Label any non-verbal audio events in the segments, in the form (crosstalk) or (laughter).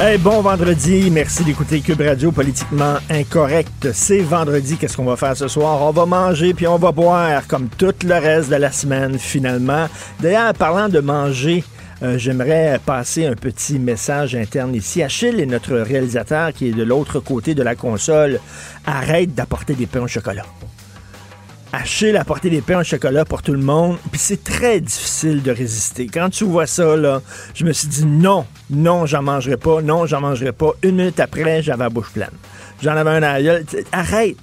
Hey, bon vendredi, merci d'écouter Cube Radio politiquement incorrect. C'est vendredi, qu'est-ce qu'on va faire ce soir? On va manger puis on va boire comme tout le reste de la semaine finalement. D'ailleurs, parlant de manger, euh, j'aimerais passer un petit message interne ici. Achille est notre réalisateur qui est de l'autre côté de la console. Arrête d'apporter des pains au chocolat. Achille a apporté des pains au chocolat pour tout le monde, puis c'est très difficile de résister. Quand tu vois ça, là, je me suis dit non, non, j'en mangerai pas, non, j'en mangerai pas. Une minute après, j'avais la bouche pleine. J'en avais un aïeul. Arrête!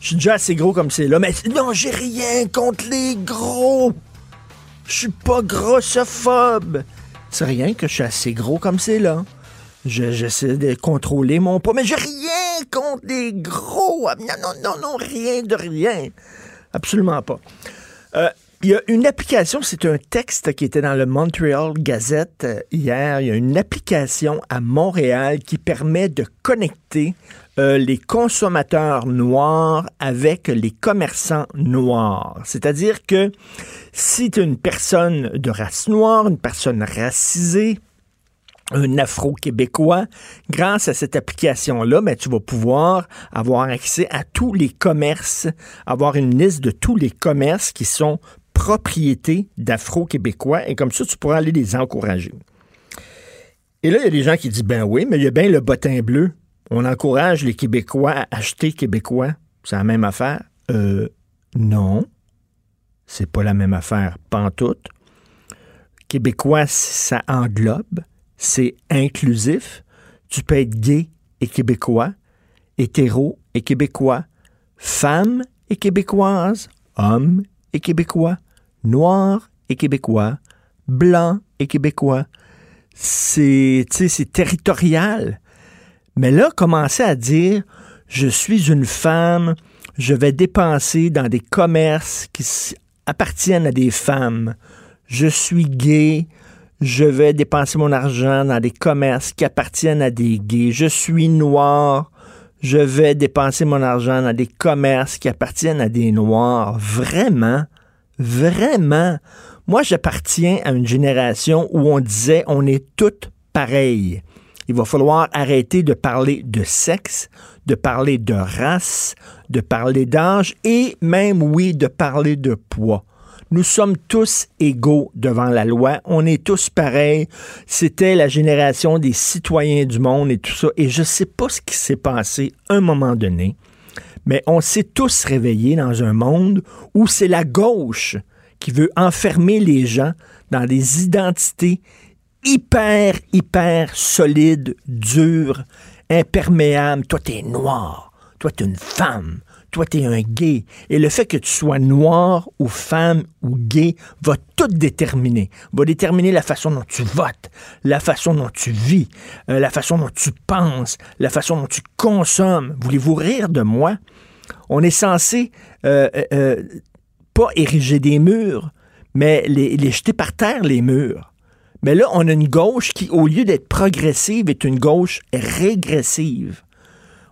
Je suis déjà assez gros comme c'est là, mais non, j'ai rien contre les gros! Je suis pas grossophobe! C'est rien que je suis assez gros comme c'est là. Je- J'essaie de contrôler mon poids, mais j'ai rien contre les gros. Non, non, non, non, rien de rien. Absolument pas. Euh, Il y a une application, c'est un texte qui était dans le Montreal Gazette euh, hier. Il y a une application à Montréal qui permet de connecter euh, les consommateurs noirs avec les commerçants noirs. C'est-à-dire que si tu es une personne de race noire, une personne racisée, un afro-québécois, grâce à cette application-là, ben, tu vas pouvoir avoir accès à tous les commerces, avoir une liste de tous les commerces qui sont propriétés d'afro-québécois et comme ça, tu pourras aller les encourager. Et là, il y a des gens qui disent, ben oui, mais il y a bien le bottin bleu. On encourage les Québécois à acheter québécois. C'est la même affaire. Euh, non. C'est pas la même affaire, pantoute. Québécois, ça englobe c'est inclusif. Tu peux être gay et québécois, hétéro et québécois, femme et québécoise, homme et québécois, noir et québécois, blanc et québécois. C'est, c'est territorial. Mais là, commencer à dire, je suis une femme, je vais dépenser dans des commerces qui appartiennent à des femmes. Je suis gay, je vais dépenser mon argent dans des commerces qui appartiennent à des gays. Je suis noir, je vais dépenser mon argent dans des commerces qui appartiennent à des noirs. Vraiment, vraiment? Moi, j'appartiens à une génération où on disait on est toutes pareilles. Il va falloir arrêter de parler de sexe, de parler de race, de parler d'âge et même, oui, de parler de poids. Nous sommes tous égaux devant la loi. On est tous pareils. C'était la génération des citoyens du monde et tout ça. Et je ne sais pas ce qui s'est passé à un moment donné, mais on s'est tous réveillés dans un monde où c'est la gauche qui veut enfermer les gens dans des identités hyper, hyper solides, dures, imperméables. Toi, t'es noir. Toi, t'es une femme. Toi, t'es un gay. Et le fait que tu sois noir ou femme ou gay va tout déterminer. Va déterminer la façon dont tu votes, la façon dont tu vis, euh, la façon dont tu penses, la façon dont tu consommes. Voulez-vous rire de moi? On est censé euh, euh, pas ériger des murs, mais les jeter par terre, les murs. Mais là, on a une gauche qui, au lieu d'être progressive, est une gauche régressive.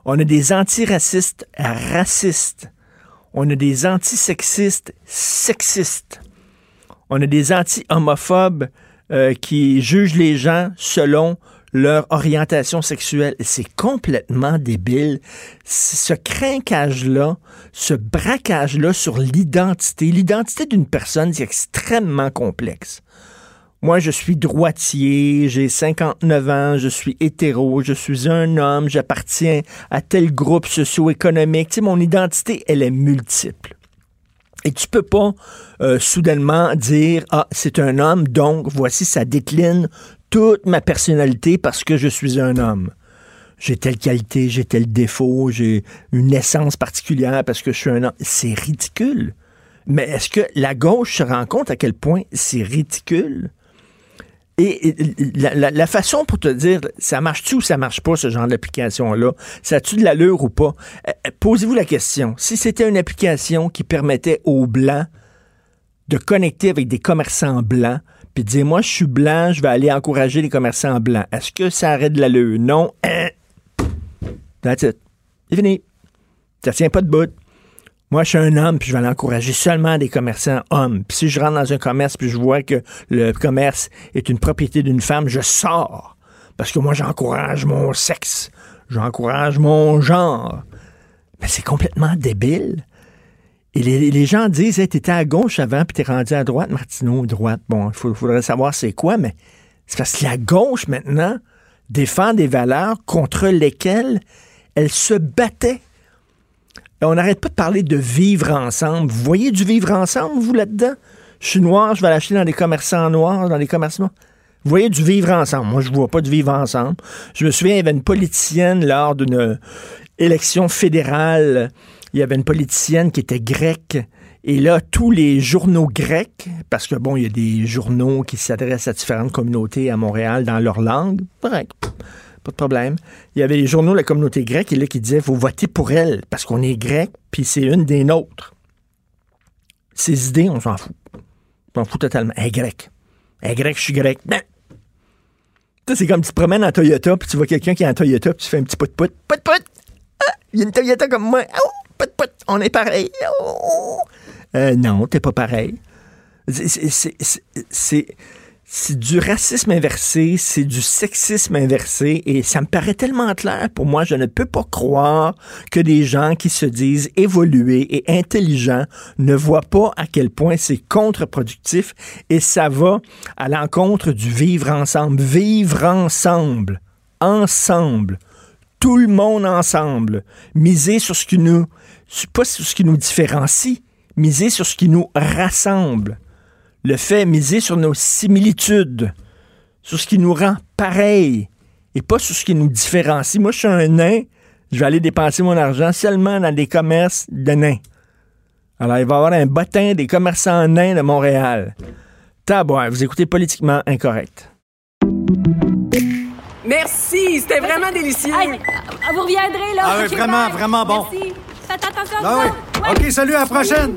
On a des antiracistes racistes. On a des antisexistes sexistes. On a des anti-homophobes euh, qui jugent les gens selon leur orientation sexuelle. C'est complètement débile. Ce crinquage-là, ce braquage-là sur l'identité, l'identité d'une personne, c'est extrêmement complexe. Moi, je suis droitier, j'ai 59 ans, je suis hétéro, je suis un homme, j'appartiens à tel groupe socio-économique. Tu sais, mon identité, elle est multiple. Et tu peux pas euh, soudainement dire ah c'est un homme donc voici ça décline toute ma personnalité parce que je suis un homme. J'ai telle qualité, j'ai tel défaut, j'ai une essence particulière parce que je suis un homme. C'est ridicule. Mais est-ce que la gauche se rend compte à quel point c'est ridicule? Et la, façon pour te dire, ça marche-tu ou ça marche pas, ce genre d'application-là? Ça a-tu de l'allure ou pas? Euh, euh, posez-vous la question. Si c'était une application qui permettait aux Blancs de connecter avec des commerçants blancs, puis de dire, moi, je suis blanc, je vais aller encourager les commerçants blancs, est-ce que ça aurait de l'allure? Non. Hein? That's it. C'est fini. Ça tient pas de bout. Moi, je suis un homme, puis je vais encourager seulement des commerçants hommes. Puis si je rentre dans un commerce, puis je vois que le commerce est une propriété d'une femme, je sors. Parce que moi, j'encourage mon sexe. J'encourage mon genre. Mais c'est complètement débile. Et les, gens disent, t'étais à gauche avant, puis t'es rendu à droite, Martineau, droite. Bon, il faudrait savoir c'est quoi, mais c'est parce que la gauche, maintenant, défend des valeurs contre lesquelles elle se battait on n'arrête pas de parler de vivre ensemble. Vous voyez du vivre ensemble, vous, là-dedans? Je suis noir, je vais l'acheter dans des commerçants noirs, dans des commerçants. Vous voyez du vivre ensemble. Moi, je vois pas de vivre ensemble. Je me souviens, il y avait une politicienne lors d'une élection fédérale. Il y avait une politicienne qui était grecque. Et là, tous les journaux grecs, parce que bon, il y a des journaux qui s'adressent à différentes communautés à Montréal dans leur langue, pas de problème. Il y avait les journaux de la communauté grecque et là, qui disaient vous votez pour elle parce qu'on est grec, puis c'est une des nôtres. Ces idées, on s'en fout. On s'en fout totalement. Elle est grecque. Elle est grecque, je suis grec. Ben. C'est comme tu te promènes en Toyota, puis tu vois quelqu'un qui est en Toyota, puis tu fais un petit pout-pout. Pout-pout! Ah, il y a une Toyota comme moi. Oh, pout-pout! On est pareil. Oh. Euh, non, t'es pas pareil. C'est c'est du racisme inversé, c'est du sexisme inversé, et ça me paraît tellement clair pour moi, je ne peux pas croire que des gens qui se disent évolués et intelligents ne voient pas à quel point c'est contre-productif, et ça va à l'encontre du vivre ensemble. Vivre ensemble, ensemble, tout le monde ensemble, miser sur ce qui nous, pas sur ce qui nous différencie, miser sur ce qui nous rassemble le fait miser sur nos similitudes, sur ce qui nous rend pareils et pas sur ce qui nous différencie. Moi, je suis un nain, je vais aller dépenser mon argent seulement dans des commerces de nains. Alors, il va y avoir un bottin des commerçants nains de Montréal. Tabouin, vous écoutez politiquement incorrect. Merci, c'était vraiment délicieux. vous reviendrez, là. Ah oui, vraiment, vraiment bon. Merci. Faites attention ah oui. OK, salut, à la prochaine.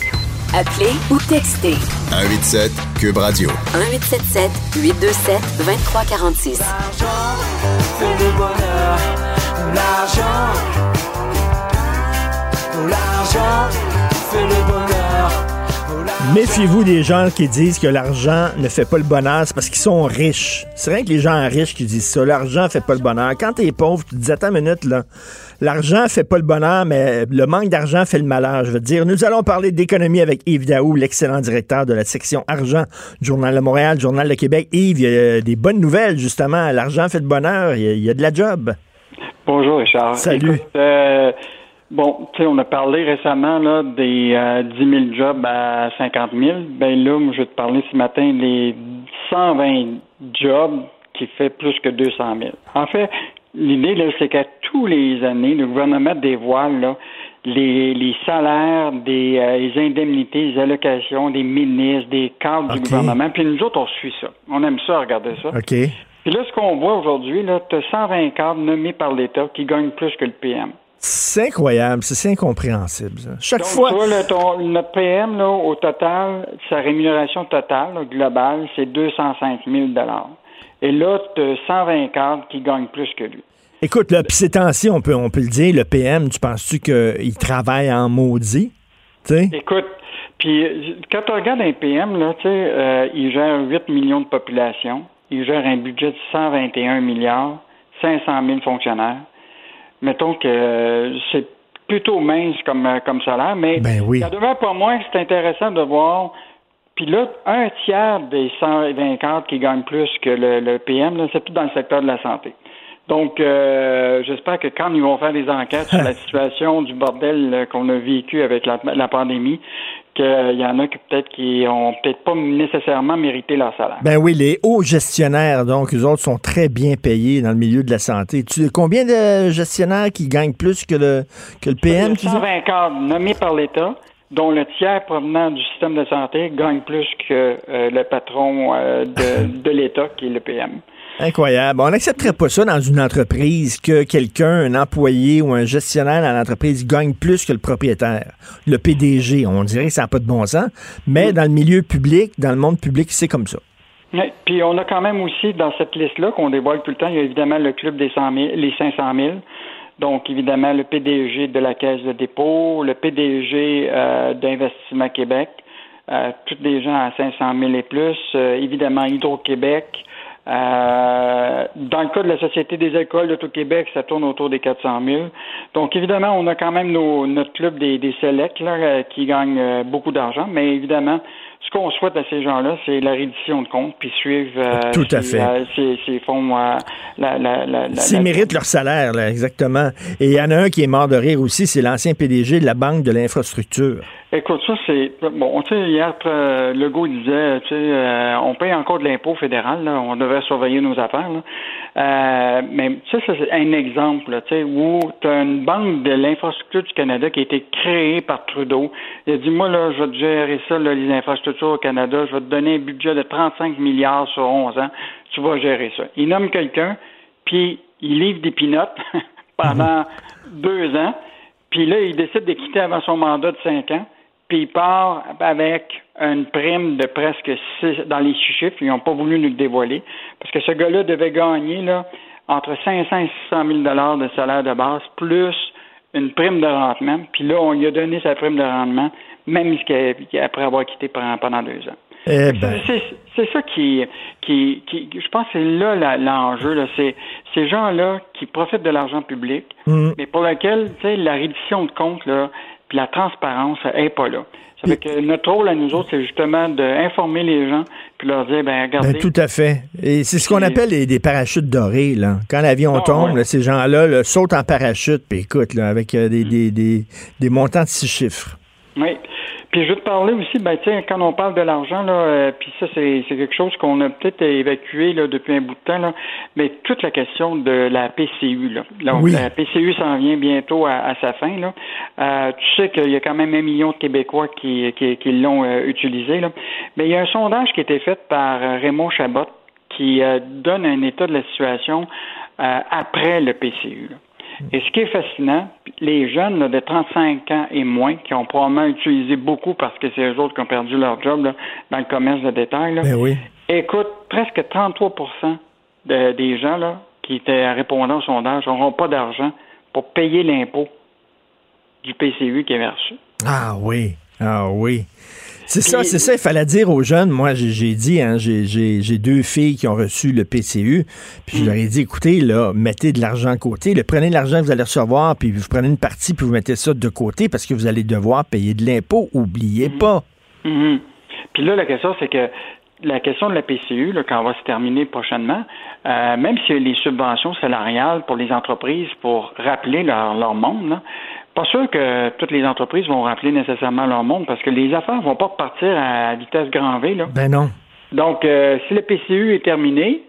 Appelez ou textez. 187 Cube Radio. 1877 827 2346. L'argent fait le bonheur. L'argent. L'argent fait le bonheur. Méfiez-vous des gens qui disent que l'argent ne fait pas le bonheur, c'est parce qu'ils sont riches. C'est rien que les gens riches qui disent ça. L'argent fait pas le bonheur. Quand t'es pauvre, tu te dis, attends une minute, là. L'argent fait pas le bonheur, mais le manque d'argent fait le malheur, je veux dire. Nous allons parler d'économie avec Yves Daou, l'excellent directeur de la section argent du Journal de Montréal, Journal de Québec. Yves, il y a des bonnes nouvelles, justement. L'argent fait le bonheur. Il y a, de la job. Bonjour, Richard. Salut. Euh, bon, tu sais, on a parlé récemment là, des 10 000 jobs à 50 000. Ben là, moi, je vais te parler ce matin des 120 jobs qui fait plus que 200 000. En fait, L'idée, là, c'est qu'à tous les années, le gouvernement dévoile là, les, les salaires, des euh, les indemnités, les allocations des ministres, des cadres du gouvernement. Puis nous autres, on suit ça. On aime ça, regarder ça. OK. Puis là, ce qu'on voit aujourd'hui, là, tu as 120 cadres nommés par l'État qui gagnent plus que le PM. C'est incroyable, c'est incompréhensible. Chaque Donc, fois. Toi, notre PM, là, au total, sa rémunération totale globale, c'est 205 000 Et là, tu as 120 cadres qui gagnent plus que lui. Écoute, là, puis ces temps-ci, on peut, on peut le dire, le PM, tu penses-tu qu'il travaille en maudit? Écoute, puis quand tu regardes un PM, là, tu sais, euh, il gère 8 millions de population, il gère un budget de 121 milliards, 500 000 fonctionnaires. Mettons que euh, c'est plutôt mince comme, euh, comme salaire, mais Ben oui. ça demeure pas moins que c'est intéressant de voir. Puis là, un tiers des 120 cadres qui gagnent plus que le, le PM, là, c'est tout dans le secteur de la santé. Donc, euh, j'espère que quand ils vont faire des enquêtes sur la (laughs) situation du bordel euh, qu'on a vécu avec la, la pandémie, qu'il y en a qui peut-être qui ont peut-être pas nécessairement mérité leur salaire. Ben oui, les hauts gestionnaires, donc, eux autres sont très bien payés dans le milieu de la santé. Tu, combien de gestionnaires qui gagnent plus que le, que le PM? tu dis? 120 cadres nommés par l'État, dont le tiers provenant du système de santé gagne plus que euh, le patron euh, de, (laughs) de l'État, qui est le PM. Incroyable. On n'accepterait pas ça dans une entreprise que quelqu'un, un employé ou un gestionnaire dans l'entreprise gagne plus que le propriétaire, le PDG. On dirait que ça n'a pas de bon sens, mais dans le milieu public, dans le monde public, c'est comme ça. Oui, Puis on a quand même aussi dans cette liste-là qu'on dévoile tout le temps, il y a évidemment le club des 100 000, les 500 000. Donc évidemment le PDG de la Caisse de dépôt, le PDG euh, d'Investissement Québec, euh, tous des gens à 500 000 et plus, euh, évidemment Hydro-Québec. Euh, dans le cas de la Société des écoles de tout Québec, ça tourne autour des 400 000. Donc, évidemment, on a quand même nos, notre club des, des selects là, euh, qui gagnent euh, beaucoup d'argent, mais évidemment, ce qu'on souhaite à ces gens-là, c'est la reddition de compte, puis suivre euh, Tout à ces, fait. euh, ces, ces fonds, euh, la, la, la, la- méritent leur salaire, là, exactement. Et il y en a un qui est mort de rire aussi, c'est l'ancien PDG de la Banque de l'infrastructure. Écoute, ça, c'est. Bon, tu sais, hier, euh, Legault disait, tu sais, euh, on paye encore de l'impôt fédéral, là, on devrait surveiller nos affaires, là. Euh, mais ça, ça, c'est un exemple, là, tu sais, où tu as une banque de l'infrastructure du Canada qui a été créée par Trudeau. Il a dit, moi, là, je vais te gérer ça, là, les infrastructures au Canada, je vais te donner un budget de 35 milliards sur 11 ans, tu vas gérer ça. Il nomme quelqu'un, puis il livre des pinottes (laughs) pendant (laughs) deux ans, puis là, il décide de quitter avant son mandat de cinq ans, puis il part avec une prime de presque six, dans les chiffres, ils n'ont pas voulu nous le dévoiler, parce que ce gars-là devait gagner là, entre 500 et 600 000 dollars de salaire de base, plus une prime de rendement, puis là, on lui a donné sa prime de rendement, même après avoir quitté pendant, deux ans. Eh ben, C'est ça qui, qui, qui, je pense que c'est là l'enjeu. Là. C'est ces gens-là qui profitent de l'argent public, Mm. mais pour lequel tu sais, la reddition de compte, là, puis la transparence n'est pas là. Ça fait que notre rôle à nous autres, c'est justement d'informer les gens, puis leur dire, ben regardez, ben, tout à fait. Et c'est ce qu'on appelle les- des parachutes dorés. Là. Quand l'avion Ah, tombe, ouais. là, ces gens-là là, sautent en parachute, puis écoute, là, avec euh, Mm. des, des, des, des montants de six chiffres. Oui. Puis je veux te parler aussi, ben quand on parle de l'argent, là, euh, puis ça, c'est c'est quelque chose qu'on a peut-être évacué là, depuis un bout de temps, là, mais toute la question de la PCU, là. Donc, Oui. la PCU s'en vient bientôt à, à sa fin, là. Euh, tu sais qu'il y a quand même un million de Québécois qui, qui, qui l'ont euh, utilisé, là. Mais il y a un sondage qui a été fait par euh, Raymond Chabot qui euh, donne un état de la situation euh, après le PCU, là. Et ce qui est fascinant, les jeunes là, de 35 ans et moins, qui ont probablement utilisé beaucoup parce que c'est eux autres qui ont perdu leur job là, dans le commerce de détail, là, Ben oui. écoute, presque 33 de- des gens là, qui étaient répondant au sondage n'auront pas d'argent pour payer l'impôt du PCU qui est reçu. Ah oui. Ah oui. C'est ça, c'est ça, il fallait dire aux jeunes. Moi, j'ai dit, hein, j'ai- deux filles qui ont reçu le PCU, puis je leur ai dit, écoutez, là, mettez de l'argent de côté, là, prenez l'argent que vous allez recevoir, puis vous prenez une partie, puis vous mettez ça de côté parce que vous allez devoir payer de l'impôt. Oubliez pas. Mhm. Puis là, la question, c'est que la question de la PCU, là, quand on va se terminer prochainement, euh, même a les subventions salariales pour les entreprises pour rappeler leur, leur monde, là, pas sûr que toutes les entreprises vont rappeler nécessairement leur monde parce que les affaires vont pas repartir à vitesse grand V. Là. Ben non. Donc, euh, si le PCU est terminé,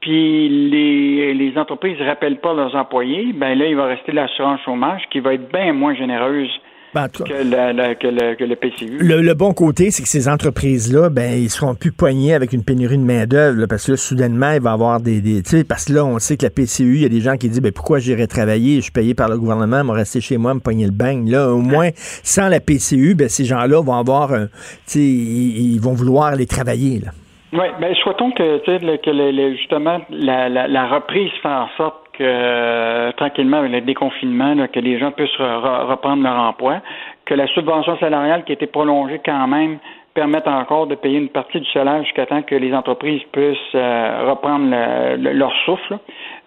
puis les, les entreprises ne rappellent pas leurs employés, ben là, il va rester l'assurance chômage qui va être bien moins généreuse Ben, que, la- que le, que le PCU. Le, le bon côté, c'est que ces entreprises-là, ben, ils seront plus poignés avec une pénurie de main-d'œuvre, parce que là, soudainement, il va y avoir des. des tu sais, parce que là, on sait que la PCU, il y a des gens qui disent, ben, pourquoi j'irais travailler? Je suis payé par le gouvernement, me rester chez moi, me pogner le bain. Là, au moins, sans la PCU, ben, ces gens-là vont avoir un. Tu sais, ils, ils vont vouloir aller travailler, là. Oui, bien, souhaitons que, tu sais, le- que le- le- justement la, la, la reprise fait en sorte que euh, tranquillement, avec le déconfinement, là, que les gens puissent re- re- reprendre leur emploi, que la subvention salariale qui a été prolongée quand même permette encore de payer une partie du salaire jusqu'à temps que les entreprises puissent euh, reprendre le- le- leur souffle.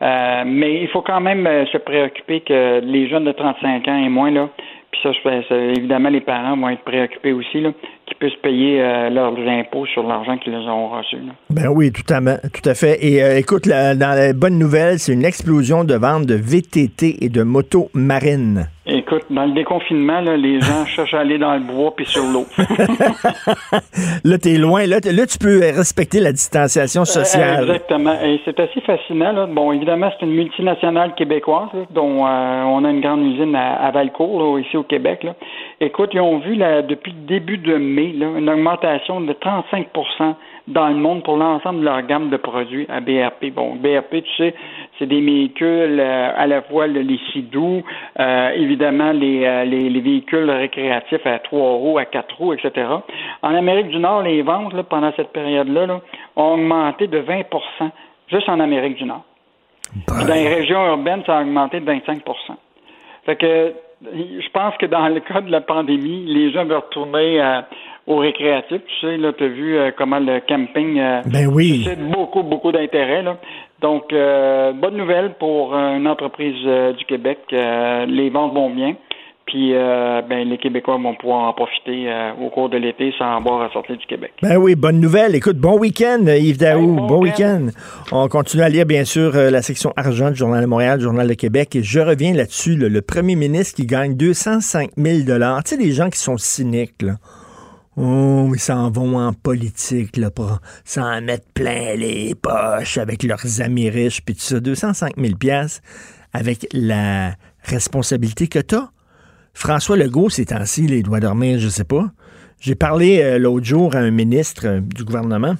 Euh, mais il faut quand même euh, se préoccuper que les jeunes de 35 ans et moins, là, puis ça, ça, évidemment, les parents vont être préoccupés aussi, là, qu'ils puissent payer euh, leurs impôts sur l'argent qu'ils ont reçu. Ben oui, tout à, tout à fait. Et euh, écoute, la- dans les bonnes nouvelles, c'est une explosion de ventes de VTT et de motos marines. Écoute, dans le déconfinement, là, les gens (laughs) cherchent à aller dans le bois puis sur l'eau. (laughs) Là, t'es loin. Là, là, tu peux respecter la distanciation Euh, sociale. Exactement. Et c'est assez fascinant. Là. Bon, évidemment, c'est une multinationale québécoise là, dont euh, on a une grande usine à, à Valcourt, ici au Québec. Là. Écoute, ils ont vu là, depuis le début de mai une augmentation de 35% dans le monde pour l'ensemble de leur gamme de produits à BRP. Bon, BRP, tu sais, c'est des véhicules euh, à la fois le- les sidous, euh, évidemment les, euh, les, les véhicules récréatifs à trois roues, à quatre roues, etc. En Amérique du Nord, les ventes là, pendant cette période-là là, ont augmenté de 20% juste en Amérique du Nord. Puis dans les régions urbaines, ça a augmenté de 25 Fait que je pense que dans le cas de la pandémie, les gens veulent retourner euh, au récréatif. Tu sais, là, tu as vu euh, comment le camping euh, Ben oui. suscite beaucoup, beaucoup d'intérêt. Donc, euh, bonne nouvelle pour une entreprise euh, du Québec. Euh, les ventes vont bien. Puis, euh, ben, les Québécois vont pouvoir en profiter au cours de l'été sans avoir à sortir du Québec. Ben oui, bonne nouvelle. Écoute, bon week-end, Yves Daou. Bon bon week-end. On continue à lire, bien sûr, la section argent du Journal de Montréal, du Journal de Québec. Et je reviens là-dessus, là, le premier ministre qui gagne 205 000 Tu sais, les gens qui sont cyniques, là. Oh, ils s'en vont en politique, là, pour s'en mettre plein les poches avec leurs amis riches, puis tout ça. 205 000 avec la responsabilité que t'as. François Legault, ces temps-ci, il doit dormir, je sais pas. J'ai parlé euh, l'autre jour à un ministre euh, du gouvernement,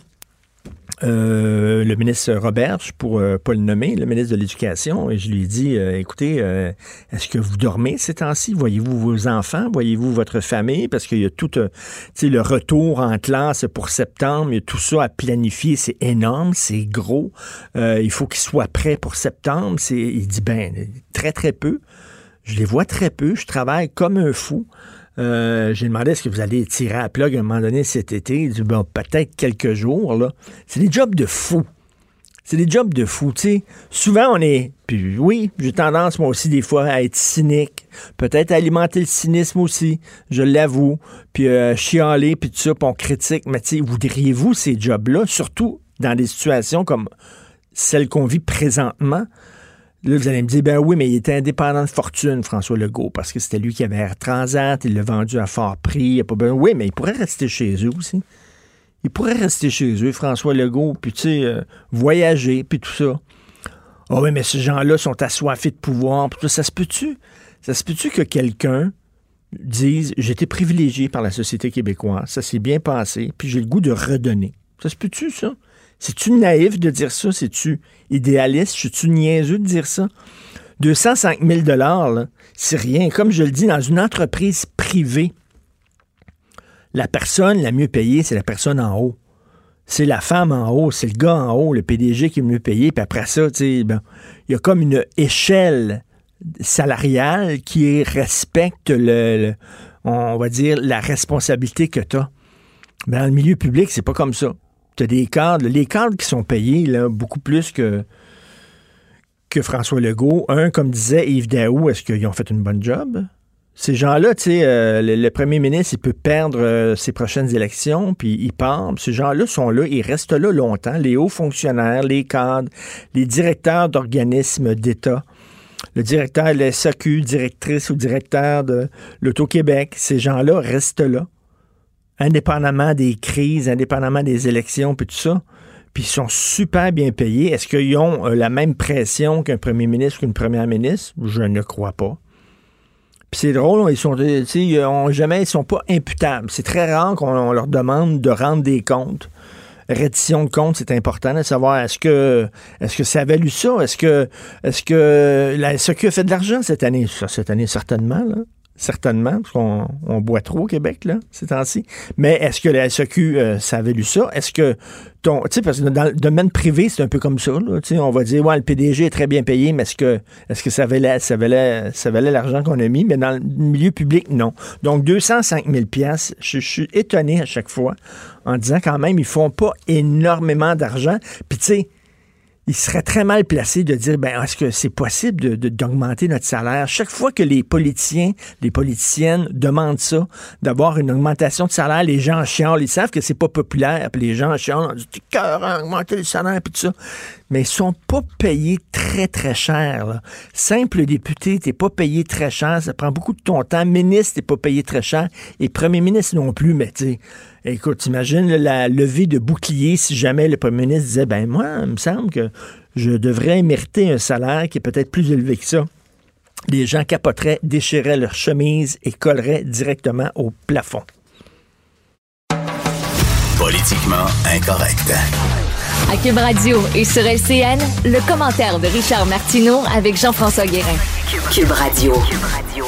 euh, le ministre Roberge, pour euh, pas le nommer, le ministre de l'Éducation, et je lui ai dit, euh, écoutez, euh, est-ce que vous dormez ces temps-ci? Voyez-vous vos enfants? Voyez-vous votre famille? Parce qu'il y a tout le retour en classe pour septembre, il y a tout ça à planifier, c'est énorme, c'est gros. Il faut qu'ils soient prêts pour septembre. Il dit, ben, très, très peu. Je les vois très peu. Je travaille comme un fou. Euh, j'ai demandé est-ce que vous allez tirer à plug à un moment donné cet été? Il dit bon, peut-être quelques jours. là. C'est des jobs de fou. C'est des jobs de fou. sais. Souvent, on est. Puis oui, j'ai tendance, moi aussi, des fois, à être cynique. Peut-être alimenter le cynisme aussi. Je l'avoue. Puis euh, chialer, puis tout ça, puis on critique. Mais tu sais, voudriez-vous ces jobs-là, surtout dans des situations comme celle qu'on vit présentement? Là, vous allez me dire, ben oui, mais il était indépendant de fortune, François Legault, parce que c'était lui qui avait Air Transat, il l'a vendu à fort prix. Il a pas besoin- Oui, mais il pourrait rester chez eux aussi. Il pourrait rester chez eux, François Legault, puis tu sais, euh, voyager, puis tout ça. Ah oui, mais ces gens-là sont assoiffés de pouvoir, puis tout ça. Ça se peut-tu? Ça se peut-tu que quelqu'un dise, été privilégié par la société québécoise, ça s'est bien passé, puis j'ai le goût de redonner. Ça se peut-tu, ça? C'est-tu naïf de dire ça? C'est-tu idéaliste? C'est-tu niaiseux de dire ça? 205 000 là, c'est rien. Comme je le dis, dans une entreprise privée, la personne la mieux payée, c'est la personne en haut. C'est la femme en haut, c'est le gars en haut, le PDG qui est mieux payé. Puis après ça, ben, il y a comme une échelle salariale qui respecte le, va dire, la responsabilité que tu as. Mais dans le milieu public, c'est pas comme ça. Des cadres, les cadres qui sont payés là, beaucoup plus que, François Legault. Un, comme disait Yves Daou, est-ce qu'ils ont fait une bonne job? Ces gens-là, tu sais, euh, le, le premier ministre, il peut perdre euh, ses prochaines élections, puis il part. Ces gens-là sont là, ils restent là longtemps. Les hauts fonctionnaires, les cadres, les directeurs d'organismes d'État, le directeur de la SAQ, directrice ou directeur de l'Auto-Québec, ces gens-là restent là, indépendamment des crises, indépendamment des élections, puis tout ça. Puis ils sont super bien payés. Est-ce qu'ils ont euh, la même pression qu'un premier ministre qu'une première ministre? Je ne crois pas. Puis c'est drôle, ils sont, ils ont jamais, ils sont pas imputables. C'est très rare qu'on on leur demande de rendre des comptes. Reddition de comptes, c'est important de savoir est-ce que est-ce que ça a valu ça? Est-ce que est-ce que la SQ a fait de l'argent cette année? Ça, cette année, certainement, là. Certainement, parce qu'on on boit trop au Québec, là, ces temps-ci. Mais est-ce que la SEQ, euh, ça avait lu ça? Est-ce que ton. Tu sais, parce que dans le domaine privé, c'est un peu comme ça, là. Tu sais, on va dire, ouais, le PDG est très bien payé, mais est-ce que, est-ce que ça valait, ça valait, ça valait l'argent qu'on a mis? Mais dans le milieu public, non. Donc, 205 000 piastres, je, je suis étonné à chaque fois en disant quand même, ils font pas énormément d'argent. Puis, tu sais, il serait très mal placé de dire ben est-ce que c'est possible de, d'augmenter notre salaire? Chaque fois que les politiciens, les politiciennes demandent ça, d'avoir une augmentation de salaire, les gens chialent, ils savent que c'est pas populaire, puis les gens chialent, on dit cœur augmenter le salaire puis tout ça. Mais ils sont pas payés très très cher. Là. Simple député, t'es pas payé très cher, ça prend beaucoup de ton temps. Ministre, t'es pas payé très cher, et premier ministre non plus, mais tu Écoute, t'imagines la levée de bouclier si jamais le premier ministre disait, ben moi, il me semble que je devrais mériter un salaire qui est peut-être plus élevé que ça. Les gens capoteraient, déchireraient leur chemise et colleraient directement au plafond. Politiquement incorrect. À Cube Radio et sur LCN, le commentaire de Richard Martineau avec Jean-François Guérin. Cube Radio. Cube Radio.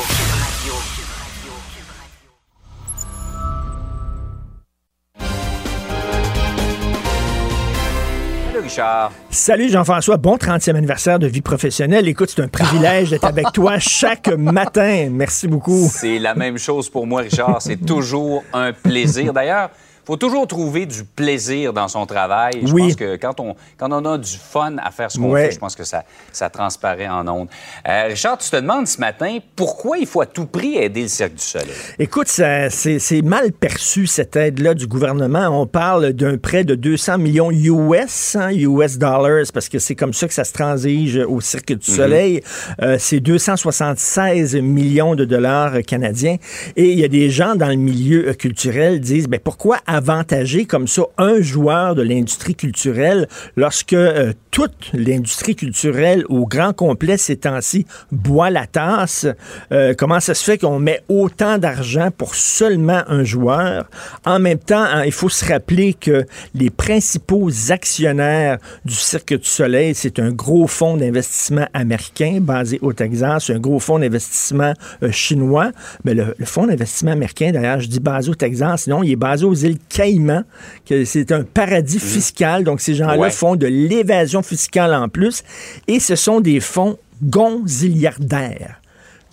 Richard. Salut Jean-François, bon 30e anniversaire de vie professionnelle. Écoute, c'est un privilège d'être avec toi chaque matin. Merci beaucoup. C'est la même chose pour moi, Richard. C'est toujours un plaisir. D'ailleurs, faut toujours trouver du plaisir dans son travail. Je Oui. pense que quand on, quand on a du fun à faire ce qu'on fait, je pense que ça, ça transparaît en ondes. Euh, Richard, tu te demandes ce matin pourquoi il faut à tout prix aider le Cirque du Soleil? Écoute, c'est mal perçu, cette aide-là du gouvernement. On parle d'un prêt de 200 millions US, hein, US dollars, parce que c'est comme ça que ça se transige au Cirque du Soleil. Euh, c'est 276 millions de dollars canadiens. Et il y a des gens dans le milieu culturel qui disent, ben, pourquoi avantager comme ça un joueur de l'industrie culturelle lorsque euh, toute l'industrie culturelle au grand complet ces temps-ci boit la tasse? Euh, comment ça se fait qu'on met autant d'argent pour seulement un joueur? En même temps, hein, il faut se rappeler que les principaux actionnaires du Cirque du Soleil, c'est un gros fonds d'investissement américain basé au Texas, un gros fonds d'investissement euh, chinois. Mais le, le fonds d'investissement américain, d'ailleurs, je dis basé au Texas, non, il est basé aux îles Caïmans, que c'est un paradis fiscal. Donc, ces gens-là Ouais. font de l'évasion fiscale en plus. Et ce sont des fonds gonziliardaires.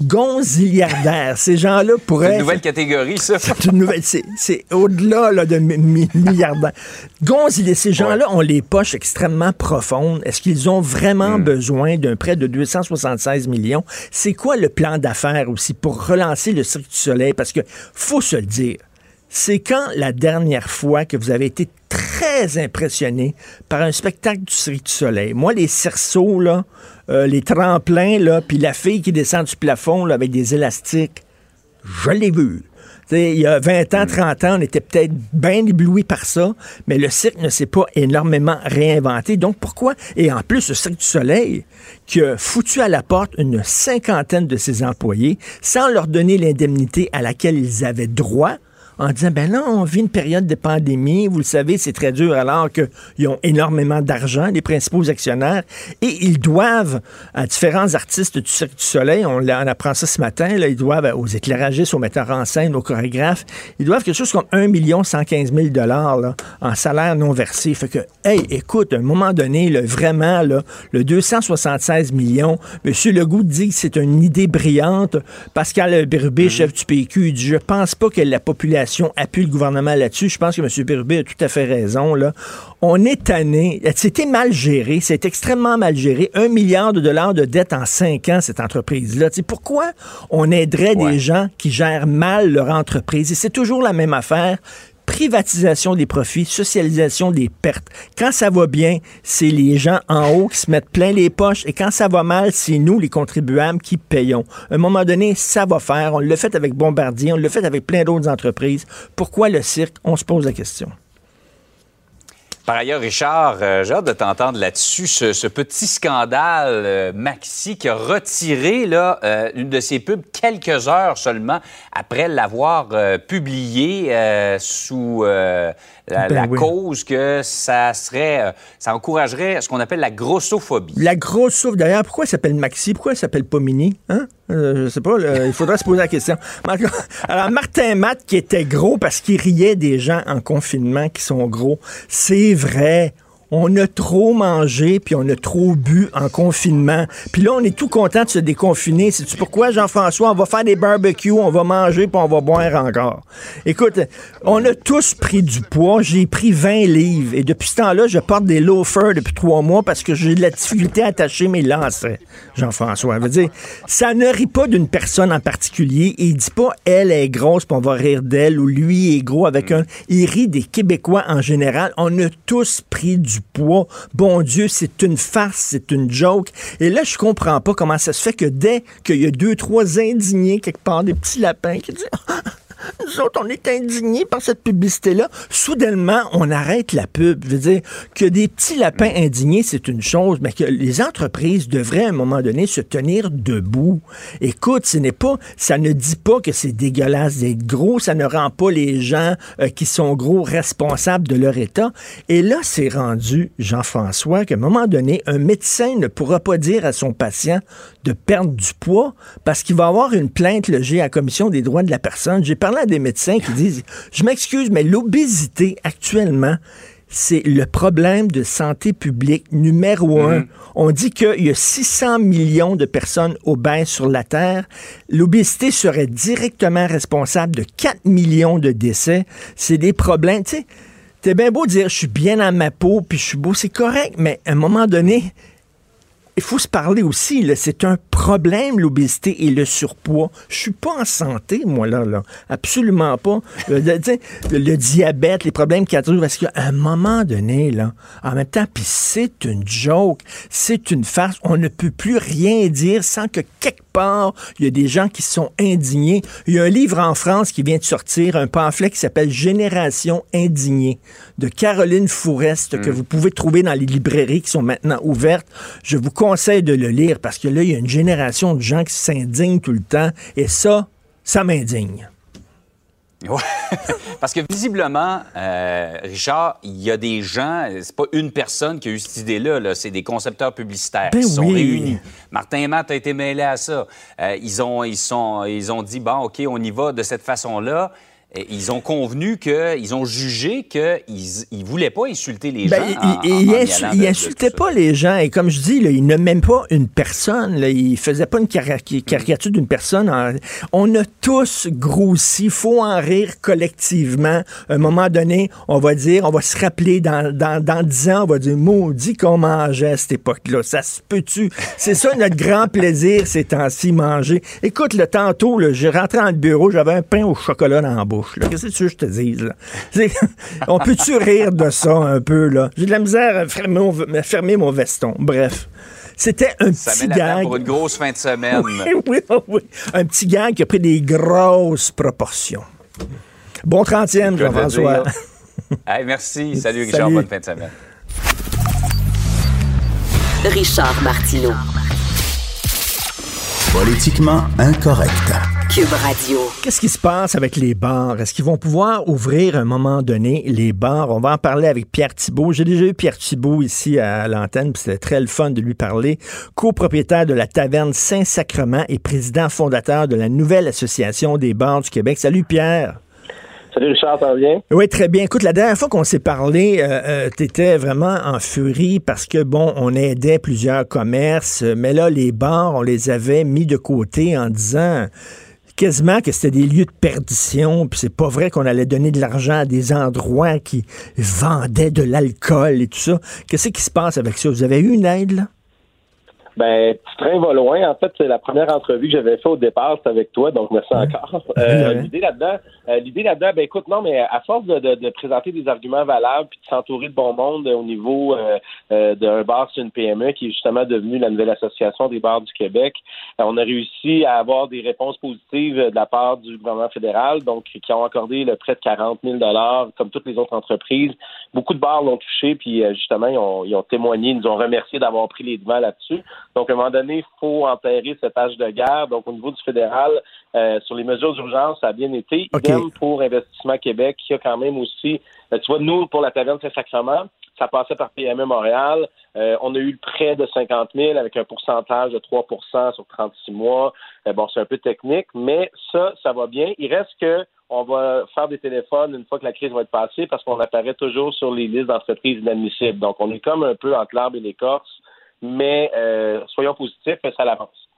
Gonziliardaires. Ces gens-là C'est pourraient... une nouvelle catégorie, ça. C'est une nouvelle. C'est, c'est au-delà là, de mi- mi- milliardaires. Ces gens-là ont les poches extrêmement profondes. Est-ce qu'ils ont vraiment besoin d'un prêt de 276 millions? C'est quoi le plan d'affaires aussi pour relancer le Cirque du Soleil? Parce que faut se le dire. C'est quand la dernière fois que vous avez été très impressionné par un spectacle du Cirque du Soleil? Moi, les cerceaux, là, euh, les tremplins, là, puis la fille qui descend du plafond là, avec des élastiques, je l'ai vu. Il y a 20 ans, 30 ans, on était peut-être bien éblouis par ça, mais le cirque ne s'est pas énormément réinventé. Donc pourquoi? Et en plus, le Cirque du Soleil, qui a foutu à la porte une cinquantaine de ses employés sans leur donner l'indemnité à laquelle ils avaient droit, en disant, ben là, on vit une période de pandémie, vous le savez, c'est très dur alors qu'ils ont énormément d'argent, les principaux actionnaires, et ils doivent à différents artistes du Cirque du Soleil, on, on apprend ça ce matin, là, ils doivent aux éclairagistes, aux metteurs en scène, aux chorégraphes, ils doivent quelque chose comme 1 115 000 dollars là, en salaire non versé. Fait que, hey, écoute, à un moment donné, là, vraiment, là, le 276 millions, M. Legault dit que c'est une idée brillante. Pascal Bérubé, chef du PQ, il dit, je pense pas que la population appuie le gouvernement là-dessus. Je pense que M. Bérubé a tout à fait raison. Là. On est tanné. C'était mal géré. C'est extrêmement mal géré. Un milliard de dollars de dette en cinq ans, cette entreprise-là. Pourquoi on aiderait Ouais. des gens qui gèrent mal leur entreprise? Et c'est toujours la même affaire privatisation des profits, socialisation des pertes. Quand ça va bien, c'est les gens en haut qui se mettent plein les poches et quand ça va mal, c'est nous, les contribuables, qui payons. À un moment donné, ça va faire. On l'a fait avec Bombardier, on l'a fait avec plein d'autres entreprises. Pourquoi le cirque? On se pose la question. Par ailleurs, Richard, euh, j'ai hâte de t'entendre là-dessus. Ce, petit scandale euh, Maxi qui a retiré là, euh, une de ses pubs quelques heures seulement après l'avoir publiée sous la, Ben la oui. cause que ça serait, euh, ça encouragerait ce qu'on appelle la grossophobie. La souffle, d'ailleurs, pourquoi s'appelle Maxi? Pourquoi s'appelle pas Mini? Hein? Euh, je sais pas, là, il faudra se poser la question. Alors, Martin Matt, qui était gros parce qu'il riait des gens en confinement qui sont gros, c'est vrai. On a trop mangé, puis on a trop bu en confinement. Puis là, on est tout content de se déconfiner. Sais-tu pourquoi, Jean-François? On va faire des barbecues, on va manger, puis on va boire encore. Écoute, on a tous pris du poids. J'ai pris 20 livres. Et depuis ce temps-là, je porte des loafers depuis trois mois parce que j'ai de la difficulté à attacher mes lacets, Jean-François. Veut dire, ça ne rit pas d'une personne en particulier. Et il dit pas, elle est grosse, puis on va rire d'elle, ou lui est gros avec un... Il rit des Québécois en général. On a tous pris du poids. Bon Dieu, c'est une farce, c'est une joke. Et là, je comprends pas comment ça se fait que dès qu'il y a deux, trois indignés quelque part, des petits lapins qui disent... Nous autres, on est indignés par cette publicité-là. Soudainement, on arrête la pub. Je veux dire, que des petits lapins indignés, c'est une chose, mais que les entreprises devraient, à un moment donné, se tenir debout. Écoute, ce n'est pas, ça ne dit pas que c'est dégueulasse d'être gros, ça ne rend pas les gens euh, qui sont gros responsables de leur état. Et là, c'est rendu, Jean-François, qu'à un moment donné, un médecin ne pourra pas dire à son patient de perdre du poids parce qu'il va avoir une plainte logée à la Commission des droits de la personne. J'ai parlé à des médecins qui disent, je m'excuse, mais l'obésité actuellement, c'est le problème de santé publique numéro un. On dit qu'il y a 600 millions de personnes obèses sur la Terre. L'obésité serait directement responsable de 4 millions de décès. C'est des problèmes, tu sais. T'es bien beau dire, je suis bien dans ma peau, puis je suis beau, c'est correct, mais à un moment donné, il faut se parler aussi. là. C'est un problème, l'obésité et le surpoids. Je suis pas en santé, moi, là. là. Absolument pas. Le, le- le- le diabète, les problèmes qu'il y a toujours, parce qu'à un moment donné, là, en même temps, puis c'est une joke, c'est une farce. On ne peut plus rien dire sans que quelque part, il y a des gens qui sont indignés. Il y a un livre en France qui vient de sortir, un pamphlet qui s'appelle Génération indignée de Caroline Fourest que vous pouvez trouver dans les librairies qui sont maintenant ouvertes. Je vous conseille de le lire parce que là, il y a une génération de gens qui s'indignent tout le temps et ça, ça m'indigne. (laughs) Ouais. Parce que visiblement, euh, Richard, il y a des gens, c'est pas une personne qui a eu cette idée-là, -là, c'est des concepteurs publicitaires Ben qui se sont oui. réunis. Martin et Matt a été mêlé à ça. Euh, ils, ont, ils, sont, ils ont dit, bon, OK, on y va de cette façon-là. Ils ont convenu que, ils ont jugé qu'ils ne voulaient pas insulter les Ben, gens. il- en- il, en- il en y insu- allant il de- de insultait tout ça. pas les gens. Et comme je dis, là, il n'a même pas une personne. Là. Il faisait pas une cari- caricature d'une personne. On a tous grossi. faut en rire collectivement. À un moment donné, on va dire, on va se rappeler dans, dans, dans 10 ans, on va dire, maudit qu'on mangeait à cette époque-là. Ça se peut-tu? C'est ça notre grand plaisir ces temps-ci, manger. Écoute, le tantôt, là, j'ai rentré dans le bureau, j'avais un pain au chocolat dans la bouche. Là. Qu'est-ce que tu veux que je te dise? Là? (laughs) On peut-tu rire de ça un peu? là? J'ai de la misère à fermer mon, à fermer mon veston. Bref. C'était un Ça petit met la gag. pour une grosse fin de semaine. (laughs) Oui, oui. Un petit gag qui a pris des grosses proportions. Bon 30e, Je vais te Jean-François. (laughs) Hey, merci. Salut, Richard. Salut. Bonne fin de semaine. Richard Martineau. Politiquement incorrect. Cube Radio. Qu'est-ce qui se passe avec les bars? Est-ce qu'ils vont pouvoir ouvrir à un moment donné les bars? On va en parler avec Pierre Thibault. J'ai déjà eu Pierre Thibault ici à l'antenne, puis c'était très le fun de lui parler. Copropriétaire de la taverne Saint-Sacrement et président fondateur de la nouvelle association des bars du Québec. Salut Pierre. Salut Richard, ça va bien? Oui, très bien. Écoute, la dernière fois qu'on s'est parlé, euh, tu étais vraiment en furie parce que, bon, on aidait plusieurs commerces, mais là, les bars, on les avait mis de côté en disant quasiment que c'était des lieux de perdition, puis c'est pas vrai qu'on allait donner de l'argent à des endroits qui vendaient de l'alcool et tout ça. Qu'est-ce qui se passe avec ça? Vous avez eu une aide, là? Ben, tu train va loin. En fait, c'est la première entrevue que j'avais fait au départ, c'était avec toi, donc merci encore. (laughs) Euh, l'idée là-dedans, euh, l'idée là-dedans, ben écoute, non, mais à force de, de, de présenter des arguments valables puis de s'entourer de bon monde au niveau euh, euh, d'un bar sur une PME qui est justement devenu la nouvelle association des bars du Québec, euh, on a réussi à avoir des réponses positives de la part du gouvernement fédéral, donc qui ont accordé le prêt de 40 000 dollars, comme toutes les autres entreprises. Beaucoup de bars l'ont touché, puis euh, justement, ils ont, ils ont témoigné, ils nous ont remercié d'avoir pris les devants là-dessus. Donc, à un moment donné, il faut enterrer cette âge de guerre. Donc, au niveau du fédéral, euh, sur les mesures d'urgence, ça a bien été. OK. Idem pour Investissement Québec, qui a quand même aussi, euh, tu vois, nous, pour la taverne Saint-Sacrement, ça passait par PME Montréal. Euh, on a eu le prêt de 50 000 avec un pourcentage de 3% sur 36 mois. Euh, bon, c'est un peu technique, mais ça, ça va bien. Il reste que on va faire des téléphones une fois que la crise va être passée parce qu'on apparaît toujours sur les listes d'entreprises inadmissibles. Donc, on est comme un peu entre l'arbre et l'écorce, mais euh, soyons positifs, ça l'avance.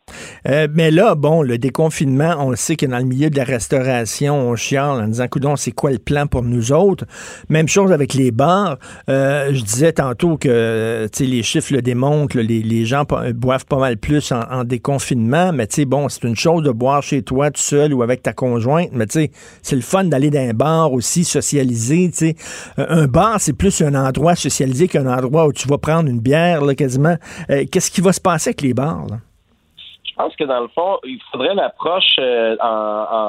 Euh, mais là, bon, le déconfinement, on sait que dans le milieu de la restauration, on chiale en disant, coudon, c'est quoi le plan pour nous autres? Même chose avec les bars. Euh, je disais tantôt que, les chiffres le démontrent, les, gens boivent pas mal plus en, en déconfinement, mais tu sais, bon, c'est une chose de boire chez toi tout seul ou avec ta conjointe, mais tu sais, c'est le fun d'aller dans un bar aussi, socialiser, tu sais. Euh, Un bar, c'est plus un endroit socialisé qu'un endroit où tu vas prendre une bière, là, quasiment. Euh, Qu'est-ce qui va se passer avec les bars, là? Je pense que dans le fond, il faudrait l'approche euh, en,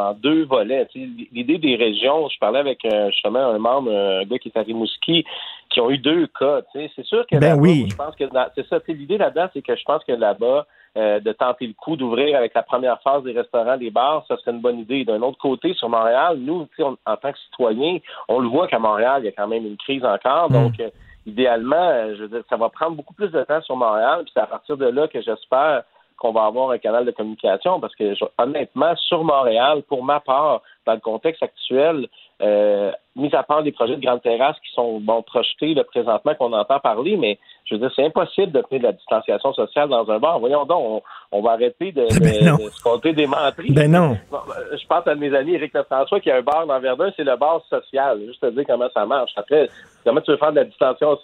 en deux volets. L'idée des régions, je parlais avec euh, justement un membre, un gars qui est à Rimouski, qui ont eu deux cas. C'est sûr que Ben oui. je pense que c'est ça. L'idée là-dedans, c'est que je pense que là-bas, euh, de tenter le coup d'ouvrir avec la première phase des restaurants, des bars, ça serait une bonne idée. D'un autre côté, sur Montréal, nous, on- en tant que citoyens, on le voit qu'à Montréal, il y a quand même une crise encore. Donc, euh, idéalement, euh, je veux dire, ça va prendre beaucoup plus de temps sur Montréal, puis c'est à partir de là que j'espère qu'on va avoir un canal de communication parce que honnêtement, sur Montréal, pour ma part, dans le contexte actuel, euh, mis à part les projets de grandes terrasses qui sont bon projetés là, présentement qu'on entend parler, mais je veux dire, c'est impossible de tenir de la distanciation sociale dans un bar. Voyons donc, on, on va arrêter de, (laughs) Ben de- se compter des menteries. Ben non. Bon, ben, Je pense à mes amis Éric Lefrançois qui a un bar dans Verdun, c'est le bar social. Juste te dire comment ça marche. Après, comment tu veux faire de la distanciation,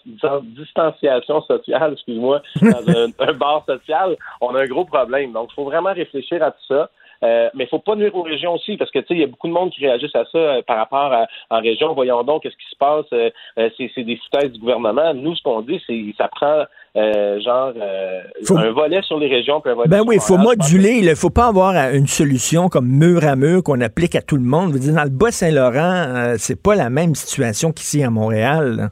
distanciation sociale, excuse-moi, dans (laughs) un, un bar social, on a un gros problème. Donc, il faut vraiment réfléchir à tout ça. Euh, mais il faut pas nuire aux régions aussi, parce que tu sais, il y a beaucoup de monde qui réagissent à ça euh, par rapport à en région. Voyons donc qu'est-ce qui se passe. euh, c'est, des foutaises du gouvernement. Nous, ce qu'on dit, c'est ça prend euh, genre euh, Faut- un volet sur les régions, puis un volet Ben oui, il faut que- moduler. Il ne faut pas avoir une solution comme mur à mur qu'on applique à tout le monde. Je veux dire, dans le Bas-Saint-Laurent, euh, c'est pas la même situation qu'ici à Montréal. là.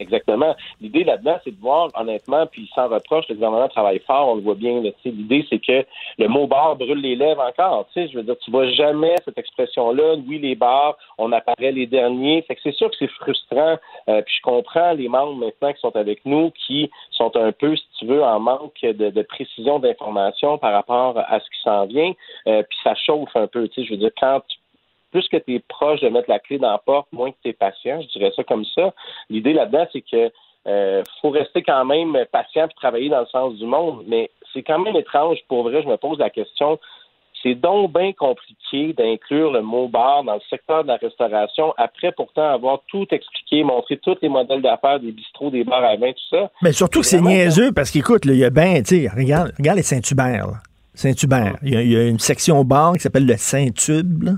Exactement. L'idée là-dedans, c'est de voir, honnêtement, puis sans reproche, le gouvernement travaille fort, on le voit bien. L'idée, c'est que le mot bar brûle les lèvres encore. Tu je veux dire, tu vois jamais cette expression-là. Oui, les bars, on apparaît les derniers. Fait que c'est sûr que c'est frustrant. Euh, puis je comprends les membres maintenant qui sont avec nous, qui sont un peu, si tu veux, en manque de, de précision d'information par rapport à ce qui s'en vient. Euh, puis ça chauffe un peu. Tu sais, je veux dire, quand tu plus que tu es proche de mettre la clé dans la porte, moins que tu es patient, je dirais ça comme ça. L'idée là-dedans, c'est que euh, faut rester quand même patient et travailler dans le sens du monde, mais c'est quand même étrange. Pour vrai, je me pose la question. C'est donc bien compliqué d'inclure le mot bar dans le secteur de la restauration après pourtant avoir tout expliqué, montré tous les modèles d'affaires des bistrots, des bars à vin, tout ça. Mais surtout que c'est niaiseux parce qu'écoute, il y a bien, tu sais, regarde, regarde les Saint-Hubert. Saint-Hubert. Il y, y a une section bar qui s'appelle le Saint-Tube.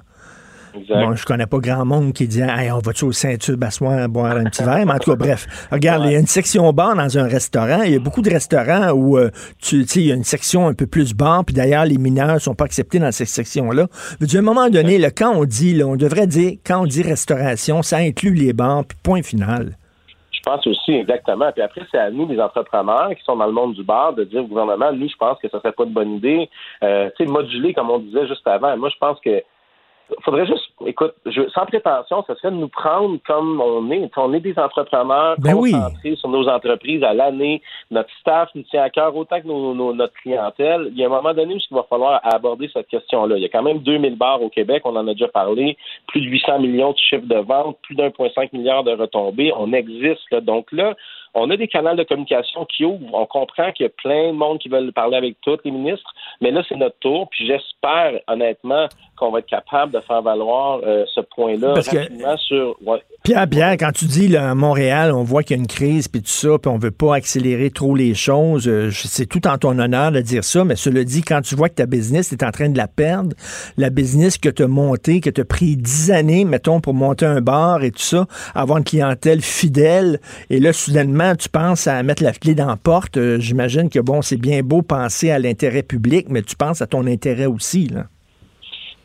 Exact. Bon, je connais pas grand monde qui dit hey, on va-tu au Saint-Tube à soir boire un petit verre? Mais en tout cas, bref. Regarde, il y a une section bar dans un restaurant. Il y a beaucoup de restaurants où euh, tu sais, il y a une section un peu plus bar, puis d'ailleurs, les mineurs sont pas acceptés dans cette section-là. À un moment donné, là, quand on dit, là, on devrait dire, quand on dit restauration, ça inclut les bars, puis point final. Je pense aussi, exactement. Puis après, c'est à nous, les entrepreneurs qui sont dans le monde du bar, de dire au gouvernement, nous, je pense que ça serait pas une bonne idée. Euh, tu sais, moduler, comme on disait juste avant. Moi, je pense que faudrait juste, écoute, je, sans prétention, ce serait de nous prendre comme on est. On est des entrepreneurs Ben oui. concentrés sur nos entreprises à l'année. Notre staff nous tient à cœur autant que nos- nos- notre clientèle. Il y a un moment donné où il va falloir aborder cette question-là. Il y a quand même 2000 bars au Québec, on en a déjà parlé, plus de 800 millions de chiffres de vente, plus d'1,5 milliard de retombées. On existe. Là. Donc là, on a des canaux de communication qui ouvrent. On comprend qu'il y a plein de monde qui veulent parler avec tous les ministres, mais là, c'est notre tour. Puis j'espère, honnêtement, qu'on va être capable de faire valoir euh, ce point-là que- rapidement sur. ouais. Pierre, Pierre, quand tu dis là, à Montréal, on voit qu'il y a une crise, puis tout ça, puis on veut pas accélérer trop les choses, euh, c'est tout en ton honneur de dire ça, mais cela dit, quand tu vois que ta business est en train de la perdre, la business que tu as montée, que tu as pris dix années, mettons, pour monter un bar et tout ça, avoir une clientèle fidèle, et là, soudainement, tu penses à mettre la clé dans la porte, euh, j'imagine que, bon, c'est bien beau penser à l'intérêt public, mais tu penses à ton intérêt aussi, là.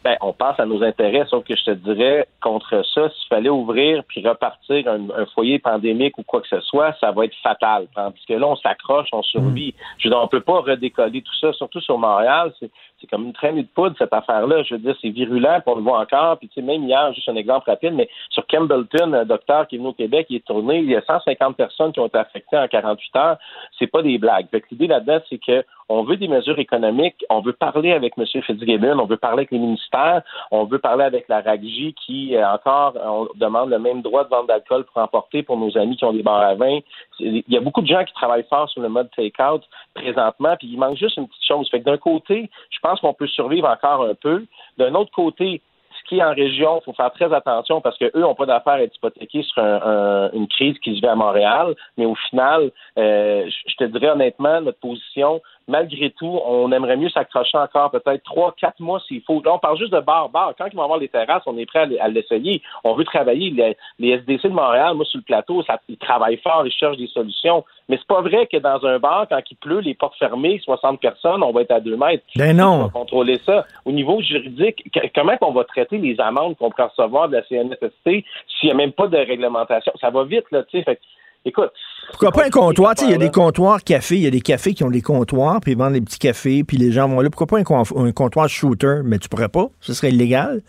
Ben, on pense à nos intérêts, sauf que je te dirais, contre ça, s'il fallait ouvrir puis repartir un, un foyer pandémique ou quoi que ce soit, ça va être fatal. Tandis que là, on s'accroche, on survit. Je veux dire, on peut pas redécoller tout ça, surtout sur Montréal. C'est, c'est comme une traînée de poudre, cette affaire-là. Je veux dire, c'est virulent, puis on le voit encore. Puis, tu sais, même hier, juste un exemple rapide, mais sur Campbellton, un docteur qui est venu au Québec, il est tourné, il y a 150 personnes qui ont été affectées en 48 heures. C'est pas des blagues. Fait que l'idée là-dedans, c'est que on veut des mesures économiques, on veut parler avec M. Fitzgibbon, on veut parler avec les ministères, on veut parler avec la RAGJ qui, euh, encore, on demande le même droit de vente d'alcool pour emporter pour nos amis qui ont des bars à vin. Il y a beaucoup de gens qui travaillent fort sur le mode take-out présentement, puis il manque juste une petite chose. Fait que d'un côté, je pense qu'on peut survivre encore un peu. D'un autre côté, ce qui est en région, il faut faire très attention parce qu'eux n'ont pas d'affaires à être hypothéqués sur un- un- une crise qui se vit à Montréal. Mais au final, euh, je te dirais honnêtement, notre position, malgré tout, on aimerait mieux s'accrocher encore peut-être trois, quatre mois s'il faut. Là, on parle juste de bar, bar. Quand ils vont avoir les terrasses, on est prêt à l'essayer. On veut travailler. Les, les SDC de Montréal, moi, sur le plateau, ça, ils travaillent fort, ils cherchent des solutions. Mais c'est pas vrai que dans un bar, quand il pleut, les portes fermées, 60 personnes, on va être à deux mètres. Ben non. On va contrôler ça? Au niveau juridique, que- comment on va traiter les amendes qu'on peut recevoir de la CNSST s'il n'y a même pas de réglementation? Ça va vite, là, tu sais. Écoute. Pourquoi pas un comptoir? Tu sais, Il y a des comptoirs café, il y a des cafés qui ont des comptoirs, puis ils vendent des petits cafés, puis les gens vont là. Pourquoi pas un, comptoir shooter? Mais tu pourrais pas? Ce serait illégal?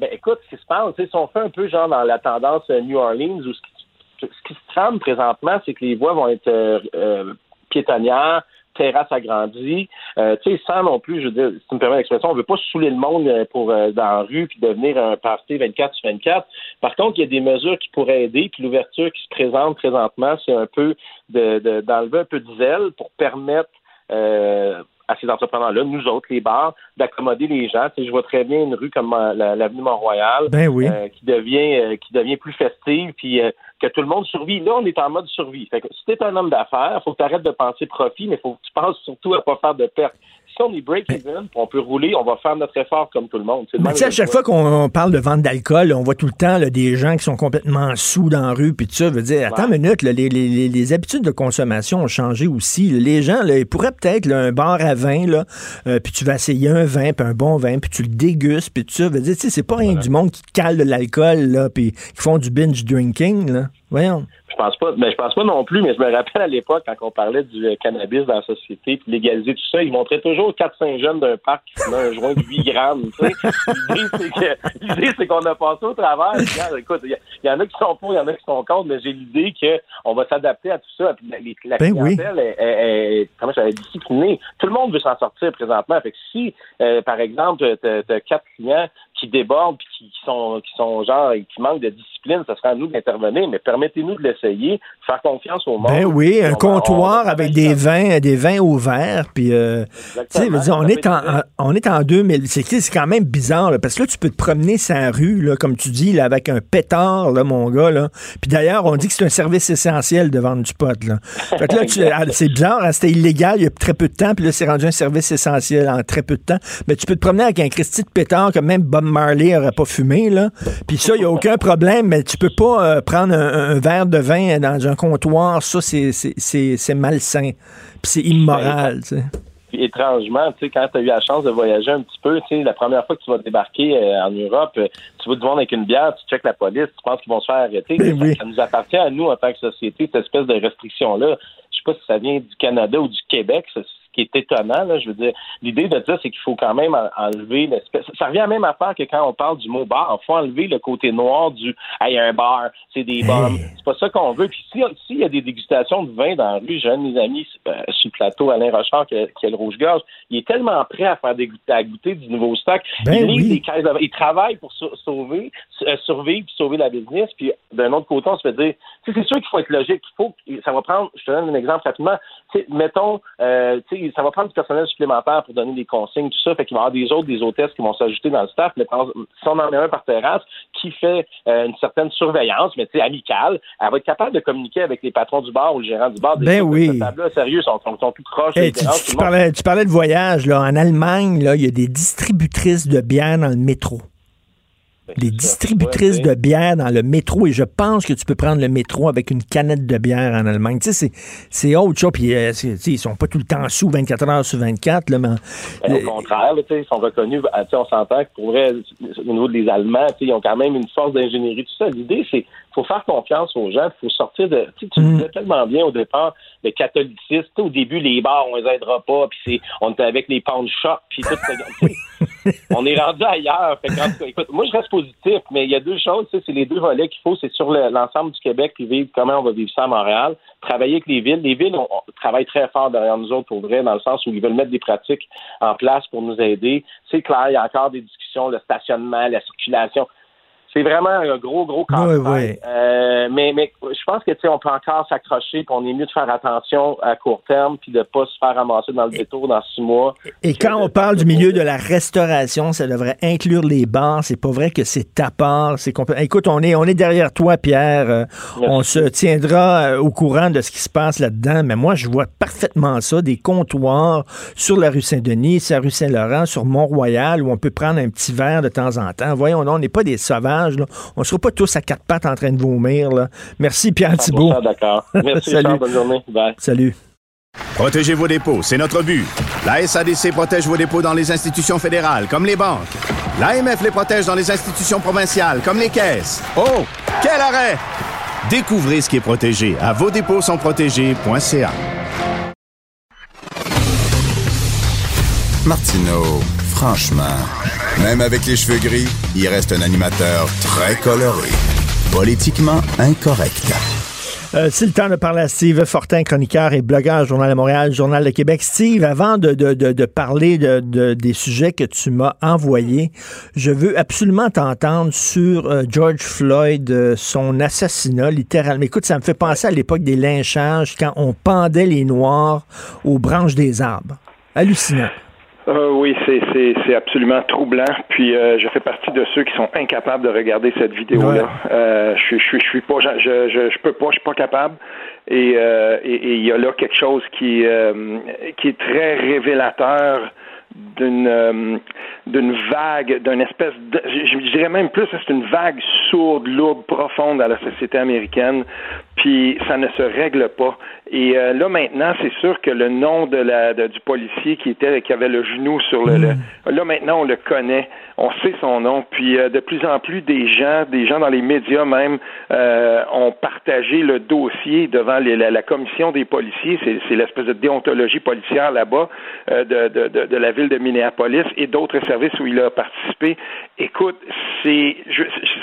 Ben, écoute, ce qui se passe, si on fait un peu genre dans la tendance euh, New Orleans, où ce qui, ce qui se trame présentement, c'est que les voies vont être euh, euh, piétonnières, terrasses agrandies, euh, tu sais, sans non plus, je veux dire, si tu me permets l'expression, on veut pas saouler le monde euh, pour euh, dans la rue puis devenir un party 24 sur 24. Par contre, il y a des mesures qui pourraient aider, puis l'ouverture qui se présente présentement, c'est un peu de- de- d'enlever un peu de zèle pour permettre euh, à ces entrepreneurs-là, nous autres, les bars, d'accommoder les gens. Tu sais, je vois très bien une rue comme euh, la- l'avenue Mont-Royal Ben oui. euh, qui devient euh, qui devient plus festive, puis euh, que tout le monde survit. Là, on est en mode survie. Fait que si t'es un homme d'affaires, faut que tu arrêtes de penser profit, mais faut que tu penses surtout à pas faire de pertes. Si on est break-even, on peut rouler, on va faire notre effort comme tout le monde. Mais même tu sais, à chaque fois qu'on on parle de vente d'alcool, on voit tout le temps là, des gens qui sont complètement sous dans la rue, puis tout ça. veut dire, attends une minute, là, les, les- les- les habitudes de consommation ont changé aussi. Les gens, là, ils pourraient peut-être un bar à vin, là, euh, puis tu vas essayer un vin, puis un bon vin, puis tu le dégustes, puis tout ça. Veut dire, tu sais, c'est pas rien du monde qui cale de l'alcool, là, puis qui font du binge drinking, là. Voyons. Je pense pas, mais je pense pas non plus, mais je me rappelle à l'époque quand on parlait du euh, cannabis dans la société puis légaliser tout ça, ils montraient toujours 4-5 jeunes d'un parc qui fumaient un joint de 8 grammes. tu. L'idée, c'est que l'idée, c'est qu'on a passé au travers. Regarde, écoute, il y, en a qui sont pour, il y en a qui sont contre, mais j'ai l'idée qu'on va s'adapter à tout ça. Puis la, la Ben oui. est, est- est- comment disciplinée. Tout le monde veut s'en sortir présentement. Fait que si, euh, par exemple, t'as quatre clients qui débordent puis qui, sont qui sont genre qui manquent de discipline, ça serait à nous d'intervenir, mais permettez-nous de l'essayer, faire confiance au monde. Ben oui, un on comptoir on avec des vins, des vins au verre, puis euh, dire, on est en, on est en 2000. C'est quand même bizarre, là, parce que là, tu peux te promener sa rue, là, comme tu dis, là, avec un pétard, là, mon gars, là. Puis d'ailleurs, on dit que c'est un service essentiel de vendre du pot, là. Fait que là, tu- ah, c'est bizarre, hein, c'était illégal il y a très peu de temps, puis là, c'est rendu un service essentiel en très peu de temps. Mais tu peux te promener avec un Christy de pétard que même Bob Marley aurait pas fumé, là. Puis ça, il n'y a aucun problème, mais tu peux pas euh, prendre un, un verre de vin dans un comptoir. Ça, c'est- malsain. Puis c'est immoral, tu sais. Puis étrangement, tu sais, quand tu as eu la chance de voyager un petit peu, tu sais, la première fois que tu vas débarquer euh, en Europe, euh, tu vas te voir avec une bière, tu checkes la police, tu penses qu'ils vont se faire arrêter. Ben oui. Ça nous appartient à nous en tant que société, cette espèce de restriction-là. Je sais pas si ça vient du Canada ou du Québec, ce qui est étonnant, là, je veux dire. L'idée de dire, c'est qu'il faut quand même en- enlever l'espèce. Ça revient à la même affaire que quand on parle du mot bar. Il faut enlever le côté noir du Hey, un bar, c'est des bombes. C'est pas ça qu'on veut. Puis si- s'il y a des dégustations de vin dans la rue, j'ai un de mes amis euh, sur le plateau, Alain Rochard, qui a le rouge-gorge, il est tellement prêt à faire dégoûter, à goûter du nouveau stock. Ben il oui. des caisses de. Il travaille pour sau- sauver, euh, survivre puis sauver la business. Puis d'un autre côté, on se fait dire, c'est sûr qu'il faut être logique. Il faut, ça va prendre, je te donne un exemple rapidement. Mettons, euh, tu sais, des, ça va prendre du personnel supplémentaire pour donner des consignes, tout ça. Fait qu'il va y avoir des autres, des hôtesses qui vont s'ajouter dans le staff. Mais si on en met un par terrasse qui fait euh, une certaine surveillance, mais tu sais, amicale, elle va être capable de communiquer avec les patrons du bar ou le gérant du bar. Des ben oui. Sérieux, sont, sont, sont tout croches. tu, tu, parlais, tu parlais de voyage, là. En Allemagne, là, il y a des distributrices de bière dans le métro. Les distributrices de bière dans le métro, et je pense que tu peux prendre le métro avec une canette de bière en Allemagne. Tu sais, c'est autre chose. Puis, euh, ils sont pas tout le temps sous 24 heures sur 24. Là, mais, ben, au contraire, ils sont reconnus. Ah, on s'entend que pour vrai, au niveau des Allemands, ils ont quand même une force d'ingénierie. Tout ça. L'idée, c'est faut faire confiance aux gens. Il faut sortir de. Tu mm. disais tellement bien au départ, le catholicisme. Au début, les bars, on les aidera pas. Puis on était avec les pound shops. Puis tout. (laughs) on est rendu ailleurs. écoute, moi, je reste positif, mais il y a deux choses. C'est les deux volets qu'il faut. C'est sur l'ensemble du Québec, puis vivre comment on va vivre ça à Montréal. Travailler avec les villes. Les villes on, travaillent très fort derrière nous autres, pour vrai, dans le sens où ils veulent mettre des pratiques en place pour nous aider. C'est clair, il y a encore des discussions, le stationnement, la circulation c'est vraiment un gros, gros casse euh, mais, mais je pense que on peut encore s'accrocher, qu'on est mieux de faire attention à court terme, puis de pas se faire ramasser dans le détour dans six mois. Et quand on parle du milieu de la restauration, ça devrait inclure les bars. C'est pas vrai que c'est à part. C'est Écoute, on est, on est derrière toi, Pierre. Euh, on se tiendra euh, au courant de ce qui se passe là-dedans. Mais moi, je vois parfaitement ça, des comptoirs sur la rue Saint-Denis, sur la rue Saint-Laurent, sur Mont-Royal, où on peut prendre un petit verre de temps en temps. Voyons, on n'est pas des sauvages on ne sera pas tous à quatre pattes en train de vomir. Merci, Pierre Thibault. D'accord. Merci, (laughs) Salut. bonne journée. Salut. Protégez vos dépôts, c'est notre but. La SADC protège vos dépôts dans les institutions fédérales, comme les banques. L'AMF les protège dans les institutions provinciales, comme les caisses. Oh, quel arrêt! Découvrez ce qui est protégé à vos dépôts sont protégés.ca. Martineau, franchement. Même avec les cheveux gris, il reste un animateur très coloré. Politiquement incorrect. Euh, c'est le temps de parler à Steve Fortin, chroniqueur et blogueur Journal de Montréal, Journal de Québec. Steve, avant de, de, de, parler de, des sujets que tu m'as envoyés, je veux absolument t'entendre sur euh, George Floyd, euh, son assassinat, littéralement. Écoute, ça me fait penser à l'époque des lynchages, quand on pendait les Noirs aux branches des arbres. Hallucinant. Euh, oui, c'est absolument troublant. Puis euh, je fais partie de ceux qui sont incapables de regarder cette vidéo-là. Euh, je, je, je, suis pas, je, je, je peux pas, je suis pas capable. Et il y a là quelque chose qui qui est très révélateur d'une d'une vague, d'une espèce de, je, dirais même plus, c'est une vague sourde, lourde, profonde à la société américaine, puis ça ne se règle pas. Et euh, là maintenant, c'est sûr que le nom de la du policier qui était qui avait le genou sur le, mm. là maintenant on le connaît, on sait son nom. Puis euh, de plus en plus des gens, des gens dans les médias même euh, ont partagé le dossier devant les, la, commission des policiers. C'est l'espèce de déontologie policière là-bas de, de, de, de, la ville de Minneapolis et d'autres services où il a participé. Écoute, c'est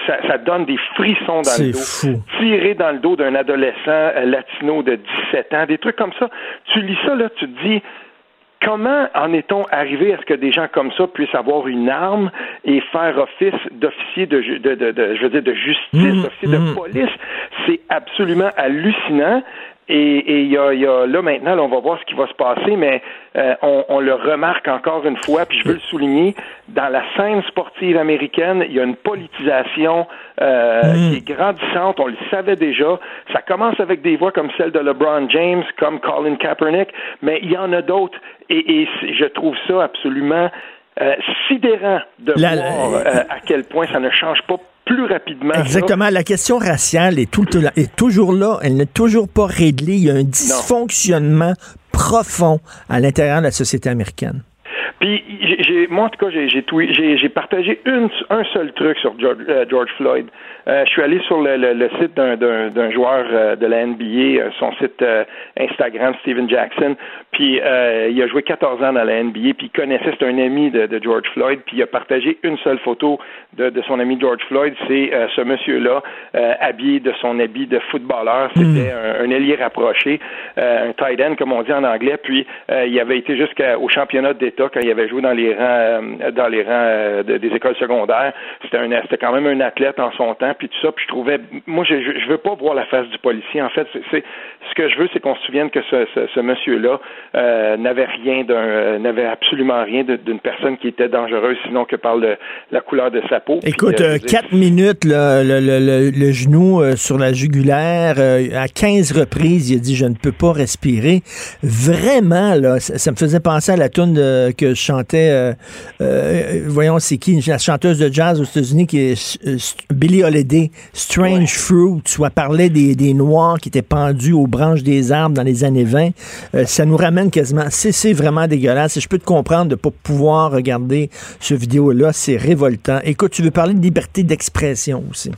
ça, ça, donne des frissons dans le dos. Fou. Tiré dans le dos d'un adolescent latino de 17 des trucs comme ça. Tu lis ça, là, tu te dis, comment en est-on arrivé à ce que des gens comme ça puissent avoir une arme et faire office d'officier de, de, de, je veux dire, de justice, mmh, d'officier de mmh. police? C'est absolument hallucinant. Et, il y, a, y, a, là maintenant, on va voir ce qui va se passer, mais euh, on, on, le remarque encore une fois, puis je veux le souligner, dans la scène sportive américaine, il y a une politisation euh, mm. qui est grandissante, on le savait déjà. Ça commence avec des voix comme celle de LeBron James, comme Colin Kaepernick, mais il y en a d'autres, et, et je trouve ça absolument euh, sidérant de voir euh, à quel point ça ne change pas plus rapidement. Exactement. La question raciale est, tout, est toujours là. Elle n'est toujours pas réglée. Il y a un dysfonctionnement profond à l'intérieur de la société américaine. Puis, j'ai, moi, en tout cas, j'ai, j'ai, partagé une, un seul truc sur George, euh, George Floyd. Euh, je suis allé sur le, le, site d'un, d'un, d'un joueur euh, de la NBA, son site Instagram, Steven Jackson. Puis, il a joué 14 ans dans la NBA, puis il connaissait, c'est un ami de, de, George Floyd, puis il a partagé une seule photo de, de son ami George Floyd. C'est ce monsieur-là, habillé de son habit de footballeur. Hmm. C'était un, un, ailier rapproché, un tight end, comme on dit en anglais. Puis, il avait été jusqu'au championnat d'État quand il avait joué dans les rangs, euh, dans les rangs euh, de- des écoles secondaires. C'était un, c'était quand même un athlète en son temps, puis tout ça. Puis je trouvais, moi, je, je, veux pas voir la face du policier. En fait, c'est, ce que je veux, c'est qu'on se souvienne que ce, ce, ce monsieur-là euh, n'avait rien d'un, euh, n'avait absolument rien d'une personne qui était dangereuse, sinon que par le, la couleur de sa peau. Puis, Écoute, je euh, quatre minutes, là, le, le- le- le genou sur la jugulaire, à 15 reprises, il a dit « Je ne peux pas respirer ». Vraiment, là, ça, ça me faisait penser à la tune que je chantais, euh, euh, voyons, c'est qui, la chanteuse de jazz aux États-Unis, qui est euh, Billie Holiday, « Strange Fruit », soit parlait des, des Noirs qui étaient pendus aux branches des arbres dans les années 20. Euh, ça nous ramène quasiment... C'est vraiment dégueulasse. Et je peux te comprendre de ne pas pouvoir regarder ce vidéo-là. C'est révoltant. Écoute, tu veux parler de liberté d'expression aussi?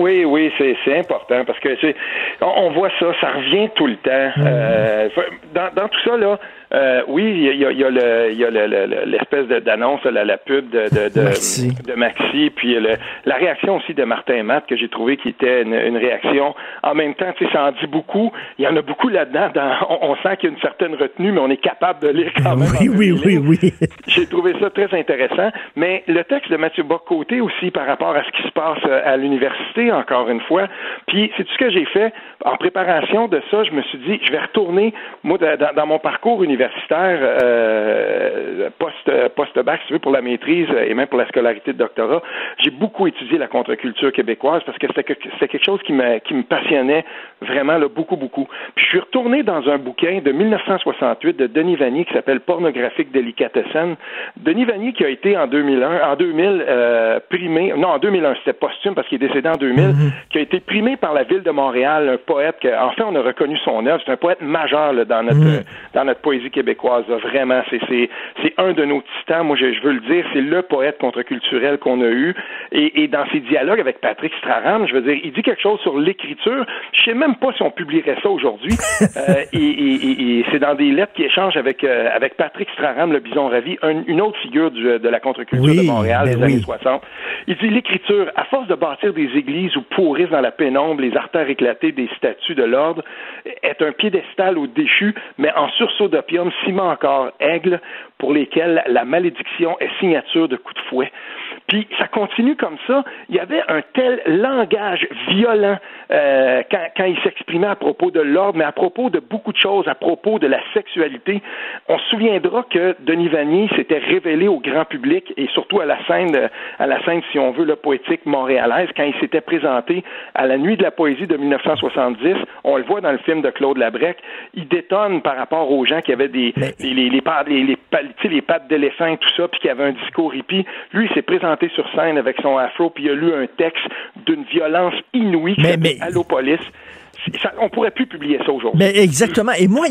Oui, oui, c'est c'est important parce que c'est on, on voit ça, ça revient tout le temps. Euh, dans, dans tout ça là, euh, oui, il y a, y a- le- y a le- le- le- l'espèce de- d'annonce, la, la pub de, de, de Maxi. de Maxi, puis le- la réaction aussi de Martin Matt que j'ai trouvé qui était une, une réaction. En même temps, tu sais, ça en dit beaucoup. Il y en a beaucoup là-dedans. dans- on, on sent qu'il y a une certaine retenue, mais on est capable de lire quand même. Oui, oui, oui, oui. (laughs) J'ai trouvé ça très intéressant. Mais le texte de Mathieu Bock-Côté aussi par rapport à ce qui se passe euh, à l'université, encore une fois. Puis, c'est tout ce que j'ai fait? En préparation de ça, je me suis dit, je vais retourner, moi, dans, dans mon parcours universitaire, euh, post, post-bac, si tu veux, pour la maîtrise euh, et même pour la scolarité de doctorat, j'ai beaucoup étudié la contre-culture québécoise parce que c'était que- c'était quelque chose qui me, qui me passionnait vraiment là, beaucoup, beaucoup. Puis je suis retourné dans un bouquin de 1968 de Denis Vanier qui s'appelle Pornographique Delicatessen. Denis Vanier qui a été en 2001, en 2000 euh, primé, non en 2001 c'était posthume parce qu'il est décédé en 2000, qui a été primé par la ville de Montréal, un poète que, enfin on a reconnu son œuvre, c'est un poète majeur là, dans notre euh, dans notre poésie québécoise. Vraiment, c'est un de nos titans. Moi, je, je veux le dire, c'est le poète contre-culturel qu'on a eu. Et, et dans ses dialogues avec Patrick Straham, je veux dire, il dit quelque chose sur l'écriture. Je sais même pas si on publierait ça aujourd'hui. (laughs) Euh, et et- et- et c'est dans des lettres qu'il échange avec euh, avec Patrick Straham, le bison ravi, un- une autre figure du- de la contre-culture Oui, de Montréal ben des oui. années 60. Il dit l'écriture, à force de bâtir des églises où pourrissent dans la pénombre les artères éclatées des statues de l'ordre, est un piédestal au déchu, mais en sursaut d'opium, ciment encore, aigle, pour lesquels la malédiction est signature de coups de fouet. Puis ça continue comme ça. Il y avait un tel langage violent euh, quand, quand il s'exprimait à propos de l'ordre, mais à propos de beaucoup de choses, à propos de la sexualité. On se souviendra que Denis Vanier s'était révélé au grand public et surtout à la scène, à la scène, si on veut, le poétique montréalaise, quand il s'était présenté à la Nuit de la poésie de 1970. On le voit dans le film de Claude Labrec. Il détonne par rapport aux gens qui avaient des les, les, les, les, tu sais, les pattes d'éléphant et tout ça, puis qui avaient un discours hippie. Lui, il s'est présenté sur scène avec son afro, puis il a lu un texte d'une violence inouïe Mais- mais- Allopolis. Ça- on pourrait plus publier ça aujourd'hui. Mais exactement. Et moi,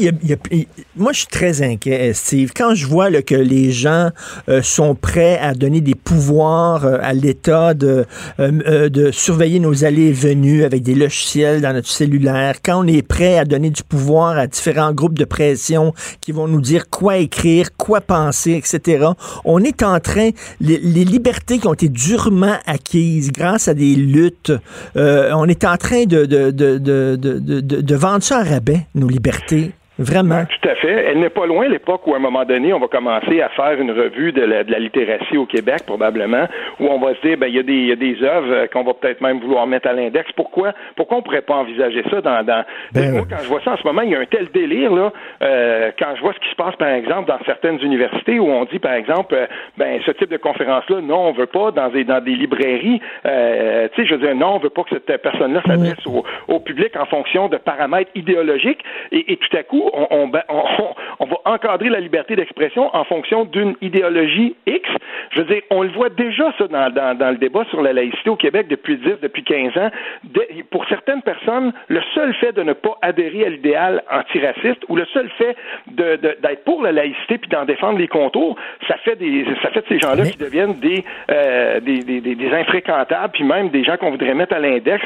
moi, je suis très inquiet, Steve. Quand je vois là, que les gens euh, sont prêts à donner des pouvoirs euh, à l'État de, euh, de surveiller nos allées et venues avec des logiciels dans notre cellulaire, quand on est prêt à donner du pouvoir à différents groupes de pression qui vont nous dire quoi écrire, quoi penser, etc., on est en train, les, les libertés qui ont été durement acquises grâce à des luttes, on est en train de, de, de, de, de, de- de- vendre ça à rabais, nos libertés. Vraiment. Tout à fait. Elle n'est pas loin l'époque où, à un moment donné, on va commencer à faire une revue de la, de la littératie au Québec, probablement, où on va se dire, ben, il y a des, il y a des œuvres euh, qu'on va peut-être même vouloir mettre à l'index. Pourquoi, pourquoi on pourrait pas envisager ça dans, dans... Ben, moi, quand je vois ça en ce moment, il y a un tel délire, là, euh, quand je vois ce qui se passe, par exemple, dans certaines universités où on dit, par exemple, euh, ben, ce type de conférence-là, non, on veut pas dans des, dans des librairies, euh, tu sais, je veux dire, non, on veut pas que cette personne-là s'adresse au, au public en fonction de paramètres idéologiques et, et tout à coup, on, on, ben, on, on va encadrer la liberté d'expression en fonction d'une idéologie X. Je veux dire, on le voit déjà, ça, dans, dans, dans le débat sur la laïcité au Québec depuis 10, depuis 15 ans. De- pour certaines personnes, le seul fait de ne pas adhérer à l'idéal antiraciste ou le seul fait de- de- d'être pour la laïcité puis d'en défendre les contours, ça fait des, ça fait de ces gens-là qui deviennent des, euh, des, des, des, des infréquentables puis même des gens qu'on voudrait mettre à l'index,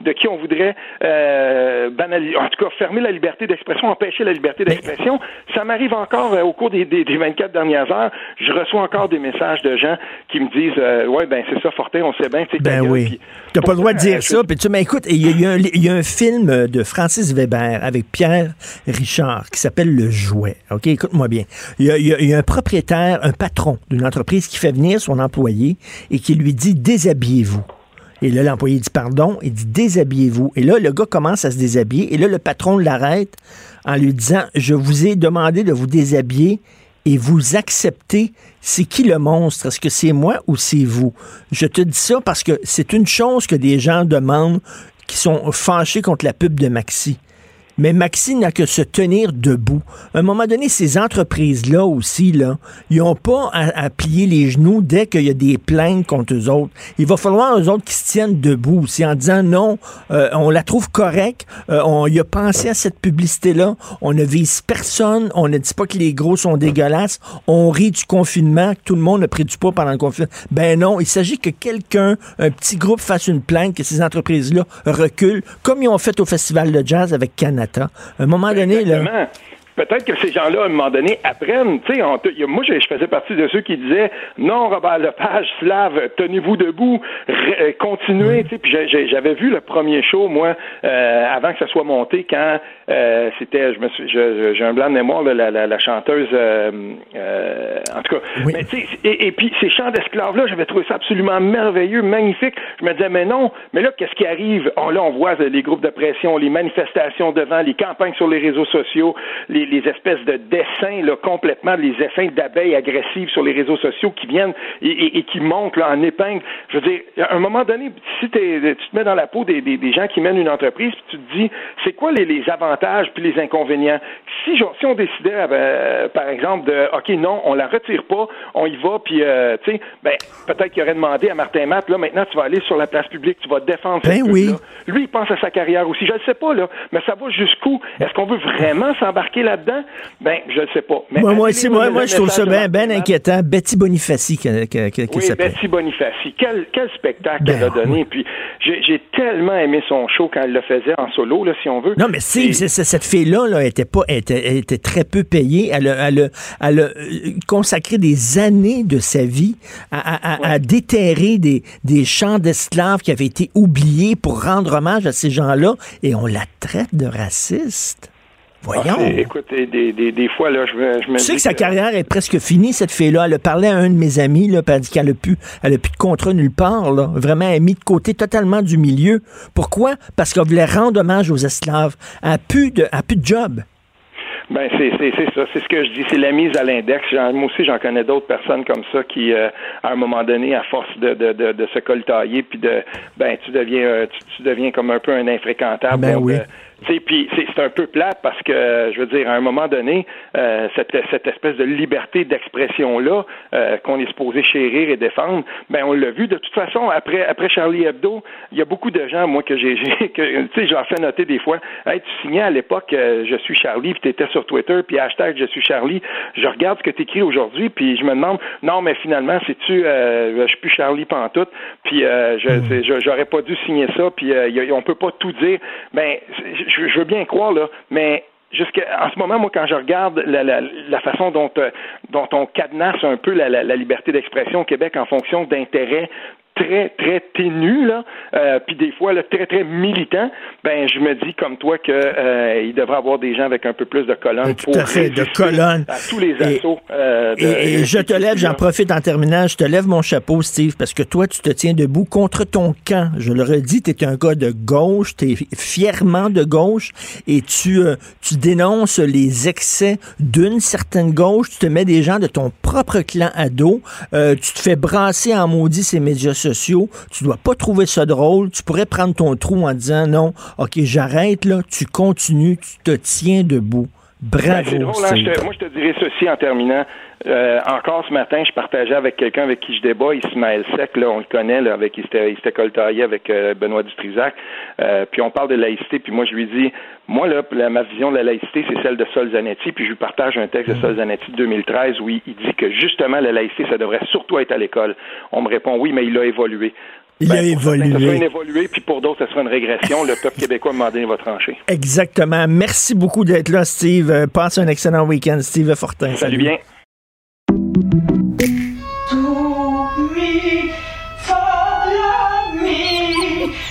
de qui on voudrait euh, banaliser, en tout cas fermer la liberté d'expression, empêcher la liberté d'expression. Ça m'arrive encore euh, au cours des, des, des 24 dernières heures. Je reçois encore des messages de gens qui me disent euh, Ouais, ben c'est ça, Fortin, on sait bien, Ben oui. T'as pas le droit de dire euh, ça. Puis tu mais écoute, il y, a- y un, il y a un film de Francis Weber avec Pierre Richard qui s'appelle Le Jouet. OK, écoute-moi bien. Il y, y a un propriétaire, un patron d'une entreprise qui fait venir son employé et qui lui dit déshabillez-vous. Et là, l'employé dit pardon, il dit déshabillez-vous. Et là, le gars commence à se déshabiller. Et là, le patron l'arrête en lui disant Je vous ai demandé de vous déshabiller et vous acceptez. C'est qui le monstre? Est-ce que c'est moi ou c'est vous? Je te dis ça parce que c'est une chose que des gens demandent qui sont fâchés contre la pub de Maxi. Mais Maxi n'a que se tenir debout. À un moment donné, ces entreprises-là aussi, là, ils n'ont pas à, à plier les genoux dès qu'il y a des plaintes contre eux autres. Il va falloir eux autres qui se tiennent debout aussi en disant non, euh, on la trouve correcte, euh, on y a pensé à cette publicité-là, on ne vise personne, on ne dit pas que les gros sont dégueulasses, on rit du confinement, que tout le monde a pris du poids pendant le confinement. Ben non, il s'agit que quelqu'un, un petit groupe fasse une plainte, que ces entreprises-là reculent, comme ils ont fait au Festival de jazz avec Canada. À un moment donné, là... Peut-être que ces gens-là, à un moment donné, apprennent. Tu sais, moi, je, je faisais partie de ceux qui disaient non, Robert Lepage, Slave, tenez-vous debout, euh, continuez. Tu sais, j'avais vu le premier show, moi, euh, avant que ça soit monté, quand euh, c'était, je me suis, j'ai un blanc de mémoire, là, la, la, la chanteuse, euh, euh, en tout cas. Mais tu sais, et, et puis ces chants d'esclaves-là, j'avais trouvé ça absolument merveilleux, magnifique. Je me disais, mais non, mais là, qu'est-ce qui arrive? Oh, là, on voit les groupes de pression, les manifestations devant, les campagnes sur les réseaux sociaux, les, les espèces de dessins, là, complètement, les dessins d'abeilles agressives sur les réseaux sociaux qui viennent et, et- et qui montent là, en épingle. Je veux dire, à un moment donné, si t'es- tu te mets dans la peau des, des- des gens qui mènent une entreprise, puis tu te dis, c'est quoi les, les avantages puis les inconvénients? Si, si on décidait, euh, par exemple, de, OK, non, on la retire pas, on y va, puis, euh, tu sais, ben, peut-être qu'il aurait demandé à Martin Matt, là, maintenant, tu vas aller sur la place publique, tu vas défendre cette Ben oui. Lui, il pense à sa carrière aussi. Je ne sais pas, là, mais ça va jusqu'où? Est-ce qu'on veut vraiment s'embarquer là-dedans? Ben, je ne sais pas. Mais moi, lire moi, moi, je trouve ça bien ben inquiétant. Betty Bonifaci, qui, qui, qui Oui, s'appelle. Betty Bonifaci. Quel, quel spectacle Ben elle a donné. Puis j'ai tellement aimé son show quand elle le faisait en solo, là, si on veut. Non, mais c'est- cette fille-là, là, était pas, elle était, elle était très peu payée. Elle a, elle a- elle a, euh, consacré des années de sa vie à, à- à- à déterrer des, des champs d'esclaves qui avaient été oubliés pour rendre hommage à ces gens-là, et on la traite de raciste. Voyons. Ah, écoute, des, des, des, fois, là, je me, je me Tu sais que sa carrière est presque finie, cette fille-là. Elle a parlé à un de mes amis, là, puis elle dit qu'elle n'a plus, elle a plus de contrat nulle part. Là. Vraiment, elle est mise de côté totalement du milieu. Pourquoi? Parce qu'elle voulait rendre hommage aux esclaves. Elle n'a plus, de- elle a plus de job. Ben c'est c'est c'est ça, c'est ce que je dis, c'est la mise à l'index. Moi aussi, j'en connais d'autres personnes comme ça qui, euh, à un moment donné, à force de de, de, de se coltailler, puis de, ben tu deviens euh, tu, tu deviens comme un peu un infréquentable. Ben oui. Puis c'est un peu plate parce que, je veux dire, à un moment donné, euh, cette, cette espèce de liberté d'expression-là euh, qu'on est supposé chérir et défendre, ben on l'a vu. De toute façon, après, après Charlie Hebdo, il y a beaucoup de gens, moi, que j'ai, (laughs) tu sais, j'en fais noter des fois, hey, tu signais à l'époque euh, Je suis Charlie, puis tu étais sur Twitter, puis hashtag Je suis Charlie. Je regarde ce que tu écris aujourd'hui, puis je me demande, non, mais finalement, c'est-tu, euh, je suis plus Charlie pantoute, puis euh, je, j'aurais pas dû signer ça, puis euh, on peut pas tout dire. Ben, je, je veux bien croire, là, mais en ce moment, moi, quand je regarde la, la, la façon dont, euh, dont on cadenasse un peu la, la liberté d'expression au Québec en fonction d'intérêts très, très ténus, là, euh, puis des fois, là, très, très militants, ben, je me dis, comme toi, que euh, il devrait y avoir des gens avec un peu plus de colonnes Tout à fait, de colonnes. à tous les Et- assauts. euh, de- Et, et je te lève, j'en profite en terminant, je te lève mon chapeau, Steve, parce que toi, tu te tiens debout contre ton camp. Je le redis, tu es un gars de gauche, tu es fièrement de gauche, et tu, euh, tu dénonces les excès d'une certaine gauche, tu te mets des gens de ton propre clan à dos, euh, tu te fais brasser en maudit ces médias tu dois pas trouver ça drôle, tu pourrais prendre ton trou en disant non, ok, j'arrête là, tu continues, tu te tiens debout. Bravo, Ben, drôle, hein, je te- moi, je te dirais ceci en terminant. Euh, encore ce matin, je partageais avec quelqu'un avec qui je débat, Ismaël Sec, là, on le connaît, là, avec il s'était- il s'était coltaillé avec euh, Benoît Dutrisac. Euh, puis on parle de laïcité, puis moi je lui dis, moi là, la- ma vision de la laïcité, c'est celle de Sol Zanetti, puis je lui partage un texte de Sol Zanetti de 2013 où il, il dit que justement la laïcité, ça devrait surtout être à l'école. On me répond oui, mais il a évolué. Il ben, a évolué. Certains, ça sera une évoluée, puis pour d'autres, ça sera une régression. Le peuple québécois m'a donné votre trancher. Exactement. Merci beaucoup d'être là, Steve. Euh, passe un excellent week-end, Steve Fortin. Salut, salut. bien.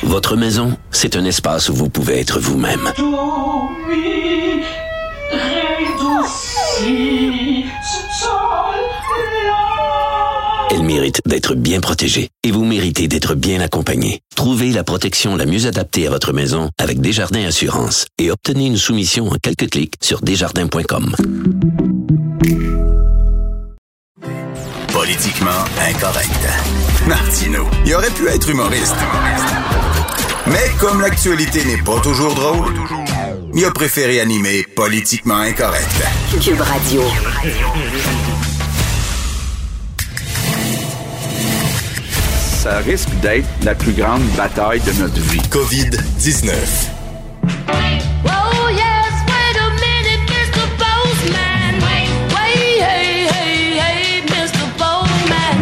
Votre maison, c'est un espace où vous pouvez être vous-même. Elle mérite d'être bien protégée et vous méritez d'être bien accompagnée. Trouvez la protection la mieux adaptée à votre maison avec Desjardins Assurance et obtenez une soumission en quelques clics sur desjardins.com. Politiquement incorrect. Martino, il aurait pu être humoriste. Mais comme l'actualité n'est pas toujours drôle, il a préféré animer Politiquement incorrect. Cube Radio. Ça risque d'être la plus grande bataille de notre vie. COVID-19. Oh yes, wait a minute, Mr. Postman. Wait, hey, hey, hey, Mr. Postman.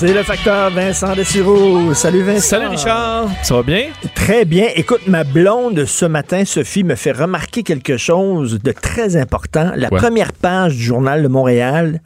C'est le facteur Vincent Dessureau. Salut Vincent. Salut Richard. Ça va bien? Très bien. Écoute, ma blonde ce matin, Sophie, me fait remarquer quelque chose de très important. La première page du journal de Montréal,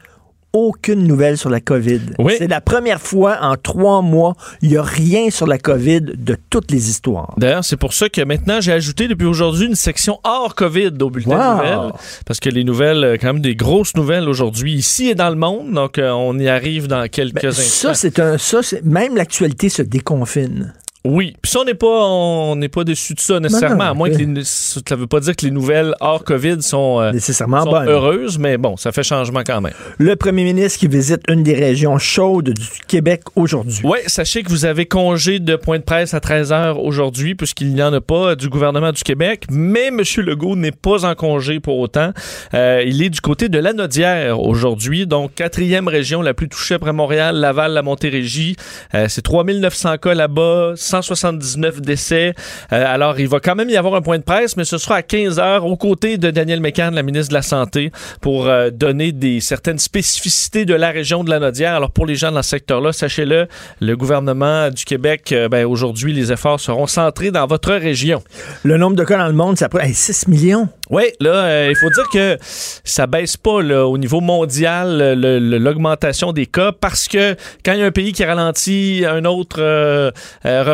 aucune nouvelle sur la COVID. Oui. C'est la première fois en trois mois, il n'y a rien sur la COVID de toutes les histoires. D'ailleurs, c'est pour ça que maintenant, j'ai ajouté depuis aujourd'hui une section hors COVID au bulletin Wow. de nouvelles. Parce que les nouvelles, euh, quand même des grosses nouvelles aujourd'hui, ici et dans le monde. Donc, euh, on y arrive dans quelques Ben, instants. ça, c'est un. Ça, même l'actualité se déconfine. Oui, puis ça, on n'est pas, on n'est pas déçu de ça nécessairement, non, à moins que les, ça veut pas dire que les nouvelles hors COVID sont, euh, Nécessairement sont heureuses, mais bon, ça fait changement quand même. Le premier ministre qui visite une des régions chaudes du Québec aujourd'hui. Oui, sachez que vous avez congé de point de presse à 13h aujourd'hui, puisqu'il n'y en a pas du gouvernement du Québec, mais M. Legault n'est pas en congé pour autant. Euh, il est du côté de la Nodière aujourd'hui, donc quatrième région la plus touchée après Montréal, Laval, la Montérégie. Euh, C'est 3900 cas là-bas, 179 décès. Euh, alors, il va quand même y avoir un point de presse, mais ce sera à 15h aux côtés de Daniel Mécan, la ministre de la Santé, pour euh, donner des certaines spécificités de la région de la Nodière. Alors, pour les gens dans ce secteur-là, sachez-le, le gouvernement du Québec, euh, ben, aujourd'hui, les efforts seront centrés dans votre région. Le nombre de cas dans le monde, ça peut être 6 millions? Oui, là, euh, il faut dire que ça baisse pas là, au niveau mondial l'augmentation des cas parce que quand il y a un pays qui ralentit, un autre euh,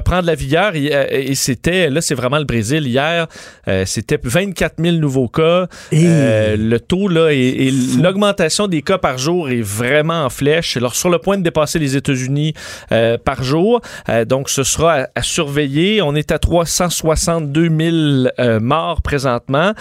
reprend de la vigueur et, euh, et c'était là c'est vraiment le Brésil hier, euh, c'était 24 000 nouveaux cas. Euh, le taux là et, et l'augmentation des cas par jour est vraiment en flèche. Alors sur le point de dépasser les États-Unis euh, par jour, donc ce sera à, à surveiller. On est à 362 000 euh, morts présentement.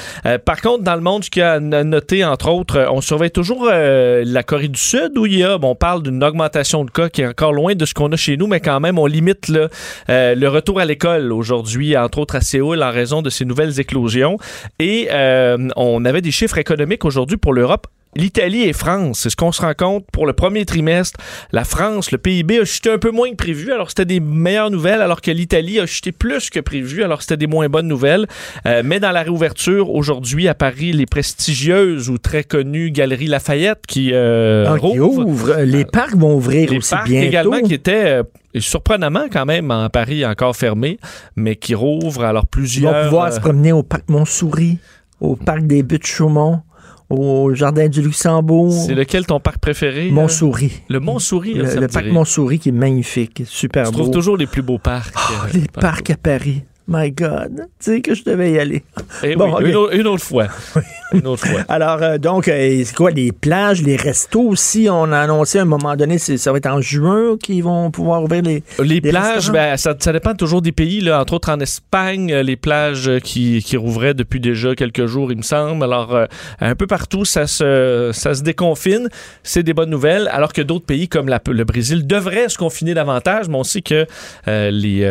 Par contre, dans le monde, ce qu'il y a à noter, entre autres, on surveille toujours la Corée du Sud où il y a, bon, on parle d'une augmentation de cas qui est encore loin de ce qu'on a chez nous, mais quand même, on limite là, euh, le retour à l'école aujourd'hui, entre autres à Séoul, en raison de ces nouvelles éclosions. Et euh, on avait des chiffres économiques aujourd'hui pour l'Europe L'Italie et France, c'est ce qu'on se rend compte pour le premier trimestre. La France, le PIB a chuté un peu moins que prévu, alors c'était des meilleures nouvelles, alors que l'Italie a chuté plus que prévu, alors c'était des moins bonnes nouvelles. Euh, mais dans la réouverture aujourd'hui à Paris, les prestigieuses ou très connues Galeries Lafayette qui, euh, Ah, qui rouvrent. ouvre. Les parcs vont ouvrir Les aussi parcs bientôt. également qui étaient euh, surprenamment quand même en Paris encore fermés, mais qui rouvrent alors Ils plusieurs. vont pouvoir euh, se promener au parc Montsouris, au parc des Buttes Chaumont, au Jardin du Luxembourg. c'est lequel ton parc préféré? euh? Montsouris. Le Montsouris, Le, ça le me parc. Montsouris qui est magnifique, super Tu beau. trouves toujours les plus beaux parcs. euh, les parcs à Paris. My God. Tu sais que je devais y aller. Eh Bon, oui, une, au- une autre fois. (laughs) une autre fois. Alors, euh, donc, euh, c'est quoi, les plages, les restos aussi, on a annoncé à un moment donné, ça va être en juin qu'ils vont pouvoir ouvrir les Les plages, ben, ça, ça dépend toujours des pays. Là. Entre autres, en Espagne, euh, les plages qui, qui rouvraient depuis déjà quelques jours, il me semble. Alors, euh, un peu partout, ça se, ça se déconfine. C'est des bonnes nouvelles. Alors que d'autres pays, comme la- le Brésil, devraient se confiner davantage. Mais on sait que les,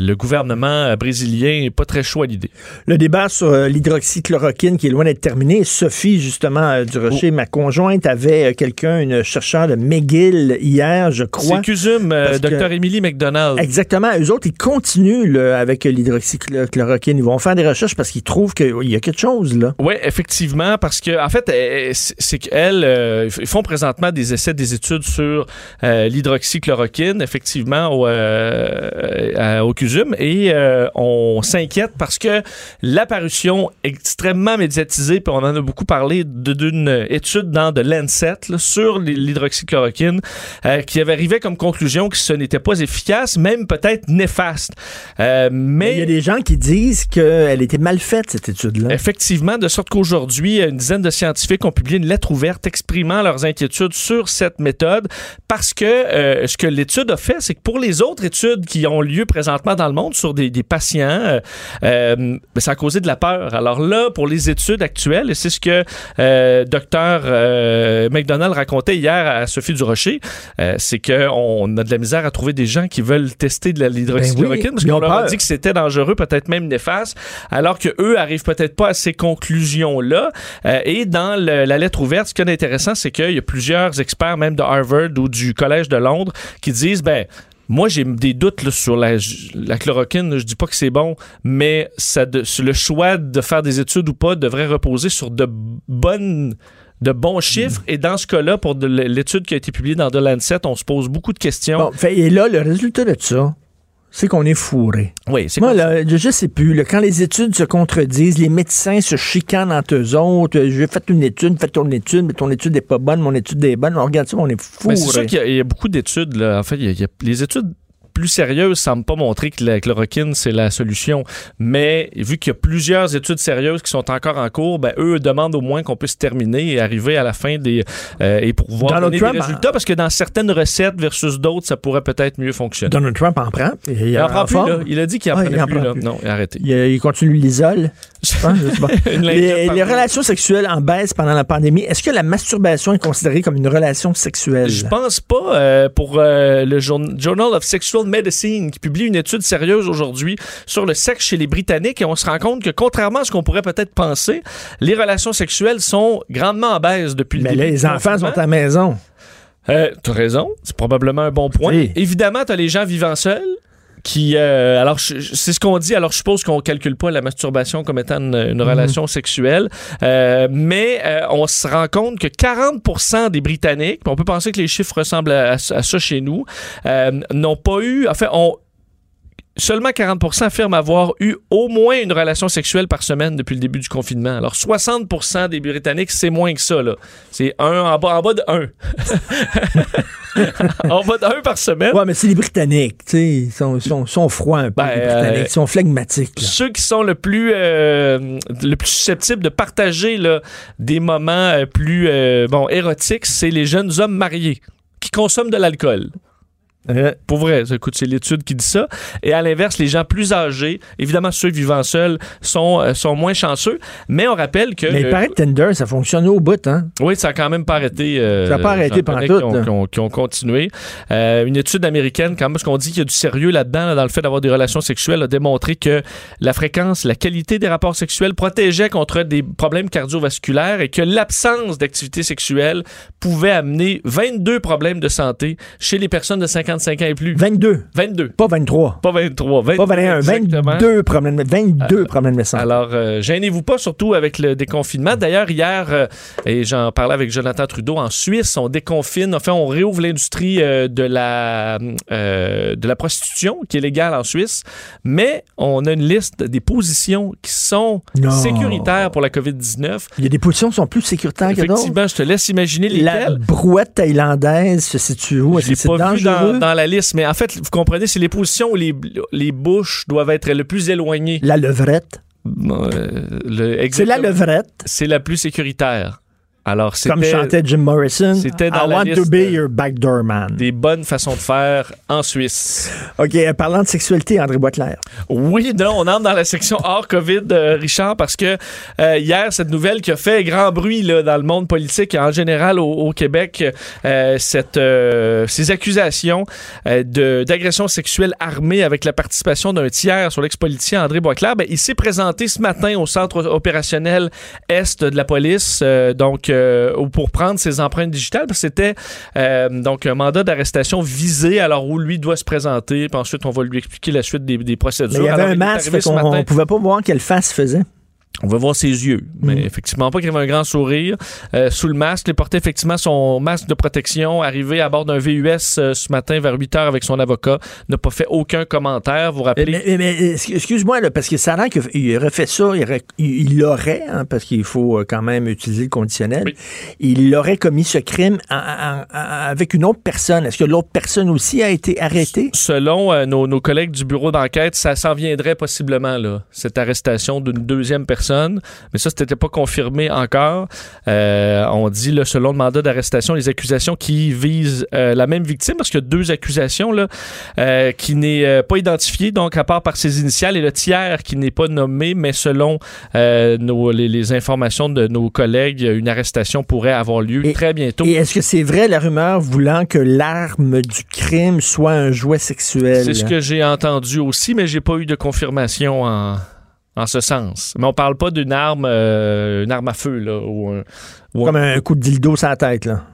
le gouvernement euh, brésilien pas très chaud à l'idée. Le débat sur euh, l'hydroxychloroquine qui est loin d'être terminé. Sophie, justement, euh, Durocher, ma conjointe, avait euh, quelqu'un, une chercheur de McGill hier, je crois. C'est CUSUM, Dr. Emily McDonald. Exactement. Eux autres, ils continuent là, avec l'hydroxychloroquine. Ils vont faire des recherches parce qu'ils trouvent qu'il y a quelque chose là. Oui, effectivement, parce que en fait, c'est qu'elles euh, font présentement des essais, des études sur euh, l'hydroxychloroquine, effectivement, au, euh, à- au CUSUM, et on s'inquiète parce que l'apparition extrêmement médiatisée, puis on en a beaucoup parlé, d'une étude dans de Lancet là, sur l'hydroxychloroquine euh, qui avait arrivé comme conclusion que ce n'était pas efficace, même peut-être néfaste. Euh, mais Il y a des gens qui disent qu'elle était mal faite, cette étude-là. Effectivement, de sorte qu'aujourd'hui, une dizaine de scientifiques ont publié une lettre ouverte exprimant leurs inquiétudes sur cette méthode parce que euh, ce que l'étude a fait, c'est que pour les autres études qui ont lieu présentement dans le monde sur des, des patients, euh, euh, ben, ça a causé de la peur. Alors là, pour les études actuelles, et c'est ce que euh, docteur euh, McDonald racontait hier à Sophie Durocher, c'est qu'on a de la misère à trouver des gens qui veulent tester de l'hydroxychloroquine Ben oui, parce qu'on leur a dit que c'était dangereux, peut-être même néfaste, alors que eux arrivent peut-être pas à ces conclusions-là. Et dans le- la lettre ouverte, ce qui est intéressant, c'est qu'il y a plusieurs experts, même de Harvard ou du Collège de Londres, qui disent, ben, moi, j'ai des doutes là, sur la, la chloroquine. Je dis pas que c'est bon, mais ça de- sur le choix de faire des études ou pas devrait reposer sur de bonnes de bons chiffres. Et dans ce cas-là, pour de l'étude qui a été publiée dans The Lancet, on se pose beaucoup de questions. Bon, fait, et là, le résultat de ça, c'est qu'on est fourré. Oui, c'est Moi, là, je, je sais plus. là, quand les études se contredisent, les médecins se chicanent entre eux autres. euh, J'ai fait une étude, fais ton étude, mais ton étude n'est pas bonne, mon étude est bonne. On regarde ça, on est Mais fourré. c'est sûr qu'il y a- il y, a beaucoup d'études. là. En fait, il y a- il y a- les études plus sérieuses semblent pas montrer que la chloroquine, c'est la solution. Mais vu qu'il y a plusieurs études sérieuses qui sont encore en cours, ben, eux demandent au moins qu'on puisse terminer et arriver à la fin des... euh, et pour voir Donald donner Trump des résultats, parce que dans certaines recettes versus d'autres, ça pourrait peut-être mieux fonctionner. Donald Trump en prend. et Il, Il en prend plus, forme. là. Il a dit qu'il en Ah, prenait il en plus, prend là. plus. Non, il a arrêté. Il, il continue l'isole. Je pense, je sais pas. (laughs) Une les, relations sexuelles en baisse pendant la pandémie, est-ce que la masturbation est considérée comme une relation sexuelle? Je pense pas euh, pour euh, le jour- Journal of Sexual Medicine qui publie une étude sérieuse aujourd'hui sur le sexe chez les Britanniques et on se rend compte que contrairement à ce qu'on pourrait peut-être penser, les relations sexuelles sont grandement en baisse depuis Mais le début. les enfants sont à la maison. Euh, T'as raison, c'est probablement un bon point. Oui. Évidemment, t'as les gens vivant seuls qui euh, alors c'est ce qu'on dit. Alors je suppose qu'on calcule pas la masturbation comme étant une, une relation sexuelle. Euh, mais euh, on se rend compte que 40% des Britanniques on peut penser que les chiffres ressemblent à, à ça chez nous euh, n'ont pas eu en fait on Seulement 40% affirment avoir eu au moins une relation sexuelle par semaine depuis le début du confinement. Alors 60% des Britanniques, c'est moins que ça. là. C'est un en bas, en bas de 1. (laughs) en bas de 1 par semaine. Ouais, mais c'est les Britanniques, tu sais, ils sont, sont, sont froids un peu, Ben, les Britanniques, euh, ils sont flegmatiques. là. Ceux qui sont le plus, euh, le plus susceptibles de partager là, des moments euh, plus euh, bon, érotiques, c'est les jeunes hommes mariés qui consomment de l'alcool. Euh, Pour vrai, écoute, c'est l'étude qui dit ça. Et à l'inverse, les gens plus âgés, évidemment ceux vivant seuls, sont, euh, sont moins chanceux. Mais on rappelle que... mais il paraît que Tinder, ça fonctionne au bout, hein? oui, ça a quand même pas arrêté. euh, Ça a pas arrêté j'en connais pantoute, qui ont, qui ont- qui ont continué. Une étude américaine, quand même, parce qu'on dit qu'il y a du sérieux là-dedans, là, dans le fait d'avoir des relations sexuelles, a démontré que la fréquence, la qualité des rapports sexuels protégeait contre des problèmes cardiovasculaires et que l'absence d'activité sexuelle pouvait amener 22 problèmes de santé chez les personnes de 55 ans et plus. 22, 22. pas 23. Pas 23. 22, Pas 21, exactement. 22 problèmes, 22 problèmes de santé. Alors, euh, gênez-vous pas, surtout avec le déconfinement. D'ailleurs, hier, euh, et j'en parlais avec Jonathan Trudeau, en Suisse, on déconfine, enfin, on réouvre l'industrie euh, de, la, de la prostitution, qui est légale en Suisse, mais on a une liste des positions qui sont Non. sécuritaires pour la COVID-19. Il y a des positions qui sont plus sécuritaires que d'autres. Effectivement, je te laisse imaginer La lesquelles. brouette thaïlandaise se situe où? Est-ce que c'est vu dans, la liste, mais en fait, vous comprenez, c'est les positions où les, les bouches doivent être le plus éloignées. La levrette. Euh, le- C'est la levrette. C'est la plus sécuritaire. Alors, Comme chantait Jim Morrison. c'était dans I la want to be your backdoor man. des bonnes façons de faire en Suisse. OK, euh, parlant de sexualité, André Boisclair. Oui, non, on entre dans la section hors COVID, euh, Richard, parce que euh, hier, cette nouvelle qui a fait grand bruit là, dans le monde politique et en général au, au Québec, euh, cette, ces accusations d'agression sexuelle armée avec la participation d'un tiers sur l'ex-politicien André Boisclair, ben, il s'est présenté ce matin au centre opérationnel Est de la police, donc euh, pour prendre ses empreintes digitales, parce que c'était euh, donc un mandat d'arrestation visé, alors où lui doit se présenter, puis ensuite on va lui expliquer la suite des, des procédures. Mais il y avait Alors, un masque, on pouvait pas voir quelle face faisait. On va voir ses yeux, mais Mm. effectivement pas qu'il avait un grand sourire. Euh, sous le masque, il portait effectivement son masque de protection. Arrivé à bord d'un VUS euh, ce matin vers 8 heures avec son avocat, n'a pas fait aucun commentaire. Vous vous rappelez? Mais, mais- mais, excu- excuse-moi, parce que ça a qu'il aurait fait ça, il aurait- il hein, parce qu'il faut euh, quand même utiliser le conditionnel, il aurait commis ce crime en- en- en- avec une autre personne. Est-ce que l'autre personne aussi a été arrêtée? Selon euh, nos, nos collègues du bureau d'enquête, ça s'en viendrait possiblement, là, cette arrestation d'une deuxième personne. Mais ça, c'était pas confirmé encore. Euh, on dit, là, selon le mandat d'arrestation, les accusations qui visent euh, la même victime, parce qu'il y a deux accusations là, euh, qui n'est pas identifiée, donc à part par ses initiales, et le tiers qui n'est pas nommé, mais selon nos, les, les informations de nos collègues, une arrestation pourrait avoir lieu très bientôt. Et est-ce que c'est vrai la rumeur voulant que l'arme du crime soit un jouet sexuel? C'est ce que j'ai entendu aussi, mais j'ai pas eu de confirmation en, en ce sens. Mais on parle pas d'une arme, euh, une arme à feu là, ou un, ou Comme un coup de dildo sur la tête, là.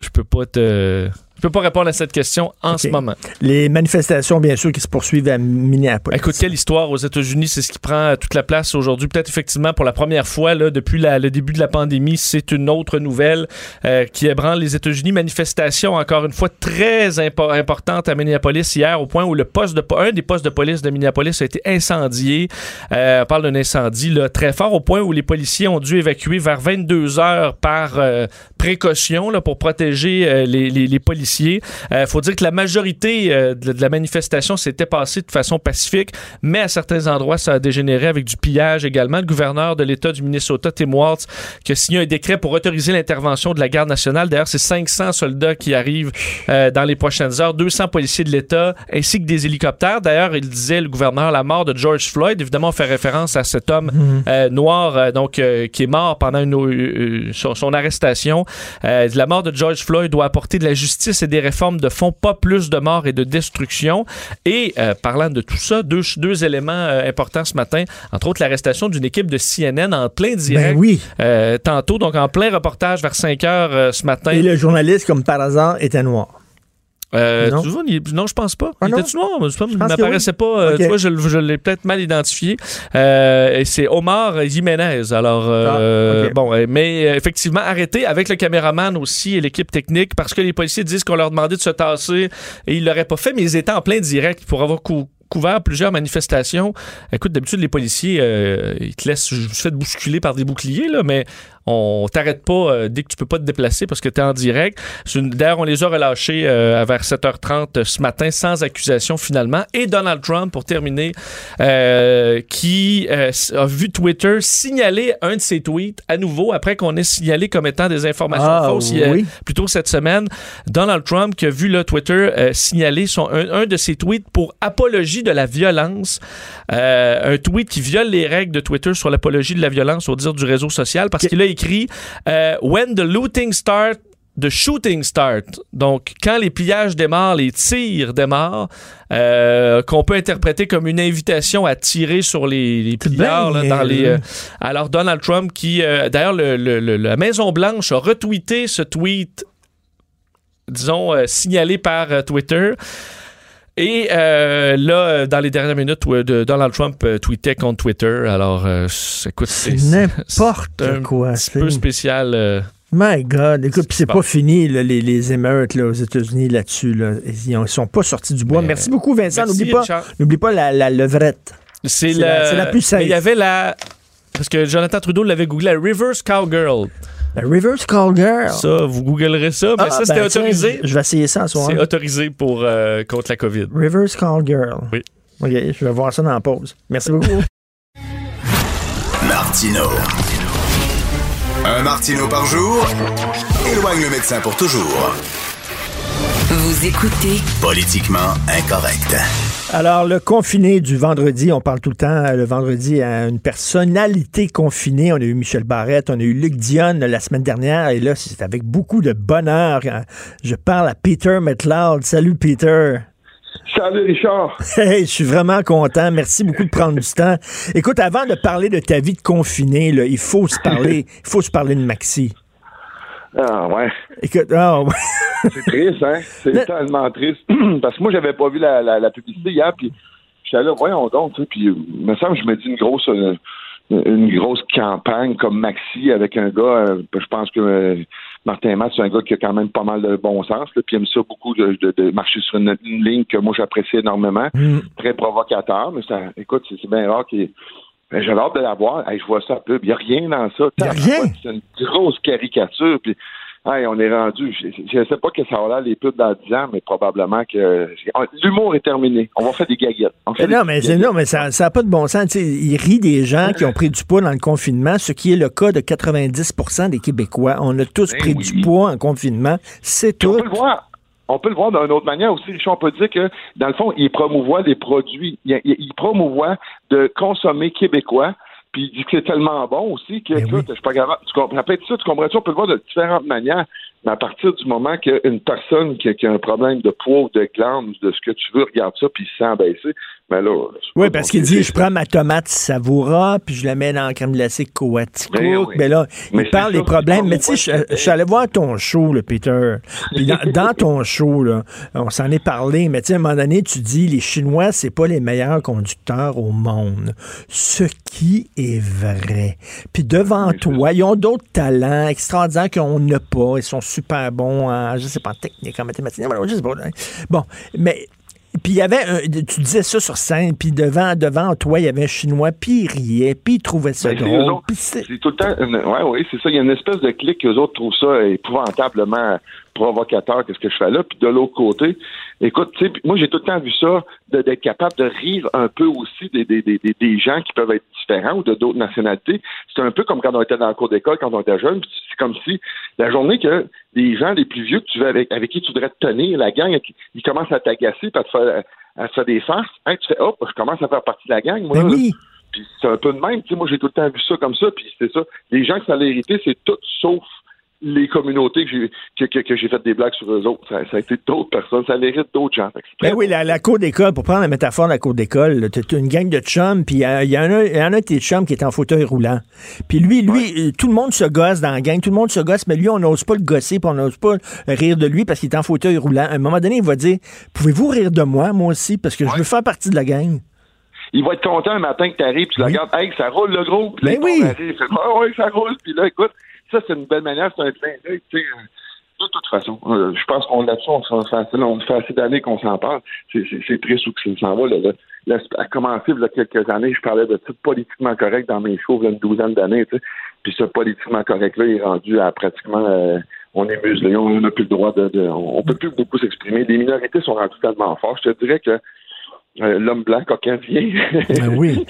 Je peux pas te, je peux pas répondre à cette question en ce moment. Les manifestations, bien sûr, qui se poursuivent à Minneapolis. Écoute, quelle histoire aux États-Unis, c'est ce qui prend toute la place aujourd'hui. Peut-être effectivement pour la première fois là, depuis la- le début de la pandémie, c'est une autre nouvelle euh, qui ébranle les États-Unis. Manifestation encore une fois très impo- importante à Minneapolis hier, au point où le poste de un des postes de police de Minneapolis a été incendié. Euh, on parle d'un incendie là, très fort au point où les policiers ont dû évacuer vers 22 heures par euh, précaution là, pour protéger les, les- les policiers. Il faut dire que la majorité euh, de, la manifestation s'était passée de façon pacifique, mais à certains endroits, ça a dégénéré avec du pillage également. Le gouverneur de l'État du Minnesota, Tim Walz, qui a signé un décret pour autoriser l'intervention de la garde nationale. D'ailleurs, c'est 500 soldats qui arrivent euh, dans les prochaines heures, 200 policiers de l'État, ainsi que des hélicoptères. D'ailleurs, il disait, le gouverneur, la mort de George Floyd. Évidemment, on fait référence à cet homme euh, noir, euh, donc euh, qui est mort pendant une- euh, son, son arrestation. Euh, la mort de George Floyd doit apporter de la justice et des réformes de fond, pas plus de morts et de destruction. Et euh, parlant de tout ça, deux, deux éléments euh, importants ce matin, entre autres l'arrestation d'une équipe de CNN en plein direct. Ben oui. euh, tantôt, donc en plein reportage vers 5 heures ce matin. Et le journaliste, comme par hasard, était noir. Euh, Non. tu vois, il- non, je pense pas. Ah il était-tu noir? Je pense pas, il m'apparaissait oui. pas. euh, Ok. Tu vois, je, l'ai peut-être mal identifié. Euh, et c'est Omar Jiménez. Alors, euh, Ah, bon, euh, mais euh, effectivement, arrêté avec le caméraman aussi et l'équipe technique parce que les policiers disent qu'on leur demandait de se tasser et ils l'auraient pas fait, mais ils étaient en plein direct pour avoir cou- couvert plusieurs manifestations. Écoute, d'habitude, les policiers, euh, ils te laissent, fait bousculer par des boucliers, là, mais on t'arrête pas euh, dès que tu peux pas te déplacer parce que tu es en direct. D'ailleurs, on les a relâchés euh, vers 7h30 ce matin sans accusation finalement. Et Donald Trump, pour terminer, euh, qui euh, a vu Twitter signaler un de ses tweets à nouveau après qu'on ait signalé comme étant des informations Ah, fausses oui. plus tôt cette semaine. Donald Trump qui a vu le Twitter signaler son, un, un de ses tweets pour apologie de la violence. Un tweet qui viole les règles de Twitter sur l'apologie de la violence au dire du réseau social parce qu'il a écrit euh, When the looting start, the shooting start. Donc, quand les pillages démarrent, les tirs démarrent, euh, qu'on peut interpréter comme une invitation à tirer sur les, les pillards là, bien, dans les. euh, alors, Donald Trump, qui, euh, d'ailleurs, le- le- le- la Maison-Blanche a retweeté ce tweet, disons, signalé par Twitter. Et euh, là, euh, dans les dernières minutes, de Donald Trump euh, tweetait contre Twitter. Alors, euh, écoute, c'est N'importe c'est un quoi. peu spécial. euh, My God, écoute, puis c'est pas fini, là, les, les émeutes là, aux États-Unis là-dessus. Là. Ils, ils sont pas sortis du bois. Merci beaucoup, Vincent. N'oublie pas, pas la, la levrette. C'est la, la- plus safe. Il y avait la. Parce que Jonathan Trudeau l'avait googlé, la Reverse Cowgirl. La reverse call girl. Ça, vous googlerez ça. Mais Ah, ça, c'était ben, tiens, autorisé. Je vais essayer ça ce soir. C'est autorisé pour euh, contre la COVID. Reverse call girl. Oui. OK, je vais voir ça dans la pause. Merci beaucoup. Martino. Un Martino par jour éloigne le médecin pour toujours. Vous écoutez Politiquement incorrect. Alors, le confiné du vendredi, on parle tout le temps, euh, le vendredi, à une personnalité confinée. On a eu Michel Barrette, on a eu Luc Dionne la semaine dernière, et là, c'est avec beaucoup de bonheur. Euh, Je parle à Peter McLeod. Salut, Peter. Salut, Richard. (laughs) Hey, je suis vraiment content. Merci beaucoup de prendre du temps. Écoute, avant de parler de ta vie de confiné, là, il faut se parler, il faut se parler de Maxi. Ah, ouais. Écoute, ah, ouais. (laughs) C'est triste, hein? C'est tellement triste. (clears throat) Parce que moi, j'avais pas vu la, la, la publicité hier, puis j'étais là, voyons donc, tu sais, puis, euh, il me semble, je me dis une grosse, euh, une grosse campagne comme Maxi avec un gars, euh, je pense que euh, Martin Matt, c'est un gars qui a quand même pas mal de bon sens, là, puis il aime ça beaucoup de, de- de marcher sur une, une ligne que moi j'apprécie énormément, très provocateur, mais ça, écoute, c'est c'est bien rare qu'il ben, J'avais hâte de la voir. Hey, je vois ça un peu. Il n'y a rien dans ça. rien. C'est une grosse caricature. Puis, hey, on est rendu. Je ne sais pas que ça va l'air les pubs dans 10 ans, mais probablement que. L'humour est terminé. On va faire des gaguettes. On fait Mais non, des mais, gaguettes. non, mais ça n'a pas de bon sens. Il rit des gens qui ont pris du poids dans le confinement, ce qui est le cas de 90% des Québécois. On a tous Ben pris oui. du poids en confinement. C'est tout. On peut le voir. On peut le voir d'une autre manière aussi. Richard. On peut dire que, dans le fond, il promouvoit des produits. Il, promouvoit de consommer québécois. Puis il dit que c'est tellement bon aussi que, écoute, je suis pas capable. Tu comprends peut-être ça, tu comprends ça? On peut le voir de différentes manières. Mais à partir du moment qu'une personne qui a, qui a un problème de poids ou de glande de ce que tu veux regarde ça puis il se sent baisser, ben là. Oui, parce qu'il dit, je prends ma tomate savoura, puis je la mets dans la crème glacée Coaticook. Ben oui. Ben là, Mais il parle des problèmes. Mais tu sais, je, je suis allé voir ton show, là, Peter. Puis dans, dans ton (laughs) show, là, on s'en est parlé, mais tu sais, à un moment donné, tu dis, les Chinois, c'est pas les meilleurs conducteurs au monde. Ce qui est vrai. Puis devant toi, ils ont d'autres talents extraordinaires qu'on n'a pas. Ils sont super bons en, je sais pas, en technique, en mathématiques. Voilà, je sais pas. hein. Bon, mais puis il y avait un- tu disais ça sur scène, puis devant, devant toi, il y avait un Chinois, puis il riait, puis il trouvait ça Ben, drôle. C'est tout le temps. ouais, oui, c'est ça. Il y a une espèce de clic que les autres trouvent ça épouvantablement provocateur, qu'est-ce que je fais là. Puis de l'autre côté, écoute, tu sais, moi j'ai tout le temps vu ça, d'être capable de rire un peu aussi des, des, des, des- gens qui peuvent être différents ou de d'autres nationalités. C'est un peu comme quand on était dans le cours d'école, quand on était jeune. C'est comme si la journée que les gens les plus vieux que tu veux avec, avec qui tu voudrais te tenir, la gang, ils commencent à t'agacer, à te faire, à te faire des farces. Hein, tu fais, hop, je commence à faire partie de la gang. Moi, Ben là. oui. Puis c'est un peu de même. Tu sais, moi, j'ai tout le temps vu ça comme ça. Puis c'est ça. Les gens que ça a hérité, c'est tout sauf les communautés que j'ai que, que, que j'ai fait des blagues sur eux autres. Ça, ça a été d'autres personnes. Ça l'hérite d'autres gens. Ben oui, la, la cour d'école, pour prendre la métaphore de la cour d'école, tu as une gang de chums, puis il y, il y en a y en a un de tes chums qui est en fauteuil roulant. Puis lui, lui, euh, tout le monde se gosse dans la gang, tout le monde se gosse, mais lui, on n'ose pas le gosser, puis on n'ose pas rire de lui parce qu'il est en fauteuil roulant. À un moment donné, il va dire Pouvez-vous rire de moi, moi aussi, parce que je veux faire partie de la gang. Il va être content un matin que tu arrives, tu le regardes, hey, ça roule le gros. Puis là, Ben oui. arrive, Ah ouais, ça roule. Puis là, écoute, ça, c'est une belle manière, c'est un clin d'œil, tu sais. euh, De toute façon, euh, je pense qu'on fait assez- on fait assez d'années qu'on s'en parle. C'est- triste où ça s'en va. Là, là. À commencer, il y a quelques années, je parlais de tout politiquement correct dans mes shows, il y a une douzaine d'années, tu sais. Puis ce politiquement correct-là est rendu à pratiquement... euh, on est muselé, on n'a plus le droit de... on on peut plus beaucoup s'exprimer. Les minorités sont rendues tellement fortes. Je te dirais que euh, l'homme blanc caucasien, (laughs) oui.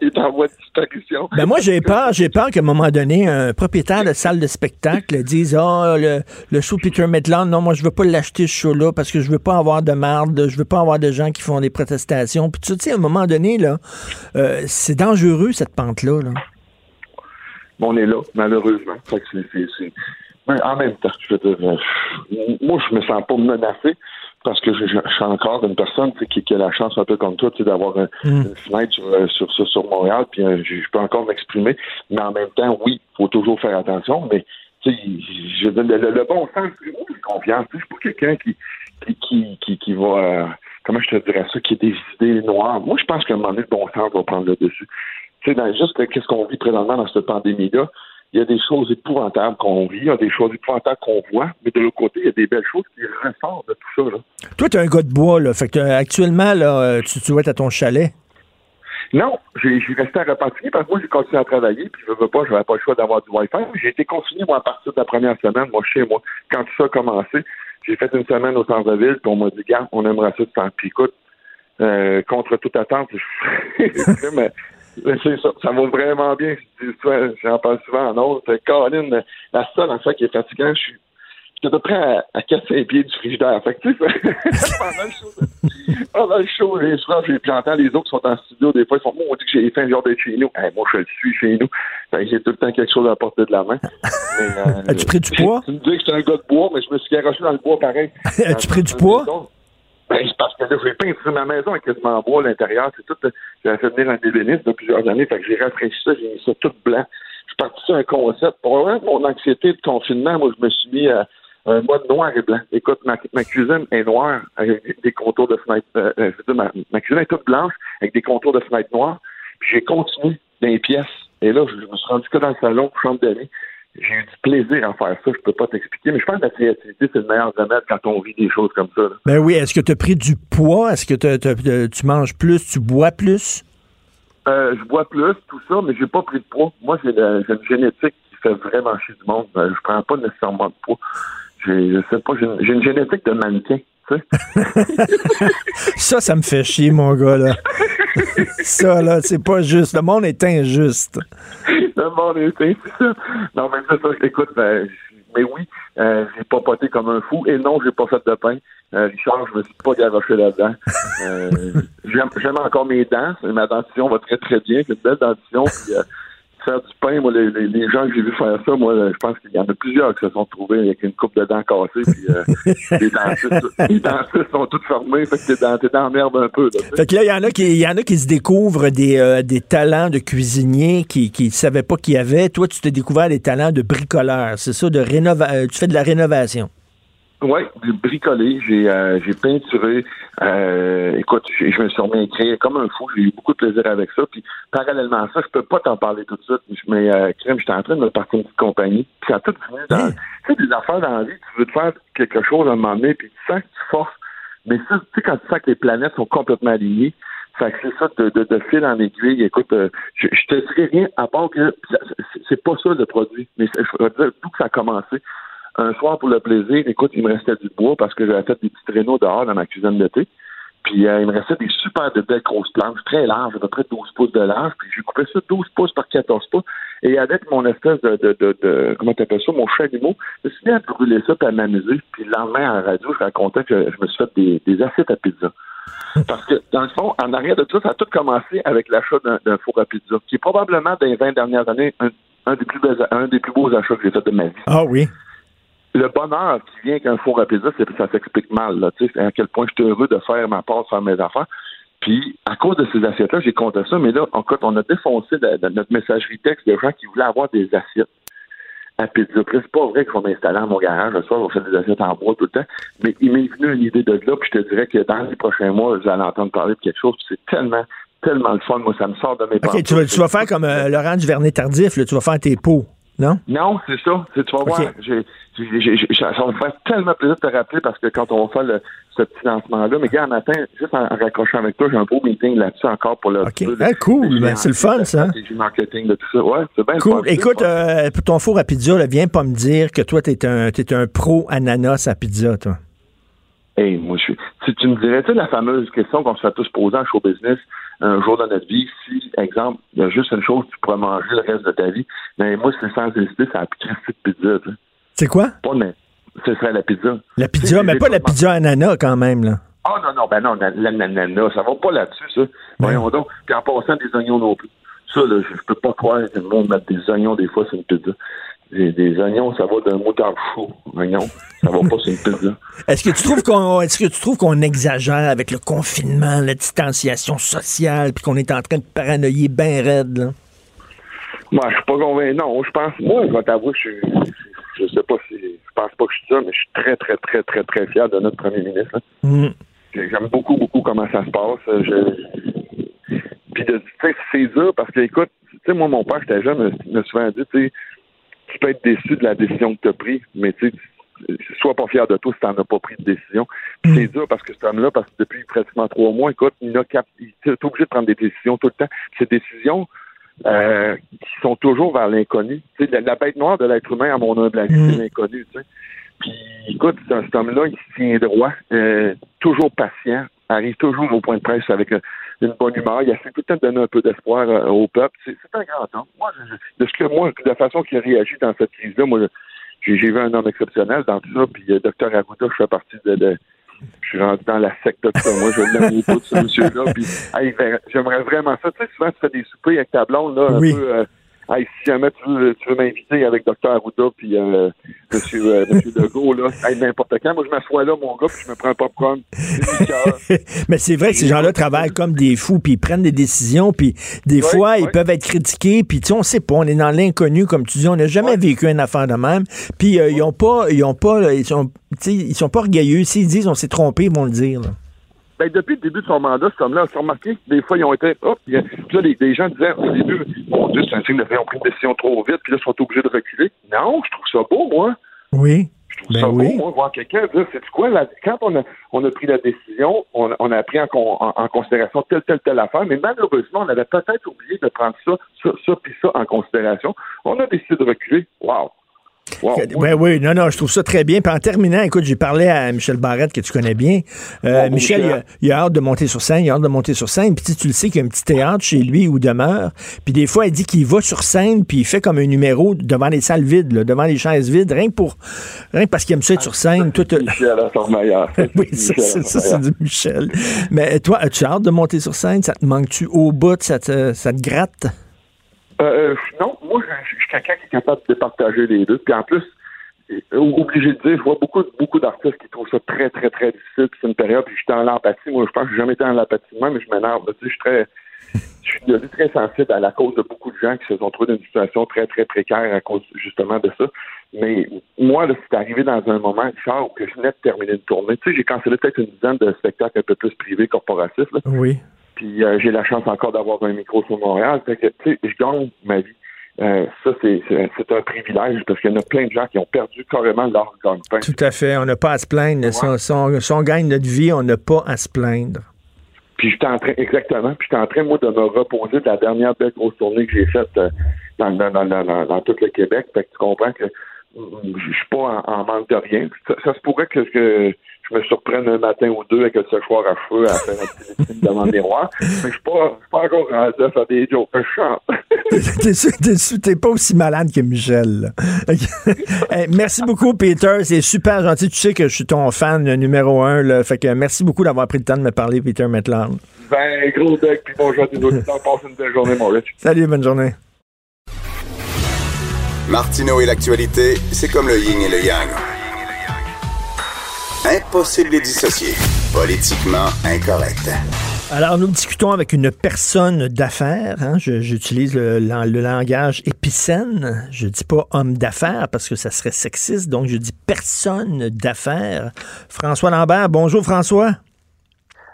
il, est en- voie de disparition. Ben moi, j'ai peur, j'ai peur qu'à un moment donné, un propriétaire de salle de spectacle dise Ah, le, le show Peter Maitland, non, moi, je veux pas l'acheter, ce show-là, parce que je veux pas avoir de marde, je veux pas avoir de gens qui font des protestations. Puis tu sais, à un moment donné, là, euh, c'est dangereux, cette pente-là. Là. on est là, malheureusement. Fait que c'est, c'est, c'est- Mais en même temps, je veux dire, euh, moi, je me sens pas menacé parce que je, je- je suis encore une personne qui, qui a la chance, un peu comme toi, d'avoir un- une fenêtre sur, euh, sur, sur, sur Montréal, puis euh, je, je peux encore m'exprimer. Mais en même temps, oui, il faut toujours faire attention, mais je dire, le, le bon sens, moi, j'ai confiance. Je suis pas quelqu'un qui, qui, qui, qui, qui va... euh, comment je te dirais ça, qui a des idées noires. Moi, je pense qu'à un moment donné, le bon sens va prendre le dessus. Tu sais, dans, juste que- qu'est-ce qu'on vit présentement dans cette pandémie-là, il y a des choses épouvantables qu'on vit, il y a des choses épouvantables qu'on voit, mais de l'autre côté, il y a des belles choses qui ressortent de tout ça. Là. Toi, tu es un gars de bois, là. Fait que euh, actuellement, là, euh, tu, tu vas être à ton chalet. Non, j'ai resté à Repentigny parce que moi, j'ai continué à travailler, puis je veux pas, j'avais pas le choix d'avoir du Wi-Fi. J'ai été confiné, moi, à partir de la première semaine, moi, chez moi. Quand tout ça a commencé, j'ai fait une semaine au centre-ville, puis on m'a dit, gars, on aimerait ça de faire. Puis écoute, euh, contre toute attente, je- (laughs) c'est ça, ça va vraiment bien. J'en parle souvent en autre. Caroline, la seule, en fait, qui est fatigante, je suis à peu près à, à 4-5 pieds du frigidaire. Fait que, tu sais, (laughs) pendant le show, pendant le show, les soirs, j'ai j'entends les autres qui sont en studio, des fois, ils font, moi, on dit que j'ai faim, genre d'être chez nous. Hey, moi, je le suis chez nous. Fait que j'ai tout le temps quelque chose à porter de la main. Mais, euh, (laughs) As-tu pris du poids? Tu me dis que j'étais un gars de bois, mais je me suis garoché dans le bois pareil. (laughs) As-tu pris du poids? Ben, parce que là, j'ai peint ma maison avec quasiment en bois à l'intérieur. C'est tout. euh, J'ai fait venir un ébéniste de plusieurs années. Fait que j'ai rafraîchi ça, j'ai mis ça tout blanc. Je suis parti sur un concept. Pour vraiment mon anxiété de confinement, moi, je me suis mis à un mode noir et blanc. Écoute, ma, cuisine est noire avec des contours de fenêtre. Euh, euh, je veux dire, ma, cuisine est toute blanche avec des contours de fenêtre noires. Puis j'ai continué dans les pièces. Et là, je, je me suis rendu que dans le salon, chambre d'amis. J'ai eu du plaisir à faire ça, je peux pas t'expliquer, mais je pense que la créativité, c'est le meilleur remède quand on vit des choses comme ça. là. Ben oui, est-ce que tu as pris du poids? Est-ce que t'as- tu manges plus? Tu bois plus? Euh, je bois plus, tout ça, mais j'ai pas pris de poids. Moi, j'ai une génétique qui fait vraiment chier du monde. Euh, je prends pas nécessairement de poids. Je sais pas, j'ai une, j'ai une génétique de mannequin, tu sais. (laughs) Ça, ça me fait chier, mon gars, là. (laughs) (laughs) ça, là, c'est pas juste. Le monde est injuste. Le monde est ça. Non, mais ça. Écoute, ben, mais oui, euh, j'ai pas poté comme un fou. Et non, j'ai pas fait de pain. Euh, Richard, je me suis pas garoché là-dedans. Euh, (laughs) j'aime, encore mes dents. Ma dentition va très, très bien. C'est une belle dentition. Faire du pain, moi, les, les- gens que j'ai vu faire ça, moi, je pense qu'il y en a plusieurs qui se sont trouvés avec une coupe de dents cassées. Puis, euh, (laughs) les, dentistes, les dentistes sont toutes fermées. Fait que t'es dans, merde un peu. Là. Fait que là, il y en a qui, y en a qui se découvrent des, euh, des talents de cuisinier qui ne savaient pas qu'il y avait. Toi, tu t'es découvert des talents de bricoleur. C'est ça, de rénova euh, tu fais de la rénovation. Oui, j'ai bricolé, j'ai euh, j'ai peinturé. Euh, écoute, je me suis remis à écrire comme un fou. J'ai eu beaucoup de plaisir avec ça. Puis parallèlement à ça, je peux pas t'en parler tout de suite. Mais euh, crème, j'étais en train de me partir une petite compagnie. Puis ça a tout fini dans. Tu sais, des affaires dans la vie, tu veux te faire quelque chose à un moment donné, puis tu sens que tu forces. Mais ça, tu sais, quand tu sens que les planètes sont complètement alignées, fait que c'est ça, de, de, de fil en aiguille. Écoute, euh, je, je te dirais rien à part que c'est- pas ça le produit. Mais je vais te dire tout que ça a commencé. Un soir pour le plaisir, écoute, il me restait du bois parce que j'avais fait des petits traîneaux dehors dans ma cuisine d'été. Puis euh, il me restait des super de belles grosses planches, très larges, à peu près 12 pouces de large. Puis j'ai coupé ça 12 pouces par 14 pouces. Et avec mon espèce de, de, de, de comment t'appelles ça, mon chalumeau, je me suis mis à brûler ça puis à m'amuser. Puis le lendemain, en radio, je racontais que je me suis fait des, des assiettes à pizza. Parce que, dans le fond, en arrière de tout ça, ça a tout commencé avec l'achat d'un four à pizza, qui est probablement, dans les 20 dernières années, un, un des, plus beaux, un des plus beaux achats que j'ai fait de ma vie Ah oui. Le bonheur qui vient qu'un four à pizza, c'est ça s'explique mal. Là, tu sais, à quel point je suis heureux de faire ma part, de faire mes affaires. Puis, à cause de ces assiettes-là, j'ai compté ça, mais là, en fait, on a défoncé notre messagerie texte de gens qui voulaient avoir des assiettes à pizza. Puis là, c'est pas vrai qu'il faut m'installer dans mon garage le soir, on fait des assiettes en bois tout le temps. Mais il m'est venu une idée de là, puis je te dirais que dans les prochains mois, vous allez entendre parler de quelque chose, puis c'est tellement, tellement le fun. Moi, ça me sort de mes OK, tu vas, tu vas faire comme euh, Laurent Duvernay-Tardif, là, tu vas faire tes pots, non? Non, c'est ça. C'est- Tu vas voir, j'ai- j'ai- j'ai- j'ai- ça va me faire tellement plaisir de te rappeler parce que quand on va faire le- ce petit lancement-là, mais gars, un matin, juste en, en raccrochant avec toi, j'ai un beau meeting là-dessus encore pour le. OK. Ah, cool. Ben, c'est le fun, ça. Du marketing de tout ça. Ouais, c'est bien Cool. fun. Écoute, euh, pour ton four à pizza, là, viens pas me dire que toi, t'es un, t'es un pro ananas à pizza, toi. Hey, moi, je suis. Si tu me dirais, tu la fameuse question qu'on se fait tous poser en show business un jour dans notre vie, si, exemple, il y a juste une chose que tu pourrais manger le reste de ta vie, mais moi, c'est sans hésiter, c'est la petite pizza. C'est quoi? Pas, mais ce serait la pizza. La pizza, mais pas la pizza ananas quand même, là. Ah non, non, ben non, la- la- l'ananas, ça va pas là-dessus, ça. Voyons donc. Puis en passant des oignons non plus. Ça, là, je, je peux pas croire que le monde mette des oignons des fois sur une pizza. Des, des oignons, ça va d'un moutarde chaud. Oignons, ça va pas sur une pizza. Est-ce que tu trouves qu'on est-ce que tu trouves qu'on exagère avec le confinement, la distanciation sociale, puis qu'on est en train de paranoïer bien raide, là? Moi, je suis pas convaincu. Non, je pense. Moi, je vais t'avouer, je. Je sais pas si. Je pense pas que je suis ça, mais je suis très, très, très, très, très fier de notre premier ministre. hein. Mm. J'aime beaucoup, beaucoup comment ça se passe. Je... Puis, de- tu sais, c'est dur parce que, écoute, tu sais, moi, mon père, j'étais jeune, me- me souvent dit, tu sais, tu peux être déçu de la décision que tu as prise, mais tu sais, sois pas fier de toi si tu n'en as pas pris de décision. Puis c'est dur parce que cet homme-là, parce que depuis pratiquement trois mois, écoute, il a cap... il est obligé de prendre des décisions tout le temps. Ces décisions euh, qui sont toujours vers l'inconnu. Tu sais, la, la bête noire de l'être humain, à mon humble avis, c'est l'inconnu, tu sais. Puis, écoute, cet homme-là, il se tient droit, euh, toujours patient, arrive toujours au point de presse avec une bonne humeur. Il essaie tout le temps de donner un peu d'espoir euh, au peuple. C'est un grand homme. Moi, je- de ce que moi, de la façon qu'il a réagi dans cette crise-là, moi, j'ai vu un homme exceptionnel dans tout ça. Puis, euh, docteur Arruda, je fais partie de, de- je suis rendu dans la secte de ça. Moi, je l'aime au bout de ce monsieur-là. Puis, hey, ben, j'aimerais vraiment ça. Tu sais, souvent, tu fais des soupers avec ta blonde, là, un Oui. peu. euh, hey, si jamais tu veux, tu veux m'inviter avec Dr. Arruda puis euh, Monsieur, euh, Monsieur (laughs) Legault, là, hey, n'importe quand, moi je m'assois là, mon gars, puis je me prends un popcorn. (laughs) Mais c'est vrai que ces gens-là travaillent comme des fous, puis ils prennent des décisions, puis des fois, ils peuvent être critiqués, puis tu sais, on sait pas, on est dans l'inconnu, comme tu dis, on n'a jamais vécu une affaire de même, puis euh, ils ont pas, ils ont pas, ils sont, ils sont pas orgueilleux. S'ils disent on s'est trompé, ils vont le dire. là. Ben, depuis le début de son mandat, cet homme-là, a remarqué que des fois, ils ont été, hop, puis là, les, les gens disaient, au début, mon Dieu, c'est un signe de fait, pris une décision trop vite, puis là, ils sont obligés de reculer. Non, je trouve ça beau, moi. Oui. Je trouve ça beau, moi, voir quelqu'un dire, c'est quoi, quand on a, on a pris la décision, on, on a pris en, en- en considération telle, telle, telle affaire, mais malheureusement, on avait peut-être oublié de prendre ça, ça, ça, puis ça en considération. On a décidé de reculer. Wow. Wow. Ben oui, non, non, je trouve ça très bien. Puis en terminant, écoute, j'ai parlé à Michel Barrette, que tu connais bien. Euh, Michel, il a, il a hâte de monter sur scène, il a hâte de monter sur scène. Puis tu le sais qu'il y a un petit théâtre chez lui où il demeure. Puis des fois, il dit qu'il va sur scène, puis il fait comme un numéro devant les salles vides, là, devant les chaises vides, rien que pour, rien que parce qu'il aime ça être sur scène. Tout, Michel (laughs) oui, ça, c'est- ça, c'est du Michel. Mais toi, as-tu hâte de monter sur scène? Ça te manque-tu au bout? Ça te, ça te gratte? Euh, euh, non, moi, je je suis quelqu'un qui est capable de partager les deux. Puis en plus, euh, obligé de dire, je vois beaucoup, beaucoup d'artistes qui trouvent ça très, très, très difficile. Puis c'est une période, puis j'étais en l'empathie. Moi, je pense que j'ai jamais été en l'empathie de même, mais je m'énerve. Tu sais, je suis très, je suis devenu très sensible à la cause de beaucoup de gens qui se sont trouvés dans une situation très, très précaire à cause justement de ça. Mais moi, là, c'est arrivé dans un moment, Richard, où que je venais de terminer une tournée. Tu sais, j'ai cancellé peut-être une dizaine de spectacles un peu plus privés, corporatifs. Là. Oui. Puis euh, j'ai la chance encore d'avoir un micro sur Montréal. Fait que, tu sais, je gagne ma vie. Euh, ça, c'est un privilège parce qu'il y en a plein de gens qui ont perdu carrément leur gagne-pain. Tout à fait. On n'a pas à se plaindre. Si, on, si on- si on gagne notre vie, on n'a pas à se plaindre. Puis j'étais en train, exactement, puis j'étais en train, moi, de me reposer de la dernière belle grosse tournée que j'ai faite euh, dans, dans, dans, dans, dans- dans tout le Québec. Fait que tu comprends que mm, je suis pas en, en manque de rien. Ça, ça se pourrait que, que je me surprenne un matin ou deux avec le séchoir à cheveux à faire un petit (laughs) devant le miroir. Mais je suis pas, je suis pas encore rendu à faire des jokes. Je chante. (laughs) T'es sûr- t'es sûr- t'es pas aussi malade que Michel. (laughs) Eh, merci beaucoup, Peter. C'est super gentil. Tu sais que je suis ton fan numéro un. Là. Fait que merci beaucoup d'avoir pris le temps de me parler, Peter Metland. Ben, gros deck, puis bonjour à tous les auditeurs. Passe une belle journée, mon Rich. Salut, bonne journée. Martineau et l'actualité, c'est comme le yin et le yang. Impossible de les dissocier. Politiquement incorrect. Alors, nous discutons avec une personne d'affaires. hein. Je- J'utilise le, lan- le langage épicène. Je dis pas homme d'affaires parce que ça serait sexiste, donc je dis personne d'affaires. François Lambert. Bonjour, François.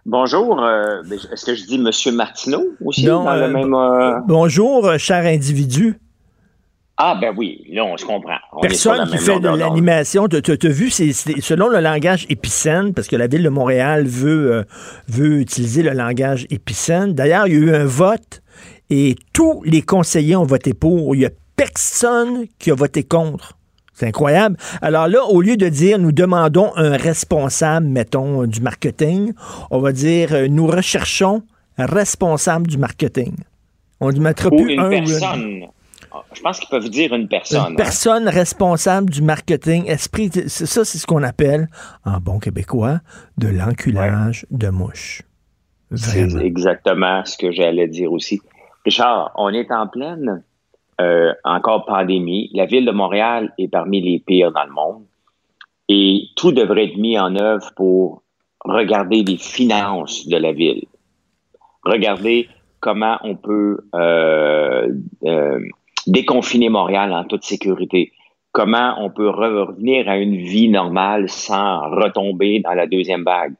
Bonjour. euh, Est-ce que je dis Monsieur Martineau aussi Non, dans le euh, même euh, Bonjour, cher individu. Ah ben oui, là on se comprend. On Personne qui fait de l'animation, tu as vu, c'est c'est- selon le langage épicène, parce que la ville de Montréal veut, euh, veut utiliser le langage épicène. D'ailleurs, il y a eu un vote et tous les conseillers ont voté pour. Il n'y a personne qui a voté contre. C'est incroyable. Alors là, au lieu de dire nous demandons un responsable, mettons, euh, du marketing, on va dire euh, nous recherchons un responsable du marketing. On ne mettra Ou plus une un ou une- personne. Je pense qu'ils peuvent dire une personne. une hein. personne responsable du marketing, esprit, ça, c'est ce qu'on appelle, en bon québécois, de l'enculage de mouche. C'est exactement ce que j'allais dire aussi. Richard, on est en pleine euh, encore pandémie. La ville de Montréal est parmi les pires dans le monde. Et tout devrait être mis en œuvre pour regarder les finances de la ville. Regarder comment on peut euh, euh, déconfiner Montréal en toute sécurité. Comment on peut revenir à une vie normale sans retomber dans la deuxième vague?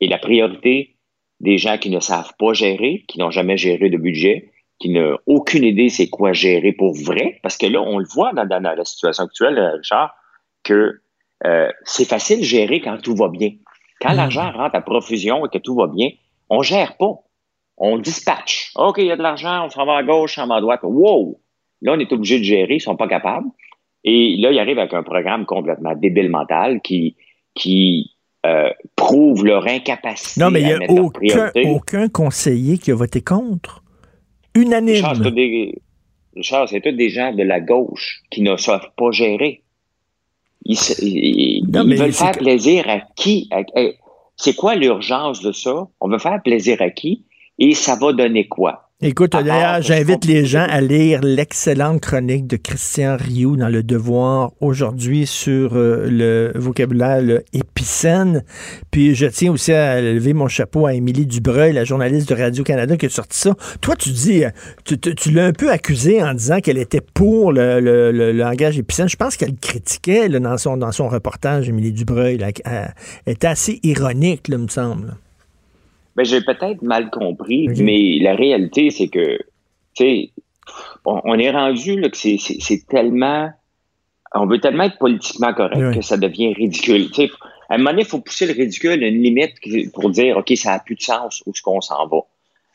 Et la priorité, des gens qui ne savent pas gérer, qui n'ont jamais géré de budget, qui n'ont aucune idée c'est quoi gérer pour vrai, parce que là, on le voit dans, dans la situation actuelle, euh, Richard, que euh, c'est facile de gérer quand tout va bien. Quand Mm. l'argent rentre à profusion et que tout va bien, on gère pas. On dispatche. OK, il y a de l'argent, on s'en va à gauche, on s'en va à droite. Wow! Là, on est obligé de gérer, ils sont pas capables. Et là, ils arrivent avec un programme complètement débile mental qui, qui euh, prouve leur incapacité Non, mais il n'y a aucun, aucun conseiller qui a voté contre. Unanime. Richard, c'est tous des, gens de la gauche qui ne savent pas gérer. Ils, se- ils- Non, ils mais veulent faire que- plaisir à qui? À- à- c'est quoi l'urgence de ça? On veut faire plaisir à qui? Et ça va donner quoi? Écoute, d'ailleurs, j'invite les gens à lire l'excellente chronique de Christian Rioux dans Le Devoir aujourd'hui sur euh, le vocabulaire le épicène. Puis je tiens aussi à lever mon chapeau à Émilie Dubreuil, la journaliste de Radio-Canada qui a sorti ça. Toi, tu dis, euh, tu, tu- tu l'as un peu accusée en disant qu'elle était pour le, le- le langage épicène. Je pense qu'elle critiquait là, dans, son, dans son reportage, Émilie Dubreuil. là, elle, elle était assez ironique, là, me semble. Ben, j'ai peut-être mal compris, mais la réalité, c'est que, tu sais, on, on est rendu là, que c'est- tellement. On veut tellement être politiquement correct Oui. que ça devient ridicule. Tu sais, à un moment donné, il faut pousser le ridicule à une limite pour dire, OK, ça n'a plus de sens où est-ce qu'on s'en va.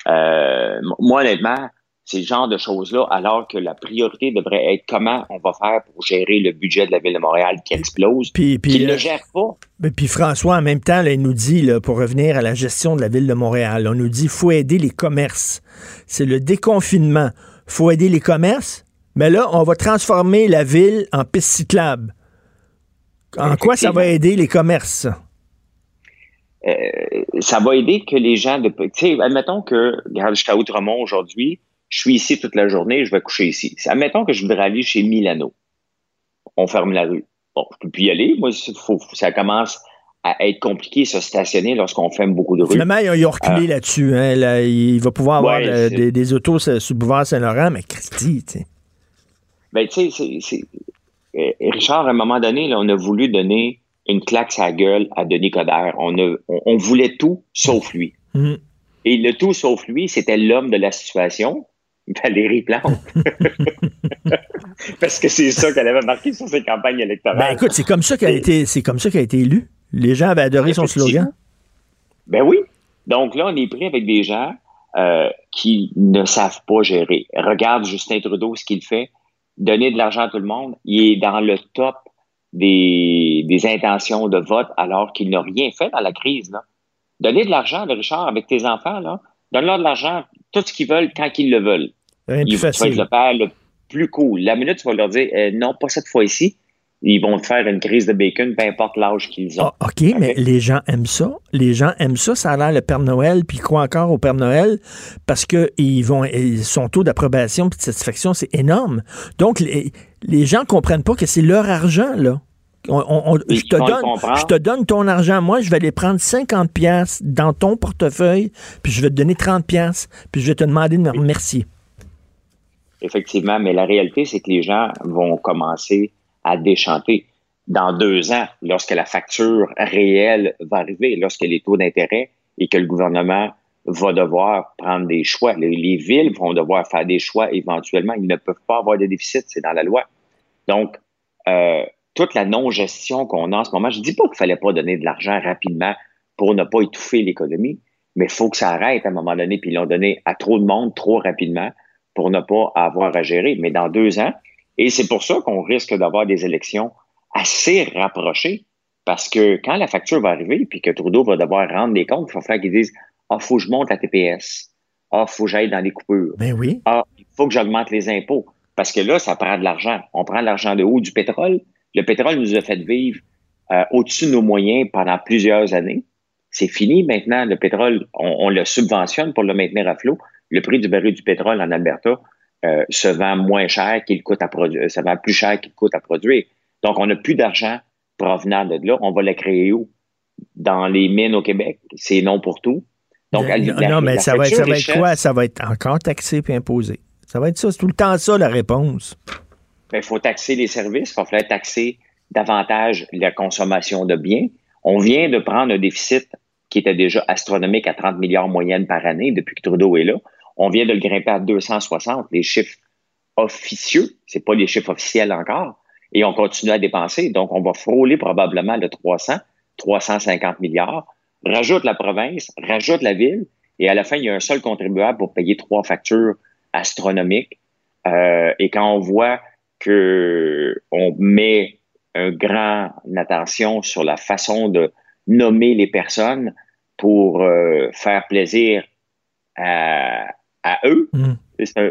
Euh, moi, honnêtement, c'est le genre de choses-là, alors que la priorité devrait être comment on va faire pour gérer le budget de la Ville de Montréal qui explose, Puis, puis, qu'il euh, ne gère pas. Ben, Puis François, en même temps, là, il nous dit, là, pour revenir à la gestion de la ville de Montréal, on nous dit faut aider les commerces. C'est le déconfinement. faut aider les commerces, mais là, on va transformer la ville en piste cyclable. En quoi ça va aider les commerces? ça? Euh, ça va aider que les gens de. Tu sais, admettons que, regarde, je suis à Outremont aujourd'hui, je suis ici toute la journée, je vais coucher ici. Admettons que je voudrais aller chez Milano. On ferme la rue. Bon, je peux plus y aller. Moi, faut- ça commence à être compliqué se stationner lorsqu'on ferme beaucoup de rues. Finalement, ils ont, reculé Euh, là-dessus. hein. Là, il va pouvoir avoir Ouais, des, des autos sur sur le boulevard Saint-Laurent, mais Christy, tu sais. Ben, tu sais, euh, Richard, à un moment donné, là, on a voulu donner une claque à la gueule à Denis Coderre. On, a- on, on voulait tout sauf lui. Mhm. Et le tout sauf lui, c'était l'homme de la situation, Valérie Plante. (laughs) Parce que c'est ça qu'elle avait marqué sur ses campagnes électorales. Ben écoute, c'est comme ça qu'elle a été, c'est comme ça qu'elle a été élue. Les gens avaient adoré son slogan. Ben oui. Donc là, on est pris avec des gens euh, qui ne savent pas gérer. Regarde Justin Trudeau, ce qu'il fait. Donner de l'argent à tout le monde. Il est dans le top des, des intentions de vote alors qu'il n'a rien fait dans la crise. Là. Donner de l'argent, Richard, avec tes enfants, là, donne-leur de l'argent, tout ce qu'ils veulent, quand qu'ils le veulent. Rien Ils- plus tu vas être facile. le père le plus cool. La minute, tu vas leur dire euh, non, pas cette fois-ci. Ils vont te faire une crise de bacon, peu importe l'âge qu'ils ont. Ah, OK, mais les gens aiment ça. Les gens aiment ça. Ça a l'air le Père Noël, puis ils croient encore au Père Noël parce que ils vont, ils- son taux d'approbation et de satisfaction, c'est énorme. Donc, les, les gens comprennent pas que c'est leur argent, là. On- on- on- je, te donne, je te donne ton argent. Moi, je vais aller prendre 50 pièces dans ton portefeuille, puis je vais te donner 30 pièces, puis je vais te demander de me remercier. Effectivement, mais la réalité, c'est que les gens vont commencer à déchanter. Dans deux ans, lorsque la facture réelle va arriver, lorsque les taux d'intérêt et que le gouvernement va devoir prendre des choix, les, les villes vont devoir faire des choix éventuellement. Ils ne peuvent pas avoir de déficit, c'est dans la loi. Donc, euh, toute la non-gestion qu'on a en ce moment, je dis pas qu'il fallait pas donner de l'argent rapidement pour ne pas étouffer l'économie, mais il faut que ça arrête à un moment donné, puis ils l'ont donné à trop de monde trop rapidement pour ne pas avoir à gérer. Mais dans deux ans, et c'est pour ça qu'on risque d'avoir des élections assez rapprochées, parce que quand la facture va arriver, puis que Trudeau va devoir rendre des comptes, il va falloir qu'ils disent Ah, faut que je monte la TPS. Ah, faut que j'aille dans les coupures. Ben oui. Ah, il faut que j'augmente les impôts. Parce que là, ça prend de l'argent. On prend de l'argent de haut du pétrole. Le pétrole nous a fait vivre euh, au-dessus de nos moyens pendant plusieurs années. C'est fini maintenant. Le pétrole, on, on le subventionne pour le maintenir à flot. Le prix du baril du pétrole en Alberta euh, se vend moins cher qu'il coûte à produire. Vend plus cher qu'il coûte à produire. Donc, on n'a plus d'argent provenant de là. On va le créer où? Dans les mines au Québec. C'est non pour tout. Donc, non, la- non, mais ça va, être, ça va être quoi? Ça va être encore taxé puis imposé. Ça va être ça. C'est tout le temps ça, la réponse. il faut taxer les services, il va falloir taxer davantage la consommation de biens. On vient de prendre un déficit qui était déjà astronomique à 30 milliards moyenne par année depuis que Trudeau est là. On vient de le grimper à 260, les chiffres officieux, c'est pas les chiffres officiels encore, et on continue à dépenser. Donc, on va frôler probablement le 300, 350 milliards. Rajoute la province, rajoute la ville, et à la fin, il y a un seul contribuable pour payer trois factures astronomiques. Euh, et quand on voit que on met un grand attention sur la façon de nommer les personnes pour euh, faire plaisir à, à eux, un-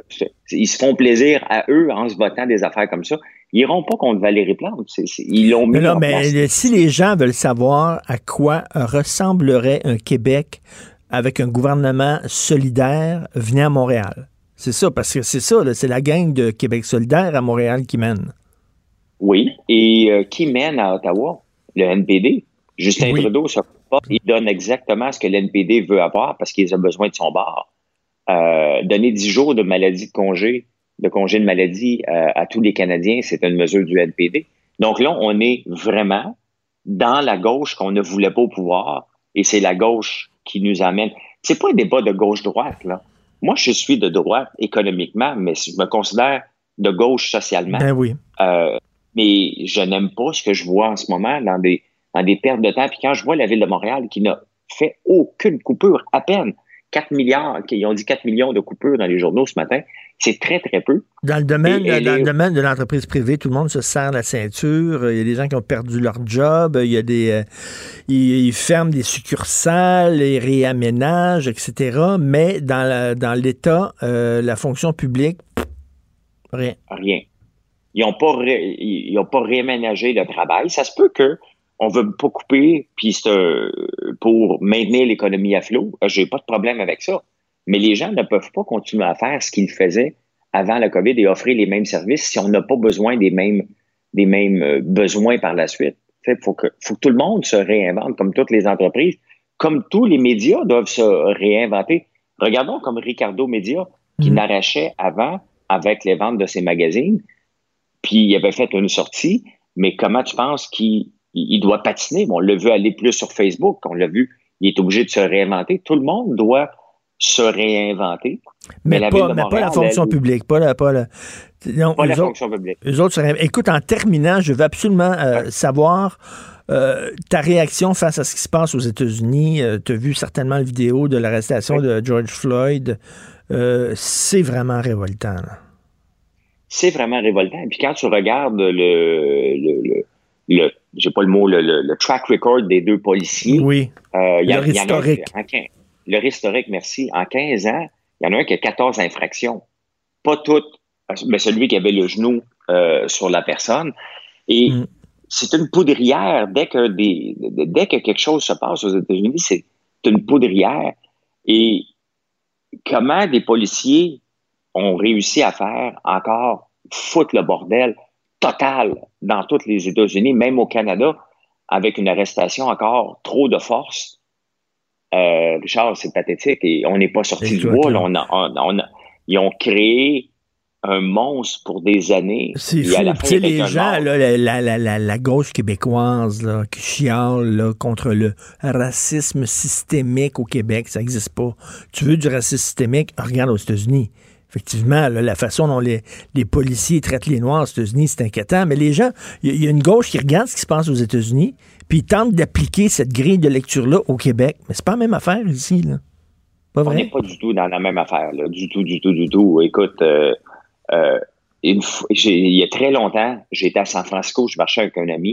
c'est- ils se font plaisir à eux en se votant des affaires comme ça. Ils iront pas contre Valérie Plante. Ils l'ont mis Mais là, en mais place. le- si les gens veulent savoir à quoi ressemblerait un Québec avec un gouvernement solidaire, venez à Montréal. C'est ça, parce que c'est ça, c'est la gang de Québec solidaire à Montréal qui mène. Oui. Et euh, qui mène à Ottawa? Le NPD. Justin Trudeau se il donne exactement ce que l'NPD veut avoir parce qu'il a besoin de son bar. Euh, donner 10 jours de maladie de congé, de congé de maladie euh, à tous les Canadiens, c'est une mesure du NPD. Donc là, on est vraiment dans la gauche qu'on ne voulait pas au pouvoir et c'est la gauche qui nous amène. c'est pas un débat de gauche-droite, là. Moi, je suis de droite économiquement, mais je me considère de gauche socialement. Ben oui. Euh, mais je n'aime pas ce que je vois en ce moment dans des, dans des pertes de temps. Puis quand je vois la ville de Montréal qui n'a fait aucune coupure, à peine 4 milliards, ils ont dit 4 millions de coupures dans les journaux ce matin, c'est très, très peu. Dans le domaine, Et dans le domaine de l'entreprise privée, tout le monde se serre la ceinture. Il y a des gens qui ont perdu leur job. Il y a des, euh, ils, ils ferment des succursales, ils réaménagent, etc. Mais dans la- l'État, euh, la fonction publique, pff, rien. Rien. Ils n'ont pas, ré- ils ils ont pas réaménagé le travail. Ça se peut que on veut pas couper, puis c'est euh, pour maintenir l'économie à flot. Euh, J'ai pas de problème avec ça. Mais les gens ne peuvent pas continuer à faire ce qu'ils faisaient avant la COVID et offrir les mêmes services si on n'a pas besoin des mêmes, des mêmes euh, besoins par la suite. Il faut que, faut que tout le monde se réinvente, comme toutes les entreprises, comme tous les médias doivent se réinventer. Regardons comme Ricardo Média, qui n'arrachait avant avec les ventes de ses magazines, puis il avait fait une sortie, mais comment tu penses qu'il il- il doit patiner? Bon, on l'a vu aller plus sur Facebook, on l'a vu, il est obligé de se réinventer. Tout le monde doit se réinventer. Mais, la pas, pas la fonction elle, publique. Pas la, pas la, non, Pas la autres- fonction publique. eux autres seraient- Écoute, en terminant, je veux absolument euh, savoir euh, ta réaction face à ce qui se passe aux États-Unis. tu as vu certainement la vidéo de l'arrestation de George Floyd. Euh, c'est vraiment révoltant. c'est vraiment révoltant. Puis quand tu regardes le, le, le, le- j'ai pas le mot, le, le- le track record des deux policiers, Oui. euh, y a- Le en historique. en le historique, merci. En 15 ans, il y en a un qui a 14 infractions. Pas toutes, mais celui qui avait le genou euh, sur la personne. Et Mm. c'est une poudrière. Dès que, des, dès que quelque chose se passe aux États-Unis, c'est une poudrière. Et comment des policiers ont réussi à faire encore foutre le bordel total dans tous les États-Unis, même au Canada, avec une arrestation encore trop de force. Euh, Richard, c'est pathétique et on n'est pas sorti du bois. On a- on- on a- ils ont créé un monstre pour des années. C'est à la fin, les gens, là, la, la- la- la- la gauche québécoise là, qui chiale là, contre le racisme systémique au Québec, ça n'existe pas. Tu veux du racisme systémique? Regarde aux États-Unis. Effectivement, là, la façon dont les, les policiers traitent les Noirs aux États-Unis, c'est inquiétant. Mais les gens, il y, a- il y a une gauche qui regarde ce qui se passe aux États-Unis, puis ils tentent d'appliquer cette grille de lecture-là au Québec. Mais c'est pas la même affaire ici. Là. Pas On vrai? n'est pas du tout dans la même affaire, là. Du tout, du tout, du tout. Écoute, euh, euh, il y a très longtemps, j'étais à San Francisco, je marchais avec un ami,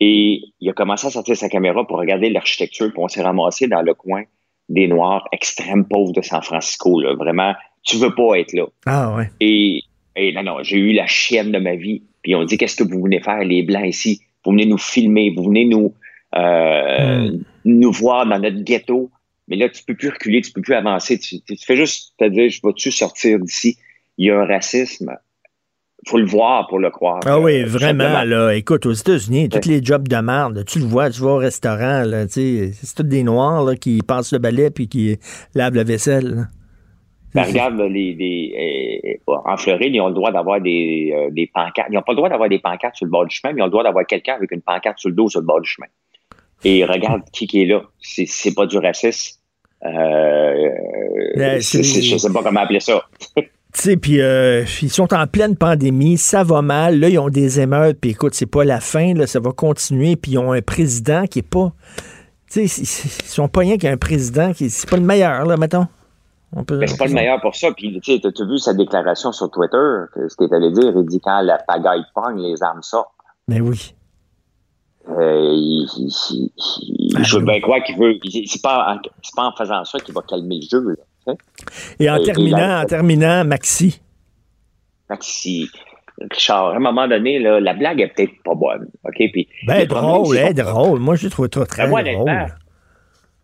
et il a commencé à sortir sa caméra pour regarder l'architecture, puis on s'est ramassé dans le coin des Noirs extrêmes pauvres de San Francisco, là. Vraiment, tu veux pas être là. Ah ouais. Et, et non, non, j'ai eu la chienne de ma vie. Puis on dit, qu'est-ce que vous venez faire, les Blancs ici? Vous venez nous filmer, vous venez nous, euh, nous voir dans notre ghetto. Mais là, tu peux plus reculer, tu peux plus avancer. Tu fais juste te dire, je vais-tu sortir d'ici? Il y a un racisme. Faut le voir pour le croire. Ah oui, Euh, vraiment, là. Écoute, aux États-Unis, tous les jobs de merde, tu le vois, tu vas au restaurant, là, c'est tous des Noirs là, qui passent le balai puis qui lavent la vaisselle. Ben, regarde, les, les, euh, en Floride, ils ont le droit d'avoir des, euh, des pancartes. Ils n'ont pas le droit d'avoir des pancartes sur le bord du chemin, mais ils ont le droit d'avoir quelqu'un avec une pancarte sur le dos sur le bord du chemin. Et regarde qui, qui est là. C'est, pas du racisme. Euh, Ben, je sais pas comment appeler ça. (laughs) Tu sais, puis euh, ils sont en pleine pandémie, ça va mal. Là, ils ont des émeutes, puis écoute, c'est pas la fin, là, ça va continuer. Puis ils ont un président qui est pas. Tu sais, ils sont pas rien qu'un président qui. C'est pas le meilleur, là, mettons. On peut- Mais c'est pas le meilleur pour ça. Puis, tu t'as vu sa déclaration sur Twitter, que- ce qu'il allé dire? Il dit quand la pagaille pogne, les armes sortent. Mais Ben oui. Euh, il, il- il- il- je veux bien croire qu'il veut. C'est pas, en- pas en faisant ça qu'il va calmer le jeu. Là. Et en Et- et terminant, en terminant, Maxi. Que si, Richard, à un moment donné, là, la blague est peut-être pas bonne. OK? Puis, Ben, drôle, qu'on- drôle. Moi, je trouve ça très Ben, moi, drôle.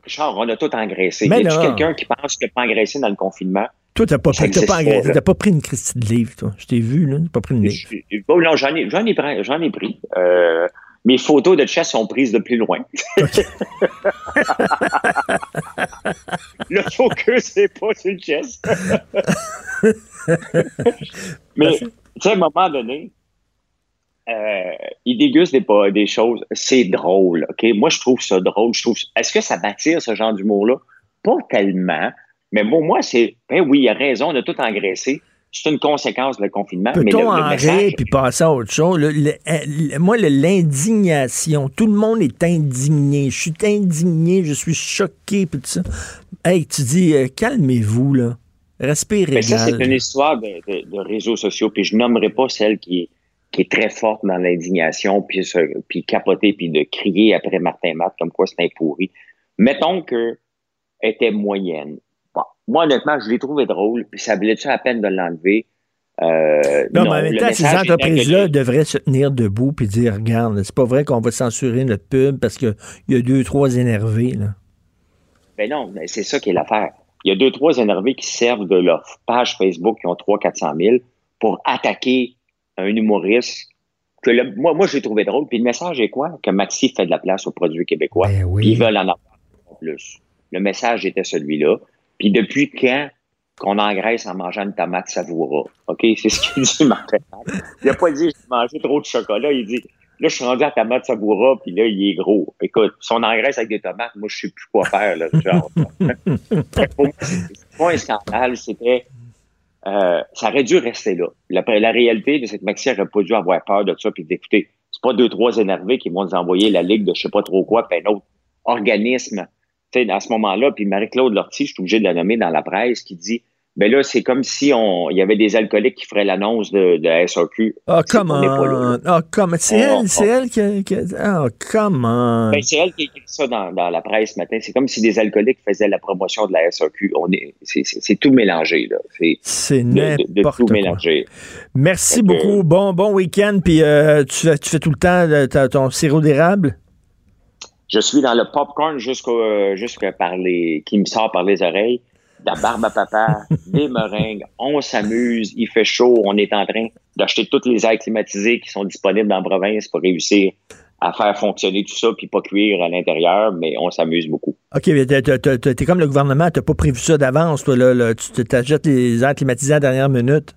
Richard, on a tout engraissé. Mais y a quelqu'un qui pense qu'il n'a pas engraissé dans le confinement? Toi, t'as pas, pas, engraissé, t'as pas pris une Christie de livre, toi. Je t'ai vu, là. T'as pas pris une livre. Bon, non, j'en ai, ai, pris- j'en ai pris. Euh, mes photos de chess sont prises de plus loin. (laughs) le focus, c'est pas sur le chess. (laughs) Mais, tu sais, à un moment donné, euh, il déguste des, des choses. C'est drôle, OK? Moi, je trouve ça drôle. Je trouve, est-ce que ça m'attire, ce genre d'humour-là? Pas tellement. Mais bon, moi, c'est, ben oui, il a raison, on a tout engraissé. C'est une conséquence du confinement. Peut-on en rire puis passer à autre chose? Le- le- le- moi, l'indignation, tout le monde est indigné. Je suis indigné, je suis choqué, puis tout ça. Hey, tu dis, euh, calmez-vous, là. Respire Mais ça, c'est une histoire de, de- de réseaux sociaux. Puis je nommerai pas celle qui est, qui est très forte dans l'indignation, puis, capoter, puis de crier après Martin Matt comme quoi c'est un pourri. Mettons que était moyenne. Moi, honnêtement, je l'ai trouvé drôle, puis ça valait-tu la peine de l'enlever? Euh, Non, mais en même temps, ces entreprises-là devraient se tenir debout puis dire, regarde, c'est pas vrai qu'on va censurer notre pub parce qu'il y a deux, trois énervés, là. Ben non, mais c'est ça qui est l'affaire. Il y a deux, trois énervés qui servent de leur page Facebook qui ont 300 400 000 pour attaquer un humoriste que le- moi, moi, j'ai trouvé drôle. Puis le message est quoi? Que Maxi fait de la place aux produits québécois. Puis ils veulent en avoir plus. Le message était celui-là. Puis depuis quand qu'on engraisse en mangeant une tomate savoura? OK? C'est ce qu'il dit, Martin. Il n'a pas dit j'ai mangé trop de chocolat. Il dit là, je suis rendu à tomate savoura, puis là, il est gros. Écoute, si on engraisse avec des tomates, moi, je sais plus quoi faire. Là, genre. (laughs) Pour moi, c'est pas un scandale, c'était. euh, ça aurait dû rester là. La, la réalité de cette Maxi aurait pas dû avoir peur de ça puis d'écouter. C'est pas deux, trois énervés qui vont nous envoyer la ligue de je sais pas trop quoi, puis un autre organisme. Sais, à ce moment-là, puis Marie-Claude Lortie, je suis obligé de la nommer dans la presse, qui dit ben là, c'est comme si on il y avait des alcooliques qui feraient l'annonce de, de la SAQ. Ah, comment? Ah, comment? C'est elle, c'est elle qui a... qui a- Ah, comment? Ben, c'est elle qui a écrit ça dans, dans la presse ce matin. C'est comme si des alcooliques faisaient la promotion de la SAQ. On est, c'est, tout mélangé, là. C'est, n'importe tout quoi. mélanger. Merci beaucoup. Bon, bon week-end. Puis euh, tu, fais, tu fais tout le temps euh, ton sirop d'érable? Je suis dans le popcorn euh, jusqu'à par les, qui me sort par les oreilles. De la barbe à papa, (laughs) des meringues, on s'amuse, il fait chaud, on est en train d'acheter toutes les airs climatisés qui sont disponibles dans la province pour réussir à faire fonctionner tout ça puis pas cuire à l'intérieur, mais on s'amuse beaucoup. OK, mais t'es- comme le gouvernement, t'as pas prévu ça d'avance, toi, là. là. tu t'achètes les airs climatisés à la dernière minute?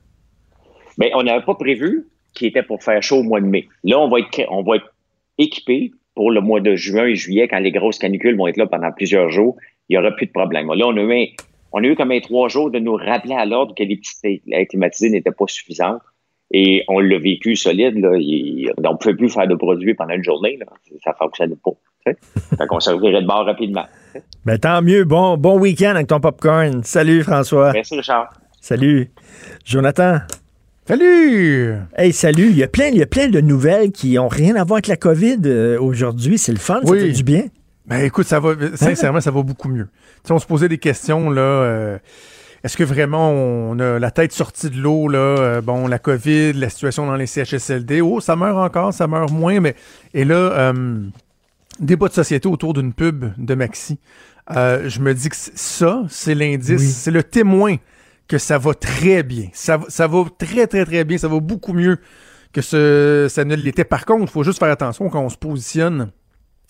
Mais on n'avait pas prévu qu'il était pour faire chaud au mois de mai. Là, on va être, on va être équipé pour le mois de juin et juillet, quand les grosses canicules vont être là pendant plusieurs jours. Il n'y aura plus de problème. Là, on a eu, un- on a eu comme un trois jours de nous rappeler à l'ordre que les petites airs climatisés n'étaient pas suffisantes. Et on l'a vécu solide. Là. Il- on ne pouvait plus faire de produits pendant une journée. Là. Ça ne fonctionnait pas. (laughs) Fait qu'on se revirait de bord rapidement. Ben tant mieux. Bon, bon week-end avec ton popcorn. Salut, François. Merci, Richard. Salut. Jonathan. Salut! Hey, salut. Il y a plein, il y a plein de nouvelles qui ont rien à voir avec la COVID euh, aujourd'hui. C'est le fun, ça fait du bien. Ben écoute, ça va sincèrement, ça va beaucoup mieux. Tu sais, on se posait des questions là. euh, est-ce que vraiment on a la tête sortie de l'eau là euh, Bon, la COVID, la situation dans les CHSLD. Oh, ça meurt encore, ça meurt moins, mais et là, euh, débat de société autour d'une pub de Maxi. Je me dis que ça, c'est l'indice, c'est le témoin que ça va très bien. Ça, ça va très, très, très bien. Ça va beaucoup mieux que ça ne l'était. Par contre, il faut juste faire attention quand on se positionne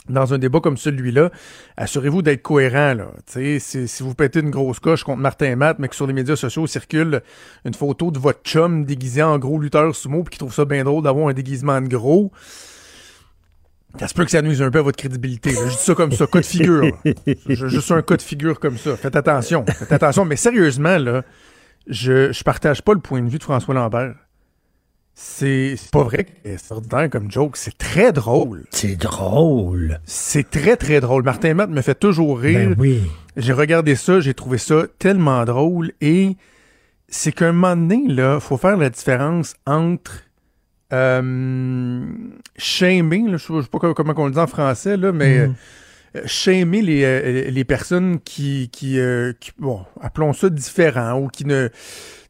dans un débat comme celui-là, assurez-vous d'être cohérent. Là. Si, si vous pétez une grosse coche contre Martin et Matt, mais que sur les médias sociaux circule une photo de votre chum déguisé en gros lutteur sumo, puis qui trouve ça bien drôle d'avoir un déguisement de gros, ça se peut que ça nuise un peu à votre crédibilité. là. Je dis ça comme ça, cas de figure. Je- Juste un cas de figure comme ça. Faites attention. Faites attention. Mais sérieusement, là, je, je partage pas le point de vue de François Lambert. C'est pas vrai que c'est extraordinaire comme joke. C'est très drôle. C'est drôle. C'est très, très drôle. Martin Matt me fait toujours rire. Ben oui. J'ai regardé ça, j'ai trouvé ça tellement drôle. Et c'est qu'à un moment donné, là, faut faire la différence entre euh, shamer, là, je je sais pas comment on le dit en français, là, mais Mm. euh, shamer les, euh, les personnes qui, qui, euh, qui- bon, appelons ça différents ou qui ne,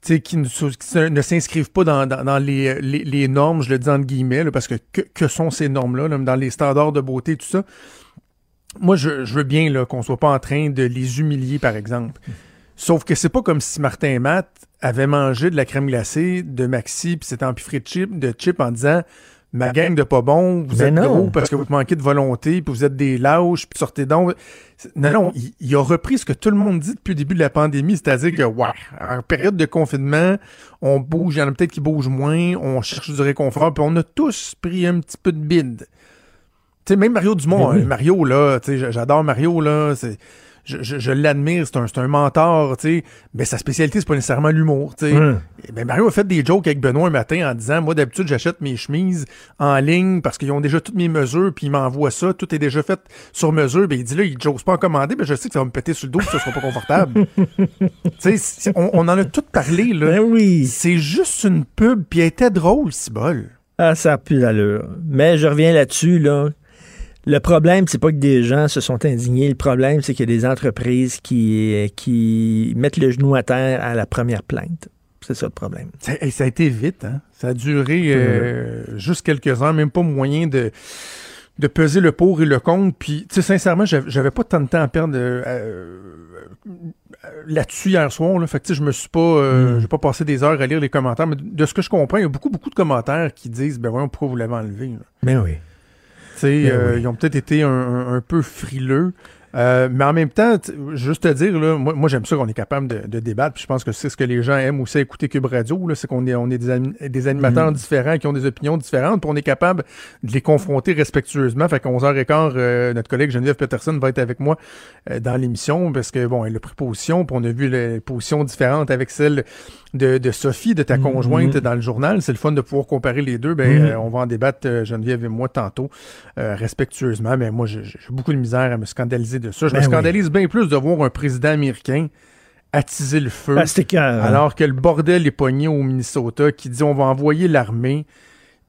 qui ne, qui ne s'inscrivent pas dans, dans, dans les, les, les normes, je le dis entre guillemets, là, parce que, que que sont ces normes-là, là, dans les standards de beauté, tout ça. Moi, je, je veux bien qu'on soit pas en train de les humilier, par exemple. Sauf que c'est pas comme si Martin et Matt avaient mangé de la crème glacée de Maxi puis s'était empiffré de chip, de chip en disant ma gang de pas bon, vous Mais êtes non. gros parce que vous manquez de volonté puis vous êtes des lâches puis sortez donc. Non, non, il, il a repris ce que tout le monde dit depuis le début de la pandémie, c'est-à-dire que, ouais, en période de confinement, on bouge, il y en a peut-être qui bougent moins, on cherche du réconfort, puis on a tous pris un petit peu de bide. Tu sais, même Mario Dumont, oui. hein, Mario, là, tu sais, j'a- j'adore Mario, là, c'est... je, je- je l'admire, c'est un, un mentor, tu sais. Mais sa spécialité, c'est pas nécessairement l'humour, tu sais. Ben, Mario a fait des jokes avec Benoît un matin en disant Moi, d'habitude, j'achète mes chemises en ligne parce qu'ils ont déjà toutes mes mesures, puis ils m'envoient ça. Tout est déjà fait sur mesure. Ben, il dit là, il j'ose pas en commander, mais je sais que ça va me péter sur le dos, puis ça sera pas confortable. (laughs) tu sais, on en a tout parlé, là. Ben oui. C'est juste une pub, puis elle était drôle, si bol. Ah, ça a plus d'allure. Mais je reviens là-dessus, là. Le problème, c'est pas que des gens se sont indignés. Le problème, c'est qu'il y a des entreprises qui, qui mettent le genou à terre à la première plainte. C'est ça le problème. Ça, hey, ça a été vite, hein? Ça a duré euh, juste quelques heures, même pas moyen de, de peser le pour et le contre. Puis, tu sais, sincèrement, j'avais pas tant de temps à perdre euh, euh, là-dessus hier soir. Là. Fait que, tu sais, je me suis pas, euh, j'ai pas passé des heures à lire les commentaires. Mais de ce que je comprends, il y a beaucoup, beaucoup de commentaires qui disent, ben voyons, pourquoi vous l'avez enlevé? là? Mais oui. Tu sais, Ben euh, oui. ils ont peut-être été un, un- un peu frileux. Euh, mais en même temps, juste te dire, là, moi, moi, j'aime ça qu'on est capable de, de débattre. Puis je pense que c'est ce que les gens aiment aussi écouter Cube Radio. C'est qu'on est, on est des, anim- des animateurs Mhm. différents qui ont des opinions différentes. Puis on est capable de les confronter respectueusement. Fait qu'à 11h15, euh, notre collègue Geneviève Peterson va être avec moi euh, dans l'émission parce que, bon, elle a pris position. Puis on a vu les positions différentes avec celle de, de Sophie, de ta Mhm. conjointe dans le journal. C'est le fun de pouvoir comparer les deux. Ben, Mhm. euh, on va en débattre, euh, Geneviève et moi, tantôt, euh, respectueusement. Mais moi, j'ai j'ai beaucoup de misère à me scandaliser de ça. Je Ben me oui. scandalise bien plus de voir un président américain attiser le feu. Ah, écœurant. alors que le bordel est pogné au Minnesota qui dit on va envoyer l'armée.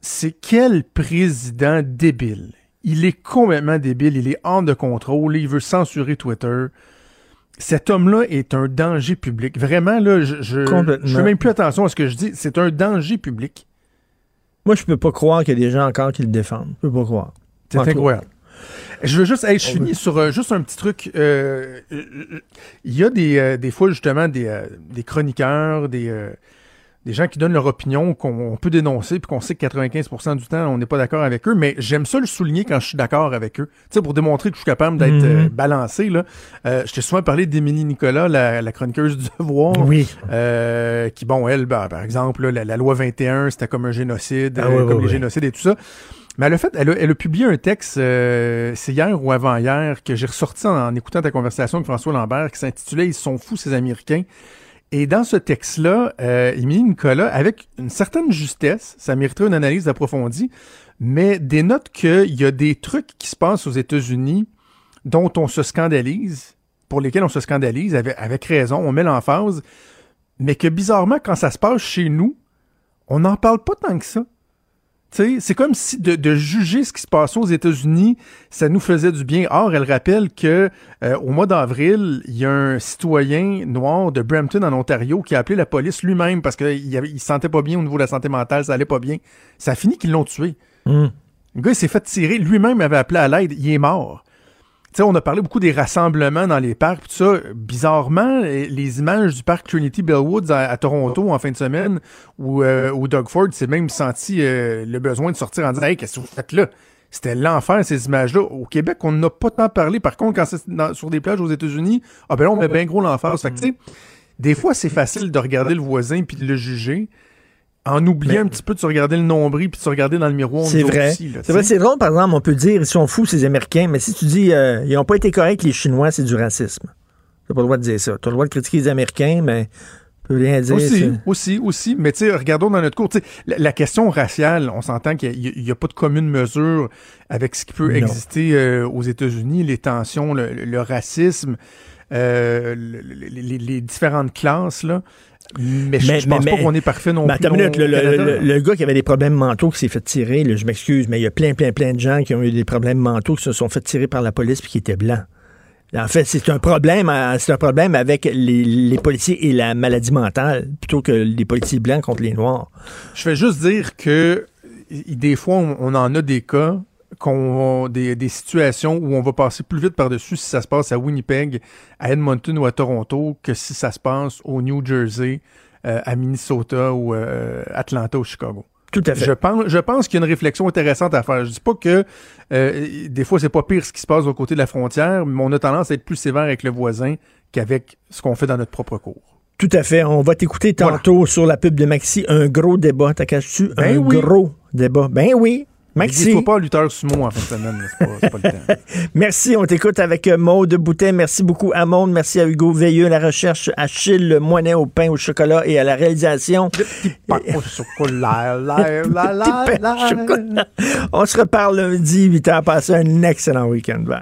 C'est quel président débile. Il est complètement débile. Il est hors de contrôle. Il veut censurer Twitter. Cet homme-là est un danger public. Vraiment, là, je, je, fais même plus attention à ce que je dis. C'est un danger public. Moi, je peux pas croire qu'il y a des gens encore qui le défendent. Je peux pas croire. C'est incroyable. Je veux juste, hey, je finis sur euh, juste un petit truc. Euh, Il y a des, euh, des fois justement des, des chroniqueurs, des, des gens qui donnent leur opinion qu'on peut dénoncer puis qu'on sait que 95% du temps on n'est pas d'accord avec eux, mais j'aime ça le souligner quand je suis d'accord avec eux. Tu sais, pour démontrer que je suis capable d'être Mhm. euh, balancé. Là. Euh, je t'ai souvent parlé d'Émilie Nicolas, la, la chroniqueuse du devoir. Oui. Euh, qui, bon, elle, ben, par exemple, là, la, la loi 21, c'était comme un génocide, Ah oui, comme oui, les oui. génocides et tout ça. Mais a fait, elle a, publié un texte, euh, c'est hier ou avant-hier, que j'ai ressorti en, en écoutant ta conversation avec François Lambert, qui s'intitulait Ils sont fous, ces Américains. Et dans ce texte-là, euh, Émilie Nicolas, avec une certaine justesse, ça mériterait une analyse approfondie, mais dénote qu'il y a des trucs qui se passent aux États-Unis dont on se scandalise, pour lesquels on se scandalise, avec, avec raison, on met l'emphase, mais que bizarrement, quand ça se passe chez nous, on n'en parle pas tant que ça. Tu sais, c'est comme si de, de juger ce qui se passait aux États-Unis, ça nous faisait du bien. Or, elle rappelle que euh, au mois d'avril, il y a un citoyen noir de Brampton en Ontario qui a appelé la police lui-même parce qu'il il se sentait pas bien au niveau de la santé mentale, ça allait pas bien. Ça a fini qu'ils l'ont tué. Hum. Le gars, il s'est fait tirer. Lui-même avait appelé à l'aide. Il est mort. On a parlé beaucoup des rassemblements dans les parcs, tout ça. Bizarrement, les images du parc Trinity Bellwoods à, Toronto en fin de semaine, où, euh, Doug Ford s'est même senti euh, le besoin de sortir en disant Hey, qu'est-ce que vous faites là? C'était l'enfer, ces images-là. Au Québec, on n'a pas tant parlé. Par contre, quand c'est sur des plages aux États-Unis, ah ben là, on met bien gros l'enfer. Des fois, c'est facile de regarder le voisin puis de le juger, en oubliant un petit peu de se regarder le nombril puis de se regarder dans le miroir. C'est vrai. C'est vrai, c'est drôle, par exemple, on peut dire ils sont fous, ces Américains, mais si tu dis euh, ils n'ont pas été corrects, les Chinois, c'est du racisme. Tu pas le droit de dire ça. Tu as le droit de critiquer les Américains, mais rien dire. Aussi, aussi, aussi. Mais tu sais, regardons dans notre cours, la, la question raciale, on s'entend qu'il n'y a, pas de commune mesure avec ce qui peut Non. exister euh, aux États-Unis, les tensions, le, le racisme, euh, le- le- les, les différentes classes, là. Mais, je- je pense pas qu'on est parfait non mais plus. attends une minute, le, le- le- gars qui avait des problèmes mentaux qui s'est fait tirer, là, je m'excuse, mais il y a plein, plein, plein de gens qui ont eu des problèmes mentaux qui se sont fait tirer par la police puis qui étaient blancs. En fait, c'est un problème, c'est un problème avec les, les policiers et la maladie mentale plutôt que les policiers blancs contre les noirs. Je vais juste dire que des fois, on, on en a des cas, qu'on des, des situations où on va passer plus vite par-dessus si ça se passe à Winnipeg, à Edmonton ou à Toronto que si ça se passe au New Jersey, euh, à Minnesota ou euh, Atlanta ou Chicago. Tout à fait. Je pense, je pense qu'il y a une réflexion intéressante à faire. Je dis pas que euh, des fois c'est pas pire ce qui se passe au côté de la frontière, mais on a tendance à être plus sévère avec le voisin qu'avec ce qu'on fait dans notre propre cours. Tout à fait. On va t'écouter tantôt sur la pub de Maxi. Un gros débat. T'as caché-tu? Ben un oui. gros débat? Ben oui. Maxi. Il ne pas lutteur sumo en fin de semaine. là. C'est pas, c'est pas le temps. (laughs) Merci, on t'écoute avec euh, Maude Boutet. Merci beaucoup à Monde. Merci à Hugo Veilleux, la recherche, à Achille Moinet au pain au chocolat et à la réalisation. Au chocolat, la, la, (laughs) la. On se reparle lundi, 8 h. Passez un excellent week-end. Bye.